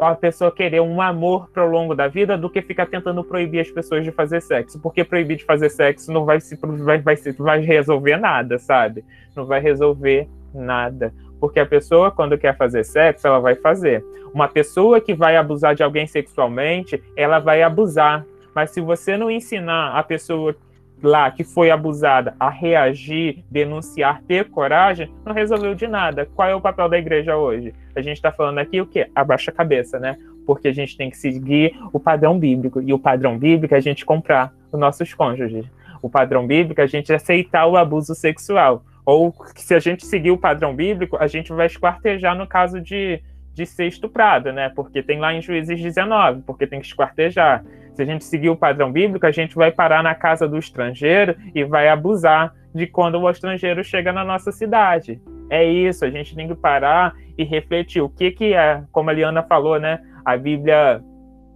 a pessoa querer um amor pro longo da vida do que ficar tentando proibir as pessoas de fazer sexo. Porque proibir de fazer sexo não vai, se, vai, vai, vai resolver nada, sabe? Não vai resolver nada. Porque a pessoa, quando quer fazer sexo, ela vai fazer. Uma pessoa que vai abusar de alguém sexualmente, ela vai abusar. Mas se você não ensinar a pessoa lá que foi abusada a reagir, denunciar, ter coragem, não resolveu de nada. Qual é o papel da igreja hoje? A gente está falando aqui o quê? Abaixa a cabeça, né? porque a gente tem que seguir o padrão bíblico. E o padrão bíblico é a gente comprar os nossos cônjuges. O padrão bíblico é a gente aceitar o abuso sexual. Ou se a gente seguir o padrão bíblico, a gente vai esquartejar no caso de, de ser estuprado, né? Porque tem lá em Juízes 19, porque tem que esquartejar. Se a gente seguir o padrão bíblico, a gente vai parar na casa do estrangeiro e vai abusar de quando o estrangeiro chega na nossa cidade. É isso, a gente tem que parar e refletir o que que é, como a Liana falou, né? A Bíblia,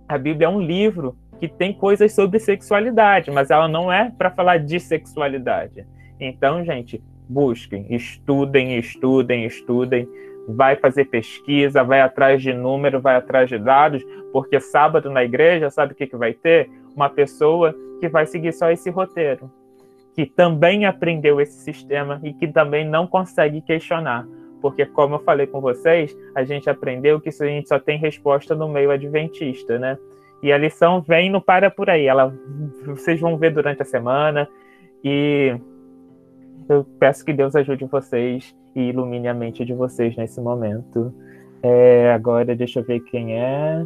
a Bíblia é um livro que tem coisas sobre sexualidade, mas ela não é para falar de sexualidade. Então, gente, busquem, estudem, estudem, estudem, vai fazer pesquisa, vai atrás de número, vai atrás de dados, porque sábado na igreja, sabe o que, que vai ter? Uma pessoa que vai seguir só esse roteiro, que também aprendeu esse sistema e que também não consegue questionar. Porque, como eu falei com vocês, a gente aprendeu que isso a gente só tem resposta no meio adventista, né? E a lição vem no para por aí. Ela, vocês vão ver durante a semana. E eu peço que Deus ajude vocês ilumine a mente de vocês nesse momento. É, agora, deixa eu ver quem é.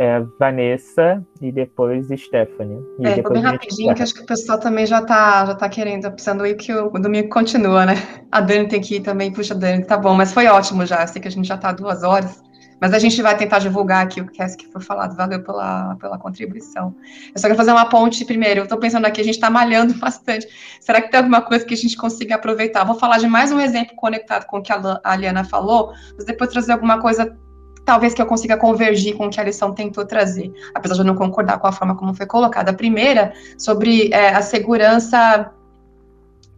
É Vanessa e depois Stephanie. E é, depois bem rapidinho, que acho que o pessoal também já tá, já tá querendo, tá precisando ir, que o, domingo continua, né? A Dani tem que ir também, puxa, Dani, tá bom, mas foi ótimo já, eu sei que a gente já tá duas horas. Mas a gente vai tentar divulgar aqui o que é que foi falado. Valeu pela, pela contribuição. Eu só quero fazer uma ponte primeiro. Eu estou pensando aqui, a gente está malhando bastante. Será que tem alguma coisa que a gente consiga aproveitar? Vou falar de mais um exemplo conectado com o que a Aliana falou, mas depois trazer alguma coisa talvez que eu consiga convergir com o que a lição tentou trazer, apesar de eu não concordar com a forma como foi colocada. A primeira, sobre é, a segurança,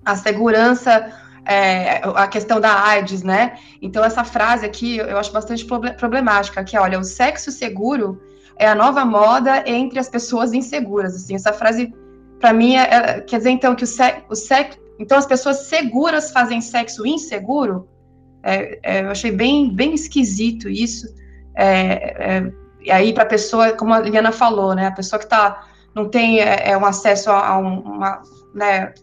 a segurança é, a questão da AIDS, né? Então, essa frase aqui eu acho bastante problemática, que olha, o sexo seguro é a nova moda entre as pessoas inseguras, assim, essa frase, para mim, é, é, quer dizer, então, que o, se, o sexo, então as pessoas seguras fazem sexo inseguro? É, é, eu achei bem, bem esquisito isso, é, e aí, para a pessoa, como a Liana falou, né, a pessoa que tá, não tem é, um acesso a, a uma, né,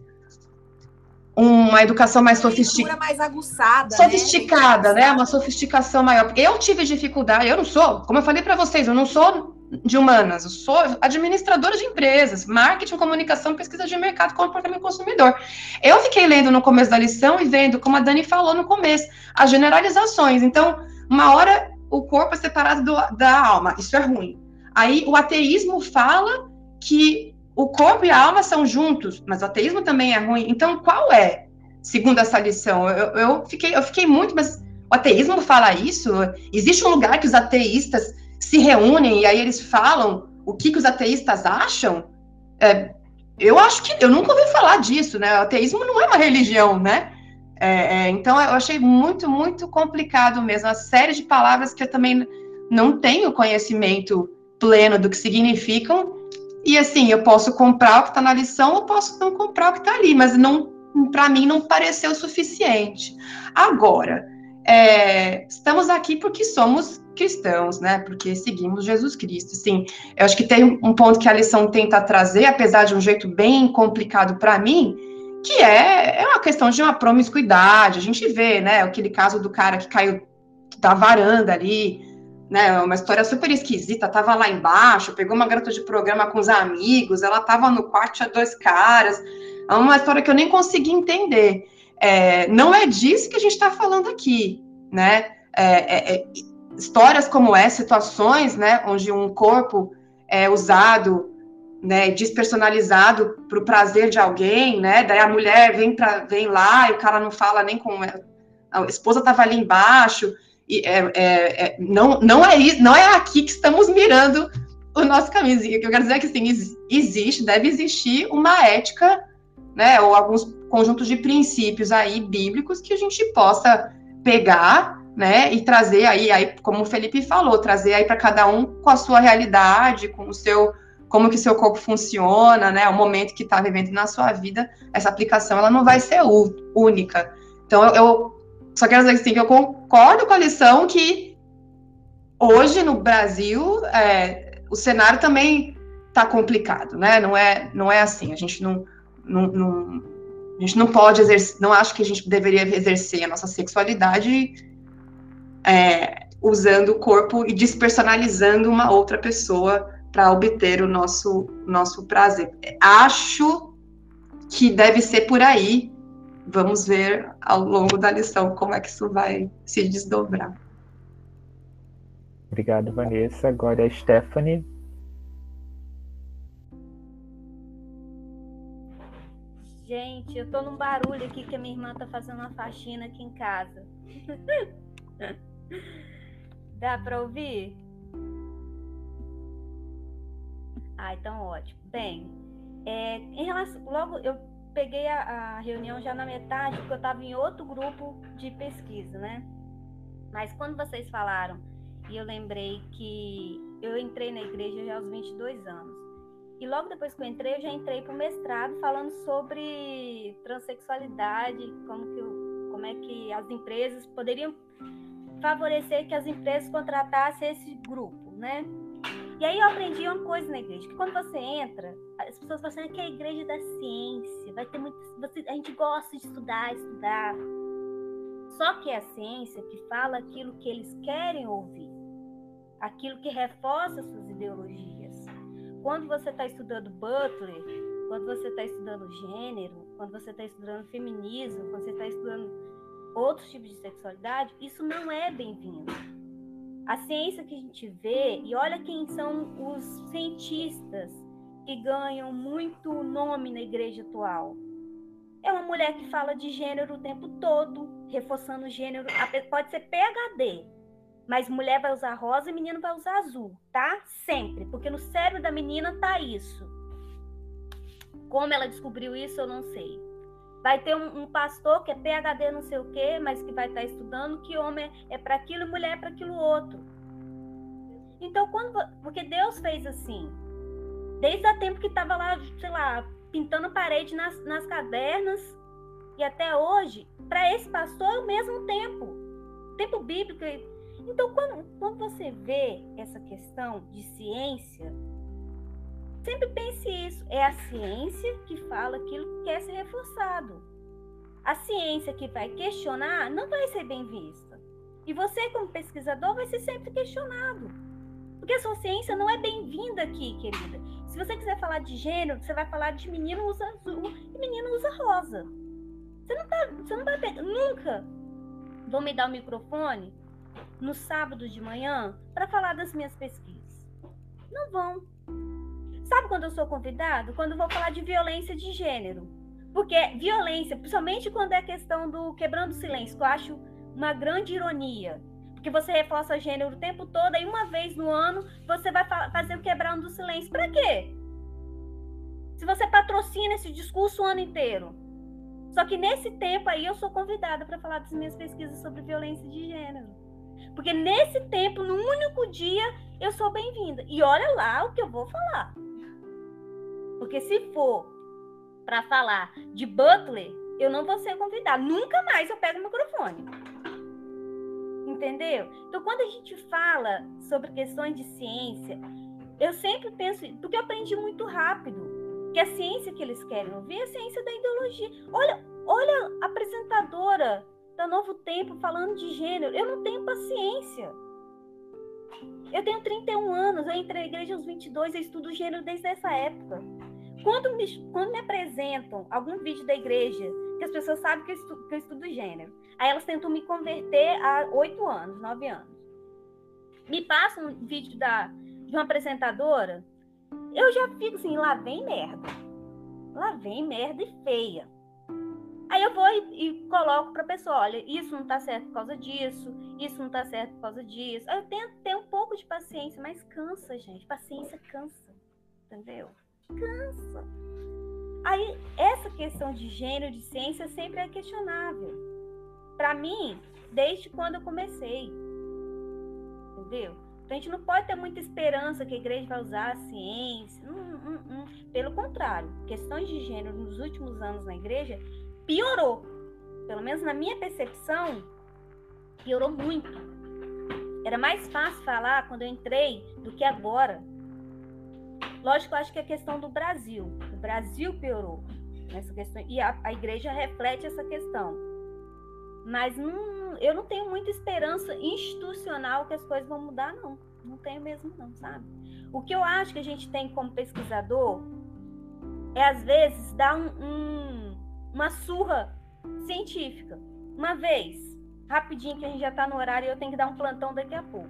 uma educação mais sofisticada. mais aguçada. Né? Sofisticada, né? né? Uma sofisticação maior. Eu tive dificuldade, eu não sou, como eu falei para vocês, eu não sou de humanas, eu sou administradora de empresas, marketing, comunicação, pesquisa de mercado, comportamento consumidor. Eu fiquei lendo no começo da lição e vendo, como a Dani falou no começo, as generalizações. Então, uma hora o corpo é separado do, da alma, isso é ruim. Aí o ateísmo fala que o corpo e a alma são juntos, mas o ateísmo também é ruim. Então, qual é, segundo essa lição? Eu, eu, fiquei, eu fiquei muito, mas o ateísmo fala isso? Existe um lugar que os ateístas se reúnem e aí eles falam o que, que os ateístas acham? É, eu acho que eu nunca ouvi falar disso, né? O ateísmo não é uma religião, né? É, é, então eu achei muito, muito complicado mesmo. Uma série de palavras que eu também não tenho conhecimento pleno do que significam e assim, eu posso comprar o que está na lição ou posso não comprar o que está ali, mas não, para mim não pareceu suficiente. Agora, é, estamos aqui porque somos cristãos, né? Porque seguimos Jesus Cristo. Sim, eu acho que tem um ponto que a lição tenta trazer, apesar de um jeito bem complicado para mim, que é, é uma questão de uma promiscuidade. A gente vê, né? Aquele caso do cara que caiu da varanda ali, né? Uma história super esquisita. Tava lá embaixo, pegou uma garota de programa com os amigos, ela tava no quarto, tinha dois caras. É uma história que eu nem consegui entender. É, não é disso que a gente está falando aqui, né? É, é, é, histórias como essa, situações, né, onde um corpo é usado, né, despersonalizado para o prazer de alguém, né? Daí a mulher vem para vem lá e o cara não fala nem com a esposa estava ali embaixo é, é, é, não, não, é, não é aqui que estamos mirando o nosso caminho. O que eu quero dizer é que sim, existe, deve existir uma ética, né, ou alguns conjuntos de princípios aí bíblicos que a gente possa pegar, né, e trazer aí, aí como o Felipe falou, trazer aí para cada um com a sua realidade, com o seu como que seu corpo funciona, né, o momento que está vivendo na sua vida, essa aplicação ela não vai ser única. Então eu, eu só quero dizer assim, que eu concordo com a lição que hoje no Brasil é, o cenário também está complicado, né? Não é, não é assim. A gente não, não, não, a gente não pode exercer, não acho que a gente deveria exercer a nossa sexualidade é, usando o corpo e despersonalizando uma outra pessoa para obter o nosso, nosso prazer. Acho que deve ser por aí. Vamos ver ao longo da lição como é que isso vai se desdobrar. Obrigado, Vanessa. Agora é a Stephanie. Gente, eu tô num barulho aqui que a minha irmã tá fazendo uma faxina aqui em casa. Dá para ouvir? Ah, então ótimo. Bem, é, em relação, logo eu peguei a, a, reunião já na metade, porque eu estava em outro grupo de pesquisa, né? Mas quando vocês falaram, e eu lembrei que eu entrei na igreja já aos 22 anos. E logo depois que eu entrei, eu já entrei para o mestrado falando sobre transexualidade, como, que, como é que as empresas poderiam favorecer que as empresas contratassem esse grupo, né? E aí eu aprendi uma coisa na igreja, que quando você entra, as pessoas falam assim, que é a igreja da ciência, vai ter muito, você, a gente gosta de estudar, estudar. Só que é a ciência que fala aquilo que eles querem ouvir, aquilo que reforça suas ideologias. Quando você está estudando Butler, quando você está estudando gênero, quando você está estudando feminismo, quando você está estudando outros tipos de sexualidade, isso não é bem-vindo a ciência que a gente vê, e olha quem são os cientistas que ganham muito nome na igreja atual. É uma mulher que fala de gênero o tempo todo, reforçando o gênero. Pode ser PHD, mas mulher vai usar rosa e menino vai usar azul, tá? Sempre, porque no cérebro da menina tá isso. Como ela descobriu isso, eu não sei. Vai ter um, um, pastor que é PhD não sei o quê, mas que vai estar estudando que homem é para aquilo e mulher é para aquilo outro. Então, quando. Porque Deus fez assim. Desde o tempo que estava lá, sei lá, pintando parede nas, nas cavernas e até hoje, para esse pastor é o mesmo tempo. Tempo bíblico. Então, quando, quando você vê essa questão de ciência, Sempre pense isso. É a ciência que fala aquilo que quer ser reforçado. A ciência que vai questionar não vai ser bem vista. E você, como pesquisador, vai ser sempre questionado. Porque a sua ciência não é bem-vinda aqui, querida. Se você quiser falar de gênero, você vai falar de menino usa azul e menino usa rosa. Você não, tá, você não vai pegar, nunca vão me dar o microfone no sábado de manhã para falar das minhas pesquisas. Não vão. Sabe quando eu sou convidado? Quando eu vou falar de violência de gênero. Porque violência, principalmente quando é questão do quebrando o silêncio, que eu acho uma grande ironia. Porque você reforça gênero o tempo todo, e uma vez no ano você vai fazer o quebrando do silêncio. Para quê? Se você patrocina esse discurso o ano inteiro. Só que nesse tempo aí eu sou convidada para falar das minhas pesquisas sobre violência de gênero. Porque nesse tempo, no único dia, eu sou bem-vinda. E olha lá o que eu vou falar. Porque se for para falar de Butler, eu não vou ser convidada. Nunca mais eu pego o microfone. Entendeu? Então, quando a gente fala sobre questões de ciência, eu sempre penso, porque eu aprendi muito rápido, que a ciência que eles querem ouvir é a ciência da ideologia. Olha, olha a apresentadora da Novo Tempo falando de gênero. Eu não tenho paciência. Eu tenho 31 anos, eu entrei na igreja aos 22, eu estudo gênero desde essa época. Quando me, quando me apresentam algum vídeo da igreja, que as pessoas sabem que eu, estudo, que eu estudo gênero, aí elas tentam me converter há 8 anos, 9 anos. Me passam um vídeo da, de uma apresentadora, eu já fico assim, lá vem merda. Lá vem merda e feia. Aí eu vou e, e coloco para a pessoa, olha, isso não está certo por causa disso, isso não está certo por causa disso. Eu tento ter um pouco de paciência, mas cansa, gente. Paciência cansa, entendeu? Cansa. Aí essa questão de gênero, de ciência, sempre é questionável. Para mim, desde quando eu comecei, entendeu? Então, a gente não pode ter muita esperança que a igreja vai usar a ciência. Hum, hum, hum. Pelo contrário, questões de gênero nos últimos anos na igreja piorou. Pelo menos na minha percepção, piorou muito. Era mais fácil falar quando eu entrei do que agora. Lógico, eu acho que é questão do Brasil. O Brasil piorou nessa questão. E a, a igreja reflete essa questão. mas eu não tenho muita esperança institucional que as coisas vão mudar, não. Não tenho mesmo, não, sabe? O que eu acho que a gente tem como pesquisador é, às vezes, dar um, um, uma surra científica. Uma vez, rapidinho, que a gente já está no horário e eu tenho que dar um plantão daqui a pouco.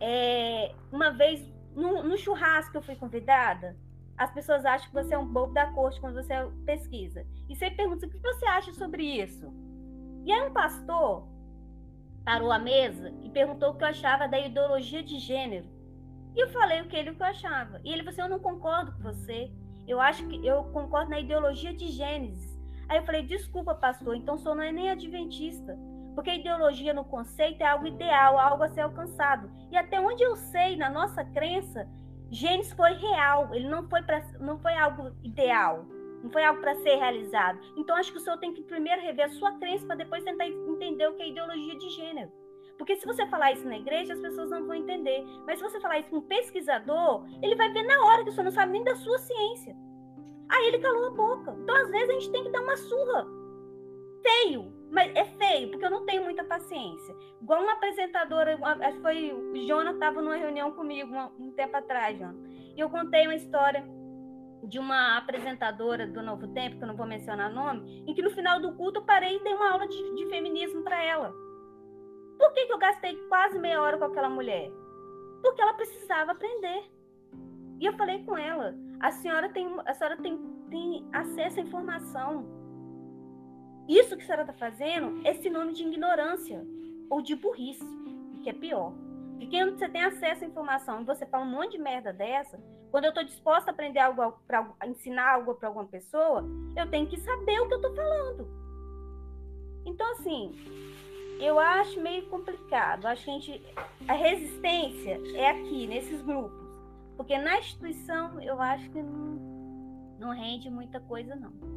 É, uma vez, no, no churrasco que eu fui convidada, as pessoas acham que você é um bobo da corte quando você pesquisa. E você pergunta o que você acha sobre isso. E aí um pastor parou a mesa e perguntou o que eu achava da ideologia de gênero. E eu falei o que ele o que eu achava. E ele falou assim: Eu não concordo com você. Eu acho que eu concordo na ideologia de Gênesis. Aí eu falei: Desculpa, pastor, então senhor não é nem adventista. Porque ideologia no conceito é algo ideal, algo a ser alcançado. E até onde eu sei, na nossa crença, Gênesis foi real, ele não foi, pra, não foi algo ideal, não foi algo para ser realizado. Então, acho que o senhor tem que primeiro rever a sua crença para depois tentar entender o que é ideologia de gênero. Porque se você falar isso na igreja, as pessoas não vão entender. Mas se você falar isso com um pesquisador, ele vai ver na hora que o senhor não sabe nem da sua ciência. Aí ele calou a boca. Então, às vezes, a gente tem que dar uma surra. Feio, mas é feio, porque eu não tenho muita paciência. Igual uma apresentadora, acho que foi o Jonas estava numa reunião comigo um, um tempo atrás, Jonas. E eu contei uma história de uma apresentadora do Novo Tempo, que eu não vou mencionar nome, em que no final do culto eu parei e dei uma aula de, de feminismo para ela. Por que, que eu gastei quase meia hora com aquela mulher? Porque ela precisava aprender. E eu falei com ela: a senhora tem, a senhora tem, tem acesso à informação. Isso que a senhora está fazendo é sinônimo de ignorância ou de burrice, que é pior. Porque quando você tem acesso à informação e você fala um monte de merda dessa, quando eu estou disposta a aprender algo para ensinar algo para alguma pessoa, eu tenho que saber o que eu estou falando. Então, assim, eu acho meio complicado. Acho que a, gente, a resistência é aqui, nesses grupos. Porque na instituição, eu acho que não, não rende muita coisa, não.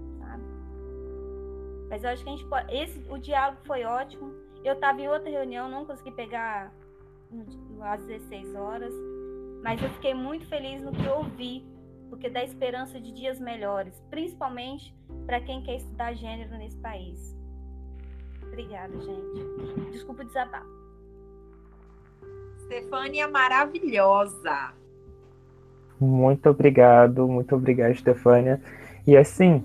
Mas eu acho que a gente pode. Esse, o diálogo foi ótimo. Eu estava em outra reunião, não consegui pegar às 16 horas. Mas eu fiquei muito feliz no que eu ouvi, porque dá esperança de dias melhores, principalmente para quem quer estudar gênero nesse país. Obrigada, gente. Desculpa o desabafo. Stefânia maravilhosa. Muito obrigado, muito obrigado, Stefânia. E assim,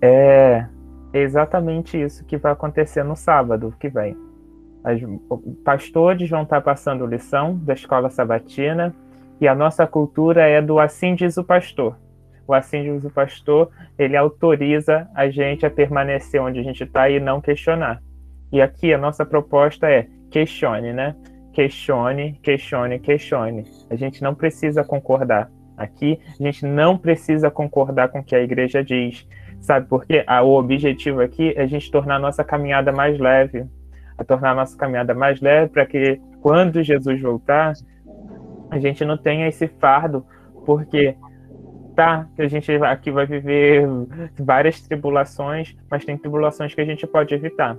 é, é exatamente isso que vai acontecer no sábado que vem. As, pastores vão estar passando lição da escola sabatina e a nossa cultura é do assim diz o pastor. O assim diz o pastor, ele autoriza a gente a permanecer onde a gente está e não questionar. E aqui a nossa proposta é questione, né? Questione, questione, questione. A gente não precisa concordar. Aqui a gente não precisa concordar com o que a igreja diz sabe? Porque a, o objetivo aqui é a gente tornar a nossa caminhada mais leve, a tornar a nossa caminhada mais leve para que quando Jesus voltar, a gente não tenha esse fardo, porque tá, que a gente aqui vai viver várias tribulações, mas tem tribulações que a gente pode evitar.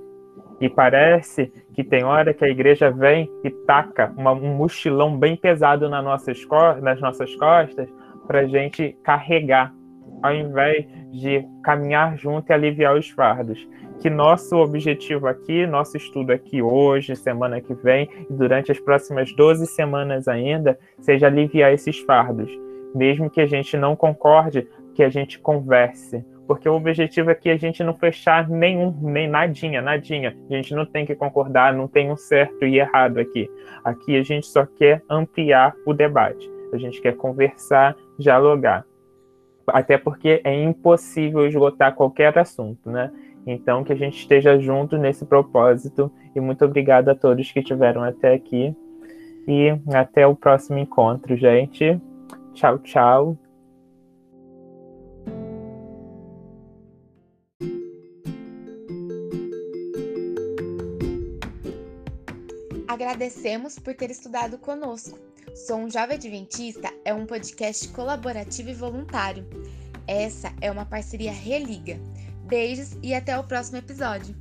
E parece que tem hora que a igreja vem e taca uma, um mochilão bem pesado nas nossas, nas nossas costas para a gente carregar ao invés de caminhar junto e aliviar os fardos. Que nosso objetivo aqui, nosso estudo aqui hoje, semana que vem e durante as próximas 12 semanas ainda, seja aliviar esses fardos. Mesmo que a gente não concorde, que a gente converse. Porque o objetivo aqui é a gente não fechar nenhum, nem nadinha, nadinha. A gente não tem que concordar, não tem um certo e errado aqui. Aqui a gente só quer ampliar o debate. A gente quer conversar, dialogar até porque é impossível esgotar qualquer assunto, né? Então, que a gente esteja junto nesse propósito. E muito obrigado a todos que estiveram até aqui. E até o próximo encontro, gente. Tchau, tchau. Agradecemos por ter estudado conosco. Sou um Jovem Adventista é um podcast colaborativo e voluntário. Essa é uma parceria Religa. Beijos e até o próximo episódio.